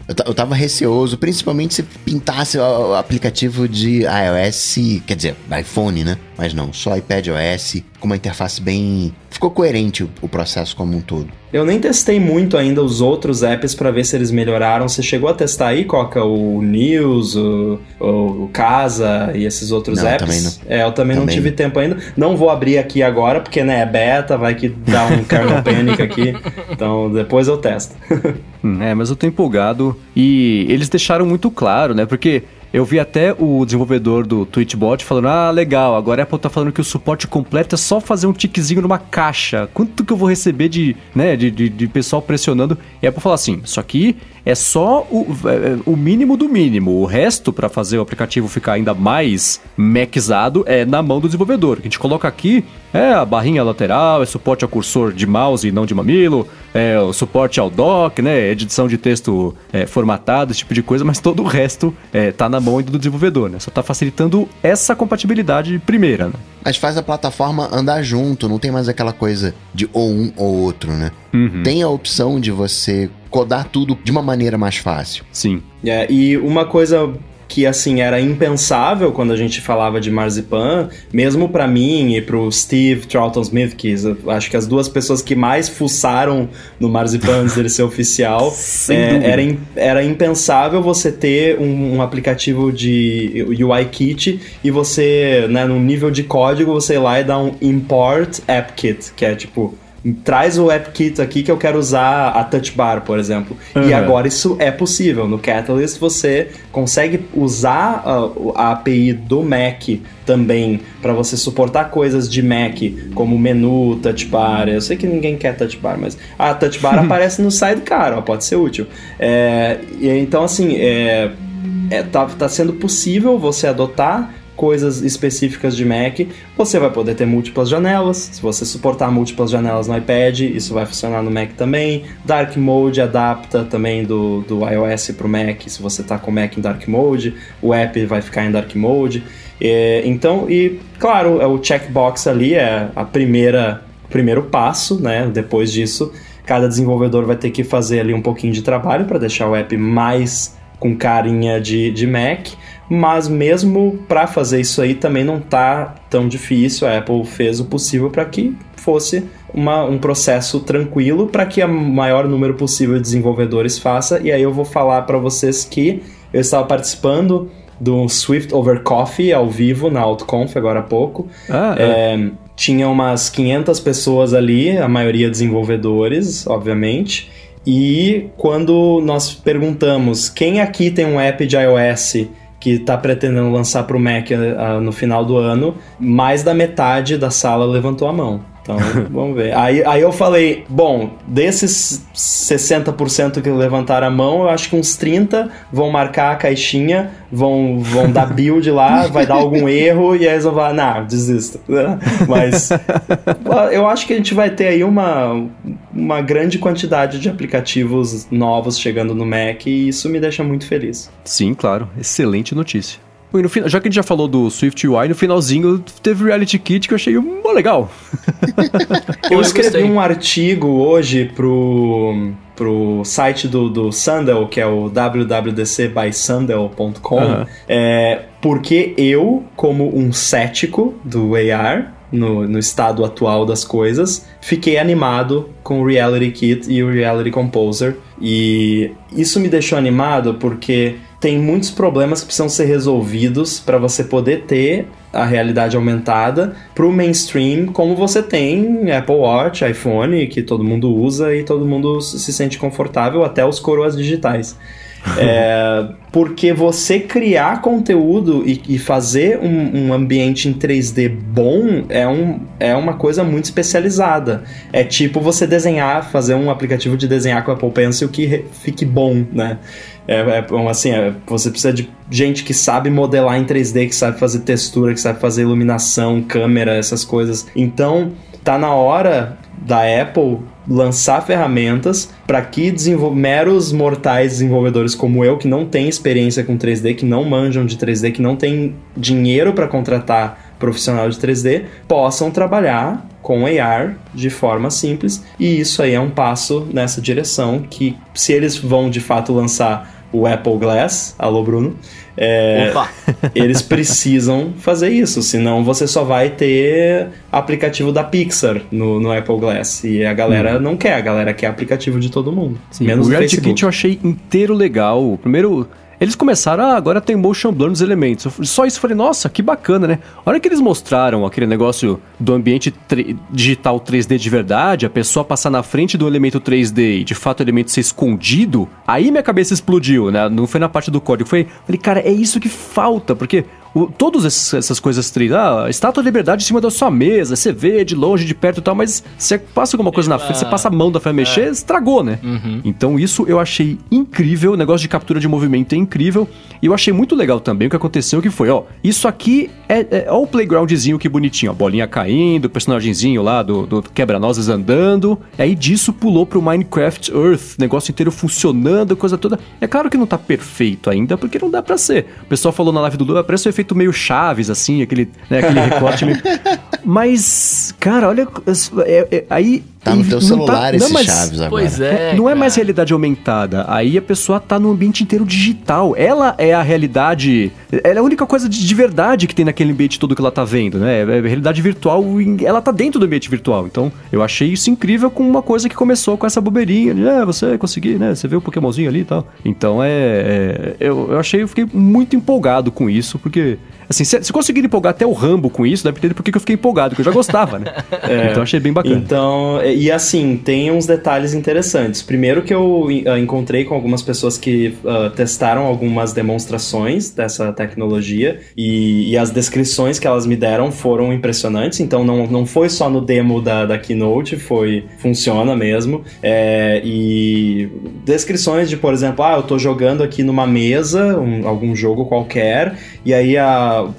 Eu, eu tava receoso, principalmente se pintasse o aplicativo de iOS, quer dizer, iPhone, né? Mas não, só iPadOS, com uma interface bem. Ficou coerente o, o processo como um todo. Eu nem testei muito ainda os outros apps pra ver se eles melhoraram. Você chegou a testar aí, Coca, o News, o, o Casa e esses outros Não, apps? também não. É, eu também, não Também tive não. tempo ainda. Não vou abrir aqui agora, porque né, é beta, vai que dá um kernel panic aqui. Então depois eu testo. Hum, É, mas eu tô empolgado. E eles deixaram muito claro, né? Porque eu vi até o desenvolvedor do Twitchbot falando: ah, legal, agora a Apple tá falando que o suporte completo é só fazer um tiquezinho numa caixa. Quanto que eu vou receber de, né, de, de, de pessoal pressionando? E a Apple falou assim: isso aqui é só o, é, o mínimo do mínimo. O resto, para fazer o aplicativo ficar ainda mais maxado, é na mão do desenvolvedor. A gente coloca aqui é a barrinha lateral, é suporte ao cursor de mouse e não de mamilo, é, o suporte ao doc, né? Edição de texto é, formatado, esse tipo de coisa, mas todo o resto é, tá na mão do desenvolvedor, né? Só tá facilitando essa compatibilidade primeira, né? Mas faz a plataforma andar junto, não tem mais aquela coisa de ou um ou outro, né? Tem a opção de você codar tudo de uma maneira mais fácil. Sim. É, e uma coisa que assim era impensável quando a gente falava de marzipan, mesmo pra mim e pro Steve Charlton Smith, que acho que as duas pessoas que mais fuçaram no marzipan antes dele ser oficial, é, era, era impensável você ter um, um aplicativo de UI Kit e você, né, no nível de código, você ir lá e dar um import AppKit, que é tipo traz o AppKit aqui que eu quero usar a touch bar, por exemplo. E Uhum. agora isso é possível. No Catalyst você consegue usar a, a API do Mac também para você suportar coisas de Mac, como menu, touch bar. Eu sei que ninguém quer touch bar, mas a touch bar aparece no sidecar, ó, pode ser útil. É, e então, assim, é, é, tá, tá sendo possível você adotar coisas específicas de Mac. Você vai poder ter múltiplas janelas. Se você suportar múltiplas janelas no iPad, isso vai funcionar no Mac também. Dark Mode adapta também do, do iOS para o Mac. Se você está com o Mac em Dark Mode, o app vai ficar em Dark Mode. É, então, e claro, é o checkbox ali é a primeira primeiro passo, né? Depois disso, cada desenvolvedor vai ter que fazer ali um pouquinho de trabalho para deixar o app mais com carinha de, de Mac, mas mesmo para fazer isso aí também não tá tão difícil. A Apple fez o possível para que fosse uma, um processo tranquilo para que o maior número possível de desenvolvedores faça. E aí eu vou falar para vocês que eu estava participando do Swift Over Coffee ao vivo na AutoConf agora há pouco. Ah, é. É, tinha umas 500 pessoas ali, a maioria desenvolvedores, obviamente. E quando nós perguntamos quem aqui tem um app de iOS que está pretendendo lançar para o Mac ah, no final do ano, mais da metade da sala levantou a mão. Então, vamos ver. Aí, aí eu falei, bom, desses 60% que levantaram a mão, eu acho que uns 30 vão marcar a caixinha, vão, vão dar build lá, vai dar algum erro, e aí eles vão falar, não, desisto. Mas eu acho que a gente vai ter aí uma, uma grande quantidade de aplicativos novos chegando no Mac, e isso me deixa muito feliz. Sim, claro. Excelente notícia. Bom, e no final, já que a gente já falou do Swift UI, no finalzinho teve Reality Kit que eu achei mó legal. Eu escrevi um artigo hoje pro, pro site do, do Sandel, que é o www.dcbysandel.com, Aham. é, porque eu, como um cético do AR, no, no estado atual das coisas, fiquei animado com o Reality Kit e o Reality Composer. E isso me deixou animado porque tem muitos problemas que precisam ser resolvidos para você poder ter a realidade aumentada para o mainstream, como você tem Apple Watch, iPhone, que todo mundo usa e todo mundo se sente confortável, até os coroas digitais. É, porque você criar conteúdo e, e fazer um, um ambiente em 3D bom é, um, é uma coisa muito especializada. É tipo você desenhar, fazer um aplicativo de desenhar com Apple Pencil que fique bom, né? É, é, assim, é, você precisa de gente que sabe modelar em 3D, que sabe fazer textura, que sabe fazer iluminação, câmera, essas coisas. Então, tá na hora da Apple lançar ferramentas para que meros mortais desenvolvedores como eu, que não têm experiência com 3D, que não manjam de 3D, que não têm dinheiro para contratar profissional de 3D, possam trabalhar com AR de forma simples. E isso aí é um passo nessa direção que, se eles vão de fato lançar o Apple Glass, alô Bruno, é, eles precisam fazer isso, senão você só vai ter aplicativo da Pixar no, no Apple Glass. E a galera não quer, a galera quer aplicativo de todo mundo. menos o o Reality. Kit eu achei inteiro legal. Primeiro, eles começaram, ah, agora tem motion blur nos elementos. Só isso eu falei, nossa, que bacana, né? A hora que eles mostraram aquele negócio do ambiente digital 3D de verdade, a pessoa passar na frente do elemento 3D e de fato o elemento ser escondido, aí minha cabeça explodiu, né? Não foi na parte do código. Foi, falei, cara, é isso que falta, porque o, todas essas coisas tristes, ah, estátua da liberdade em cima da sua mesa, você vê de longe, de perto e tal, mas você passa alguma coisa na frente, você passa a mão da frente mexer, estragou, né? Uhum. Então isso eu achei incrível, o negócio de captura de movimento é incrível, e eu achei muito legal também o que aconteceu, que foi, ó, isso aqui é, é, ó o playgroundzinho que bonitinho, ó, bolinha caindo, o personagemzinho lá do, do quebra-nozes andando, aí disso pulou pro Minecraft Earth, negócio inteiro funcionando, coisa toda. É claro que não tá perfeito ainda, porque não dá pra ser. O pessoal falou na live do Lua, parece um efeito meio chaves, assim, aquele, né, aquele recorte meio... Mas, cara, olha, é- é- aí... Tá no teu não celular não, esses mas- chaves agora. Pois é. não é mais cara. realidade aumentada. Aí a pessoa tá no ambiente inteiro digital. Ela é a realidade. Ela é a única coisa de, de verdade que tem naquele ambiente todo que ela tá vendo, né? É realidade virtual. Ela tá dentro do ambiente virtual. Então, eu achei isso incrível com uma coisa que começou com essa bobeirinha. De, é, você conseguir, né? Você vê o Pokémonzinho ali e tal. Então, é. é- eu, eu achei, eu fiquei muito empolgado com isso, porque. Assim, se, se conseguir empolgar até o Rambo com isso, deve entender por que eu fiquei empolgado, que eu já gostava, né? Então, achei bem bacana. Então, e assim, tem uns detalhes interessantes. Primeiro que eu ah, encontrei com algumas pessoas que ah, testaram algumas demonstrações dessa tecnologia e, e as descrições que elas me deram foram impressionantes. Então não, não foi só no demo da, da Keynote, foi funciona mesmo. É, e descrições de, por exemplo, ah, eu tô jogando aqui numa mesa, um- algum jogo qualquer, e aí a uh,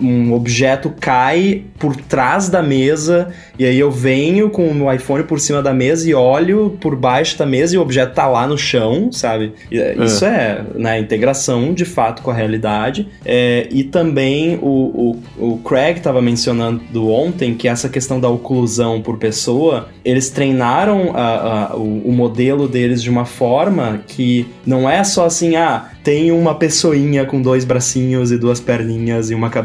um objeto cai por trás da mesa e aí eu venho com o meu iPhone por cima da mesa e olho por baixo da mesa e o objeto tá lá no chão, sabe? E, é, Isso é, né, integração de fato com a realidade. É, e também o, o, o Craig tava mencionando ontem que essa questão da oclusão por pessoa, eles treinaram a- a- o, o modelo deles de uma forma que não é só assim, ah, tem uma pessoinha com dois bracinhos e duas perninhas e uma cabeça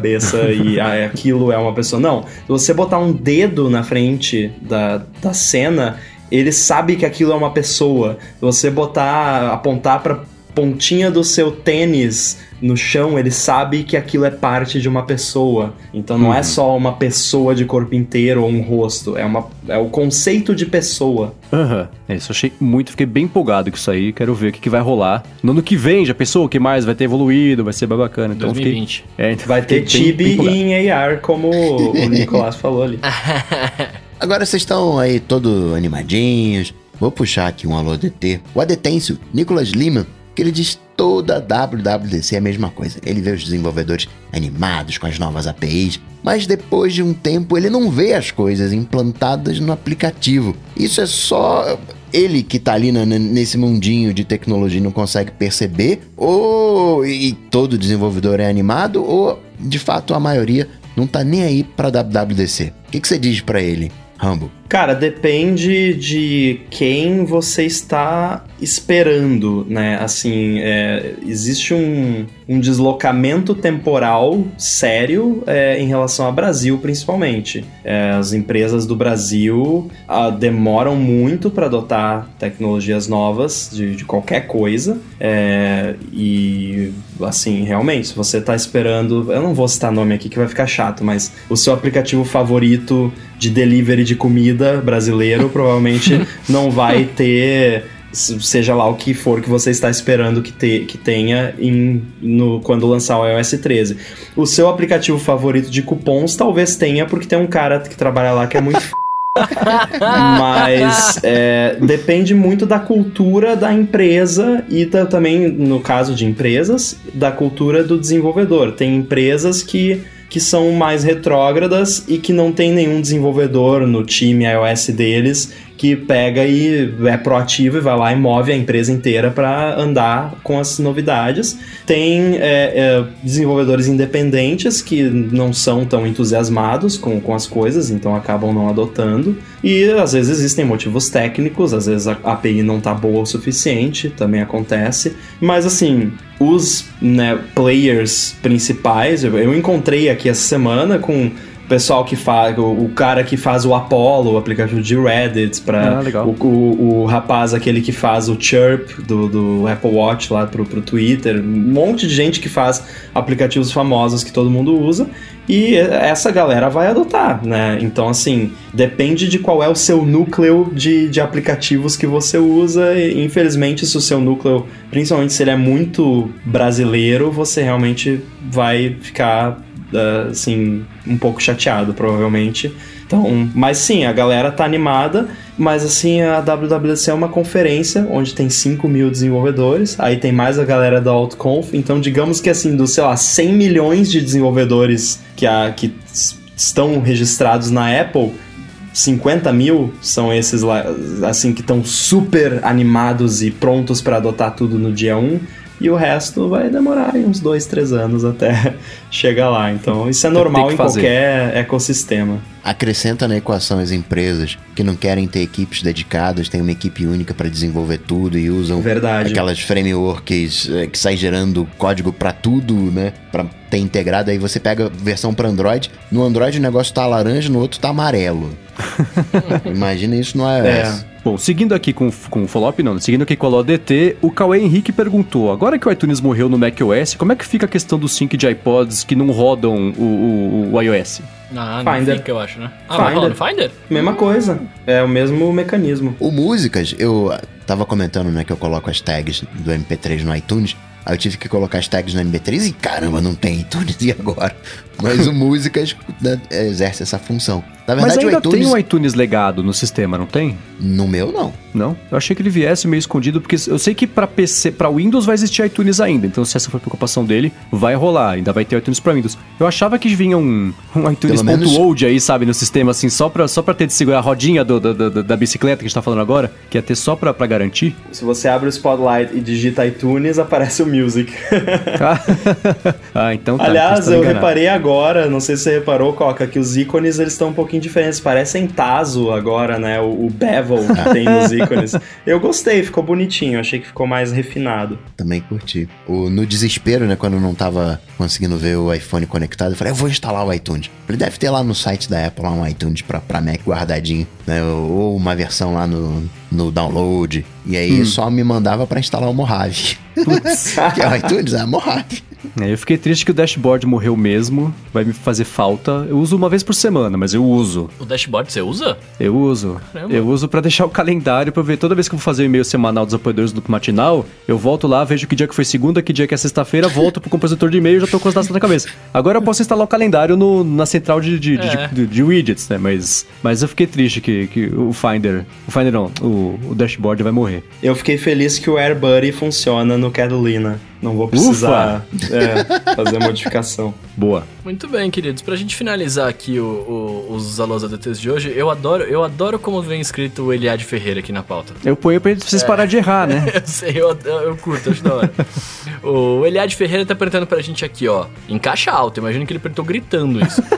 e ah, aquilo é uma pessoa. Não, se você botar um dedo na frente da, da cena, ele sabe que aquilo é uma pessoa. Se você botar, apontar pra pontinha do seu tênis no chão, ele sabe que aquilo é parte de uma pessoa. Então não é só uma pessoa de corpo inteiro ou um rosto, é, uma, é o conceito de pessoa. Aham. É isso, eu achei muito, fiquei bem empolgado com isso aí. Quero ver o que, que vai rolar. No ano que vem, já pensou o que mais vai ter evoluído, vai ser bem bacana. Então, fiquei- 2020. é, então Vai ter fiquei Tibi em AR, como o Nicolás falou ali. Agora vocês estão aí todo animadinhos. Vou puxar aqui um alô DT. O Adetêncio, Nicolas Lima, que ele diz toda a WWDC é a mesma coisa. Ele vê os desenvolvedores animados com as novas APIs, mas depois de um tempo ele não vê as coisas implantadas no aplicativo. Isso é só ele que tá ali nesse mundinho de tecnologia não consegue perceber, ou e todo desenvolvedor é animado, ou de fato a maioria não tá nem aí pra WWDC. O que, você diz pra ele, Rambo? Cara, depende de quem você está esperando, né? Assim, é, existe um, um deslocamento temporal sério é, em relação ao Brasil, principalmente. É, as empresas do Brasil ah, demoram muito para adotar tecnologias novas de, de qualquer coisa. é, e, assim, realmente, se você está esperando. Eu não vou citar nome aqui que vai ficar chato, mas o seu aplicativo favorito de delivery de comida brasileiro provavelmente não vai ter se- seja lá o que for que você está esperando que, te, que tenha em, no, quando lançar o iOS 13. O seu aplicativo favorito de cupons talvez tenha, porque tem um cara que trabalha lá que é muito f... Mas é, depende muito da cultura da empresa e da- também, no caso de empresas, da cultura do desenvolvedor. Tem empresas que, que são mais retrógradas e que não tem nenhum desenvolvedor no time iOS deles que pega e é proativo e vai lá e move a empresa inteira para andar com as novidades. Tem é, é, desenvolvedores independentes que não são tão entusiasmados com, com as coisas, então acabam não adotando. E às vezes existem motivos técnicos, às vezes a API não tá boa o suficiente, também acontece. Mas assim, os né, players principais, eu, encontrei aqui essa semana com pessoal que faz, o, o cara que faz o Apollo, o aplicativo de Reddit, pra Ah, o, o, o rapaz, aquele que faz o Chirp do, do Apple Watch lá pro, pro Twitter, um monte de gente que faz aplicativos famosos que todo mundo usa. E essa galera vai adotar, né? Então, assim, depende de qual é o seu núcleo de, de aplicativos que você usa. E, infelizmente, se o seu núcleo, principalmente se ele é muito brasileiro, você realmente vai ficar, assim, um pouco chateado, provavelmente. Então, mas sim, a galera tá animada, mas assim, a WWDC é uma conferência onde tem 5 mil desenvolvedores, aí tem mais a galera da AltConf, então digamos que assim, dos, sei lá, 100 milhões de desenvolvedores que, que estão registrados na Apple, 50 mil são esses lá, assim, que estão super animados e prontos para adotar tudo no dia 1. E o resto vai demorar aí uns dois, três anos até chegar lá. Então, isso é normal em fazer. qualquer ecossistema. Acrescenta na equação as empresas que não querem ter equipes dedicadas, tem uma equipe única para desenvolver tudo e usam Verdade. aquelas frameworks eh, que sai gerando código para tudo, né? Para ter integrado. Aí você pega a versão para Android. No Android o negócio tá laranja, no outro tá amarelo. Imagina isso no iOS. É. Bom, seguindo aqui com, com o follow-up, não, seguindo aqui com a LODT, o Cauê Henrique perguntou, agora que o iTunes morreu no macOS, como é que fica a questão do sync de iPods que não rodam o, o- o iOS? Ah, não Finder. fica, eu acho, né? Ah, Finder. Finder? Mesma coisa. É o mesmo mecanismo. O Músicas, eu tava comentando, né, que eu coloco as tags do MP3 no iTunes. Aí eu tive que colocar as tags no MP3 e caramba, não tem iTunes e agora? Mas o Músicas né, exerce essa função. Na Mas verdade, ainda o iTunes. tem um iTunes legado no sistema, não tem? No meu, não. Não? Eu achei que ele viesse meio escondido, porque eu sei que pra PC, para Windows vai existir iTunes ainda. Então, se essa for a preocupação dele, vai rolar. Ainda vai ter iTunes pra Windows. Eu achava que vinha um, um iTunes Pelo menos- .old aí, sabe, no sistema, assim, só pra, só pra ter de segurar a rodinha do- do- do- da bicicleta que a gente tá falando agora, que ia ter só pra, pra garantir. Se você abre o Spotlight e digita iTunes, aparece o Music. ah, então tá. Aliás, eu enganado. reparei agora, não sei se você reparou, Coca, que os ícones eles estão um pouquinho diferentes. Parecem Tazo agora, né? O, o bevel que tem nos ícones. Eu gostei, ficou bonitinho. Achei que ficou mais refinado. Também curti. O, no desespero, né, quando eu não tava conseguindo ver o iPhone conectado, eu falei, eu vou instalar o iTunes. Ele deve ter lá no site da Apple lá um iTunes pra, pra Mac guardadinho, né? Ou uma versão lá no, no download. E aí só me mandava pra instalar o Mojave. que é o iTunes, é Mojave. É, eu fiquei triste que o dashboard morreu mesmo. Vai me fazer falta. Eu uso uma vez por semana, mas eu uso. O dashboard você usa? Eu uso. Caramba. Eu uso pra deixar o calendário pra eu ver. Toda vez que eu vou fazer o e-mail semanal dos apoiadores do matinal, eu volto lá, vejo que dia que foi segunda, que dia que é sexta-feira, volto pro compositor de e-mail e já tô com as datas na cabeça. Agora eu posso instalar o calendário no- na central de, de, de- É. de- de widgets, né? Mas, mas eu fiquei triste que, que o Finder. O Finder não, o, o dashboard vai morrer. Eu fiquei feliz que o AirBuddy funciona no Catalina. Não vou precisar é, fazer modificação. Boa. Muito bem, queridos. Pra gente finalizar aqui o- o- os alôs ADTs de hoje, eu adoro, eu adoro como vem escrito o Eliade Ferreira aqui na pauta. Eu ponho pra vocês parar de errar, né? Eu sei, eu, eu, curto, acho da hora. o Eliade Ferreira tá perguntando pra gente aqui, ó. Em caixa alta, imagino que ele perguntou gritando isso.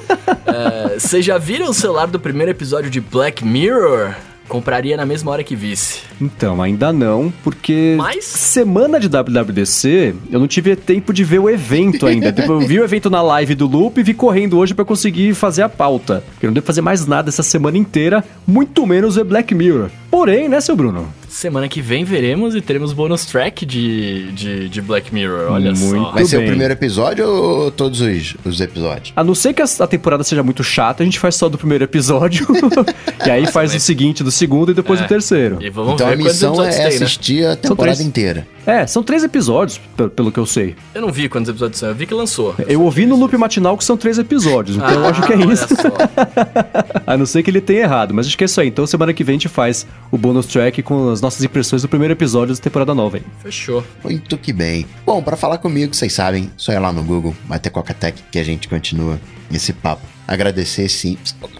É, Vocês já viram o celular do primeiro episódio de Black Mirror? Compraria na mesma hora que visse. Então, ainda não, porque Mas- semana de WWDC, eu não tive tempo de ver o evento ainda. Tipo, eu vi o evento na live do Loop e vi correndo hoje pra conseguir fazer a pauta. Porque eu não devo fazer mais nada essa semana inteira, muito menos ver Black Mirror. Porém, né, seu Bruno? Semana que vem veremos e teremos bônus track de, de, de Black Mirror, olha só. Muito Vai ser bem. o primeiro episódio ou todos os, os episódios? A não ser que a, a temporada seja muito chata, a gente faz só do primeiro episódio. e aí faz o mas- seguinte do segundo e depois É. do terceiro. E vamos então a missão é tem, né? assistir a temporada inteira. É, são três episódios, pe- pelo que eu sei. Eu não vi quantos episódios são, eu vi que lançou. Eu ouvi no loop matinal que são três episódios, então eu acho que é Ah, isso. só. A não ser que ele tenha errado, mas acho que é isso aí. Então semana que vem a gente faz o bônus track com as nossas impressões do primeiro episódio da temporada nova aí. Fechou. Muito que bem. Bom, pra falar comigo, vocês sabem, só ir lá no Google, bater Coca-Tech, que a gente continua esse papo. Agradecer, sim.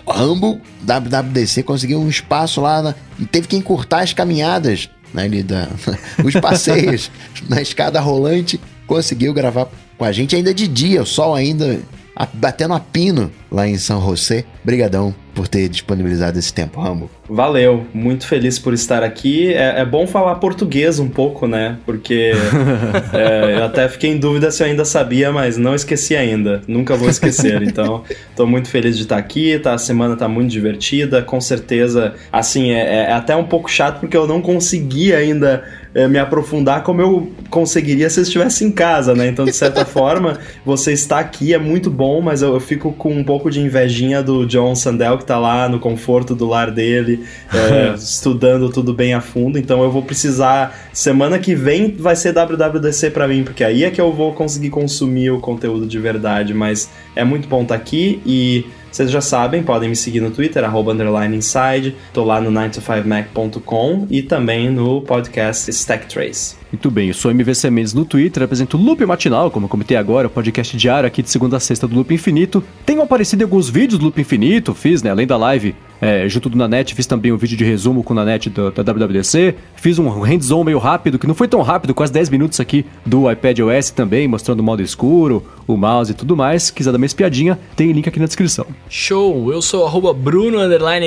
Rambo, WWDC, conseguiu um espaço lá, na- e teve que encurtar as caminhadas, né, ali da, os passeios na escada rolante. Conseguiu gravar com a gente ainda de dia, o sol ainda batendo a pino lá em São José. Brigadão por ter disponibilizado esse tempo, Rambo. Valeu, muito feliz por estar aqui. É, é bom falar português um pouco, né? Porque é, eu até fiquei em dúvida se eu ainda sabia, mas não esqueci ainda. Nunca vou esquecer. Então, tô muito feliz de estar aqui. Tá, a semana tá muito divertida. Com certeza, assim, é, é até um pouco chato porque eu não consegui ainda é, me aprofundar como eu conseguiria se eu estivesse em casa, né? Então, de certa forma, você está aqui é muito bom, mas eu, eu, fico com um pouco de invejinha do John Sandel, que tá lá no conforto do lar dele, é, estudando tudo bem a fundo. Então, eu vou precisar. Semana que vem vai ser WWDC para mim, porque aí é que eu vou conseguir consumir o conteúdo de verdade. Mas é muito bom estar tá aqui e. Vocês já sabem, podem me seguir no Twitter, arroba underline inside. Tô lá no 9to5mac.com e também no podcast Stack Trace. Muito bem, eu sou MVC Mendes no Twitter, apresento o Loop Matinal, como comentei agora, o podcast diário aqui de segunda a sexta do Loop Infinito. Tenho aparecido em alguns vídeos do Loop Infinito, fiz, né, além da live é, junto do Nanete, fiz também um vídeo de resumo com o Nanete da, da WWDC. Fiz um hands-on meio rápido, que não foi tão rápido, quase 10 minutos aqui, do iPad OS também, mostrando o modo escuro, o mouse e tudo mais. Se quiser dar uma espiadinha, tem link aqui na descrição. Show! Eu sou arroba Bruno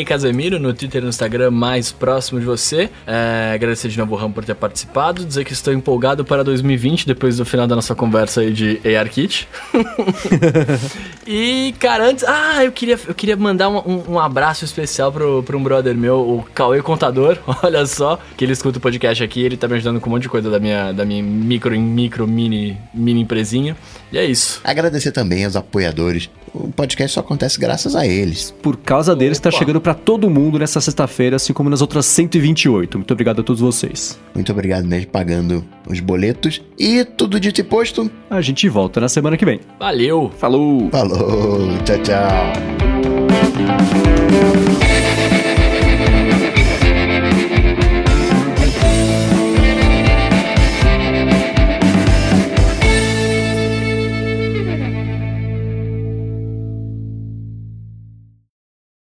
Casemiro no Twitter e no Instagram mais próximo de você. É, agradecer de novo o Ram por ter participado, dizer que estou empolgado para 2020, depois do final da nossa conversa aí de ARKit. e, cara, antes. Ah, eu queria, eu queria mandar um, um, abraço especial pro um brother meu, o Cauê Contador. Olha só, que ele escuta o podcast aqui, ele tá me ajudando com um monte de coisa da minha, da minha micro, micro, mini, mini empresinha. E é isso. Agradecer também aos apoiadores. O podcast só acontece graças a eles. Por causa deles, tá chegando para todo mundo nessa sexta-feira, assim como nas outras 128. Muito obrigado a todos vocês. Muito obrigado mesmo pagando os boletos. E tudo dito e posto. A gente volta na semana que vem. Valeu. Falou. Falou. Tchau, tchau.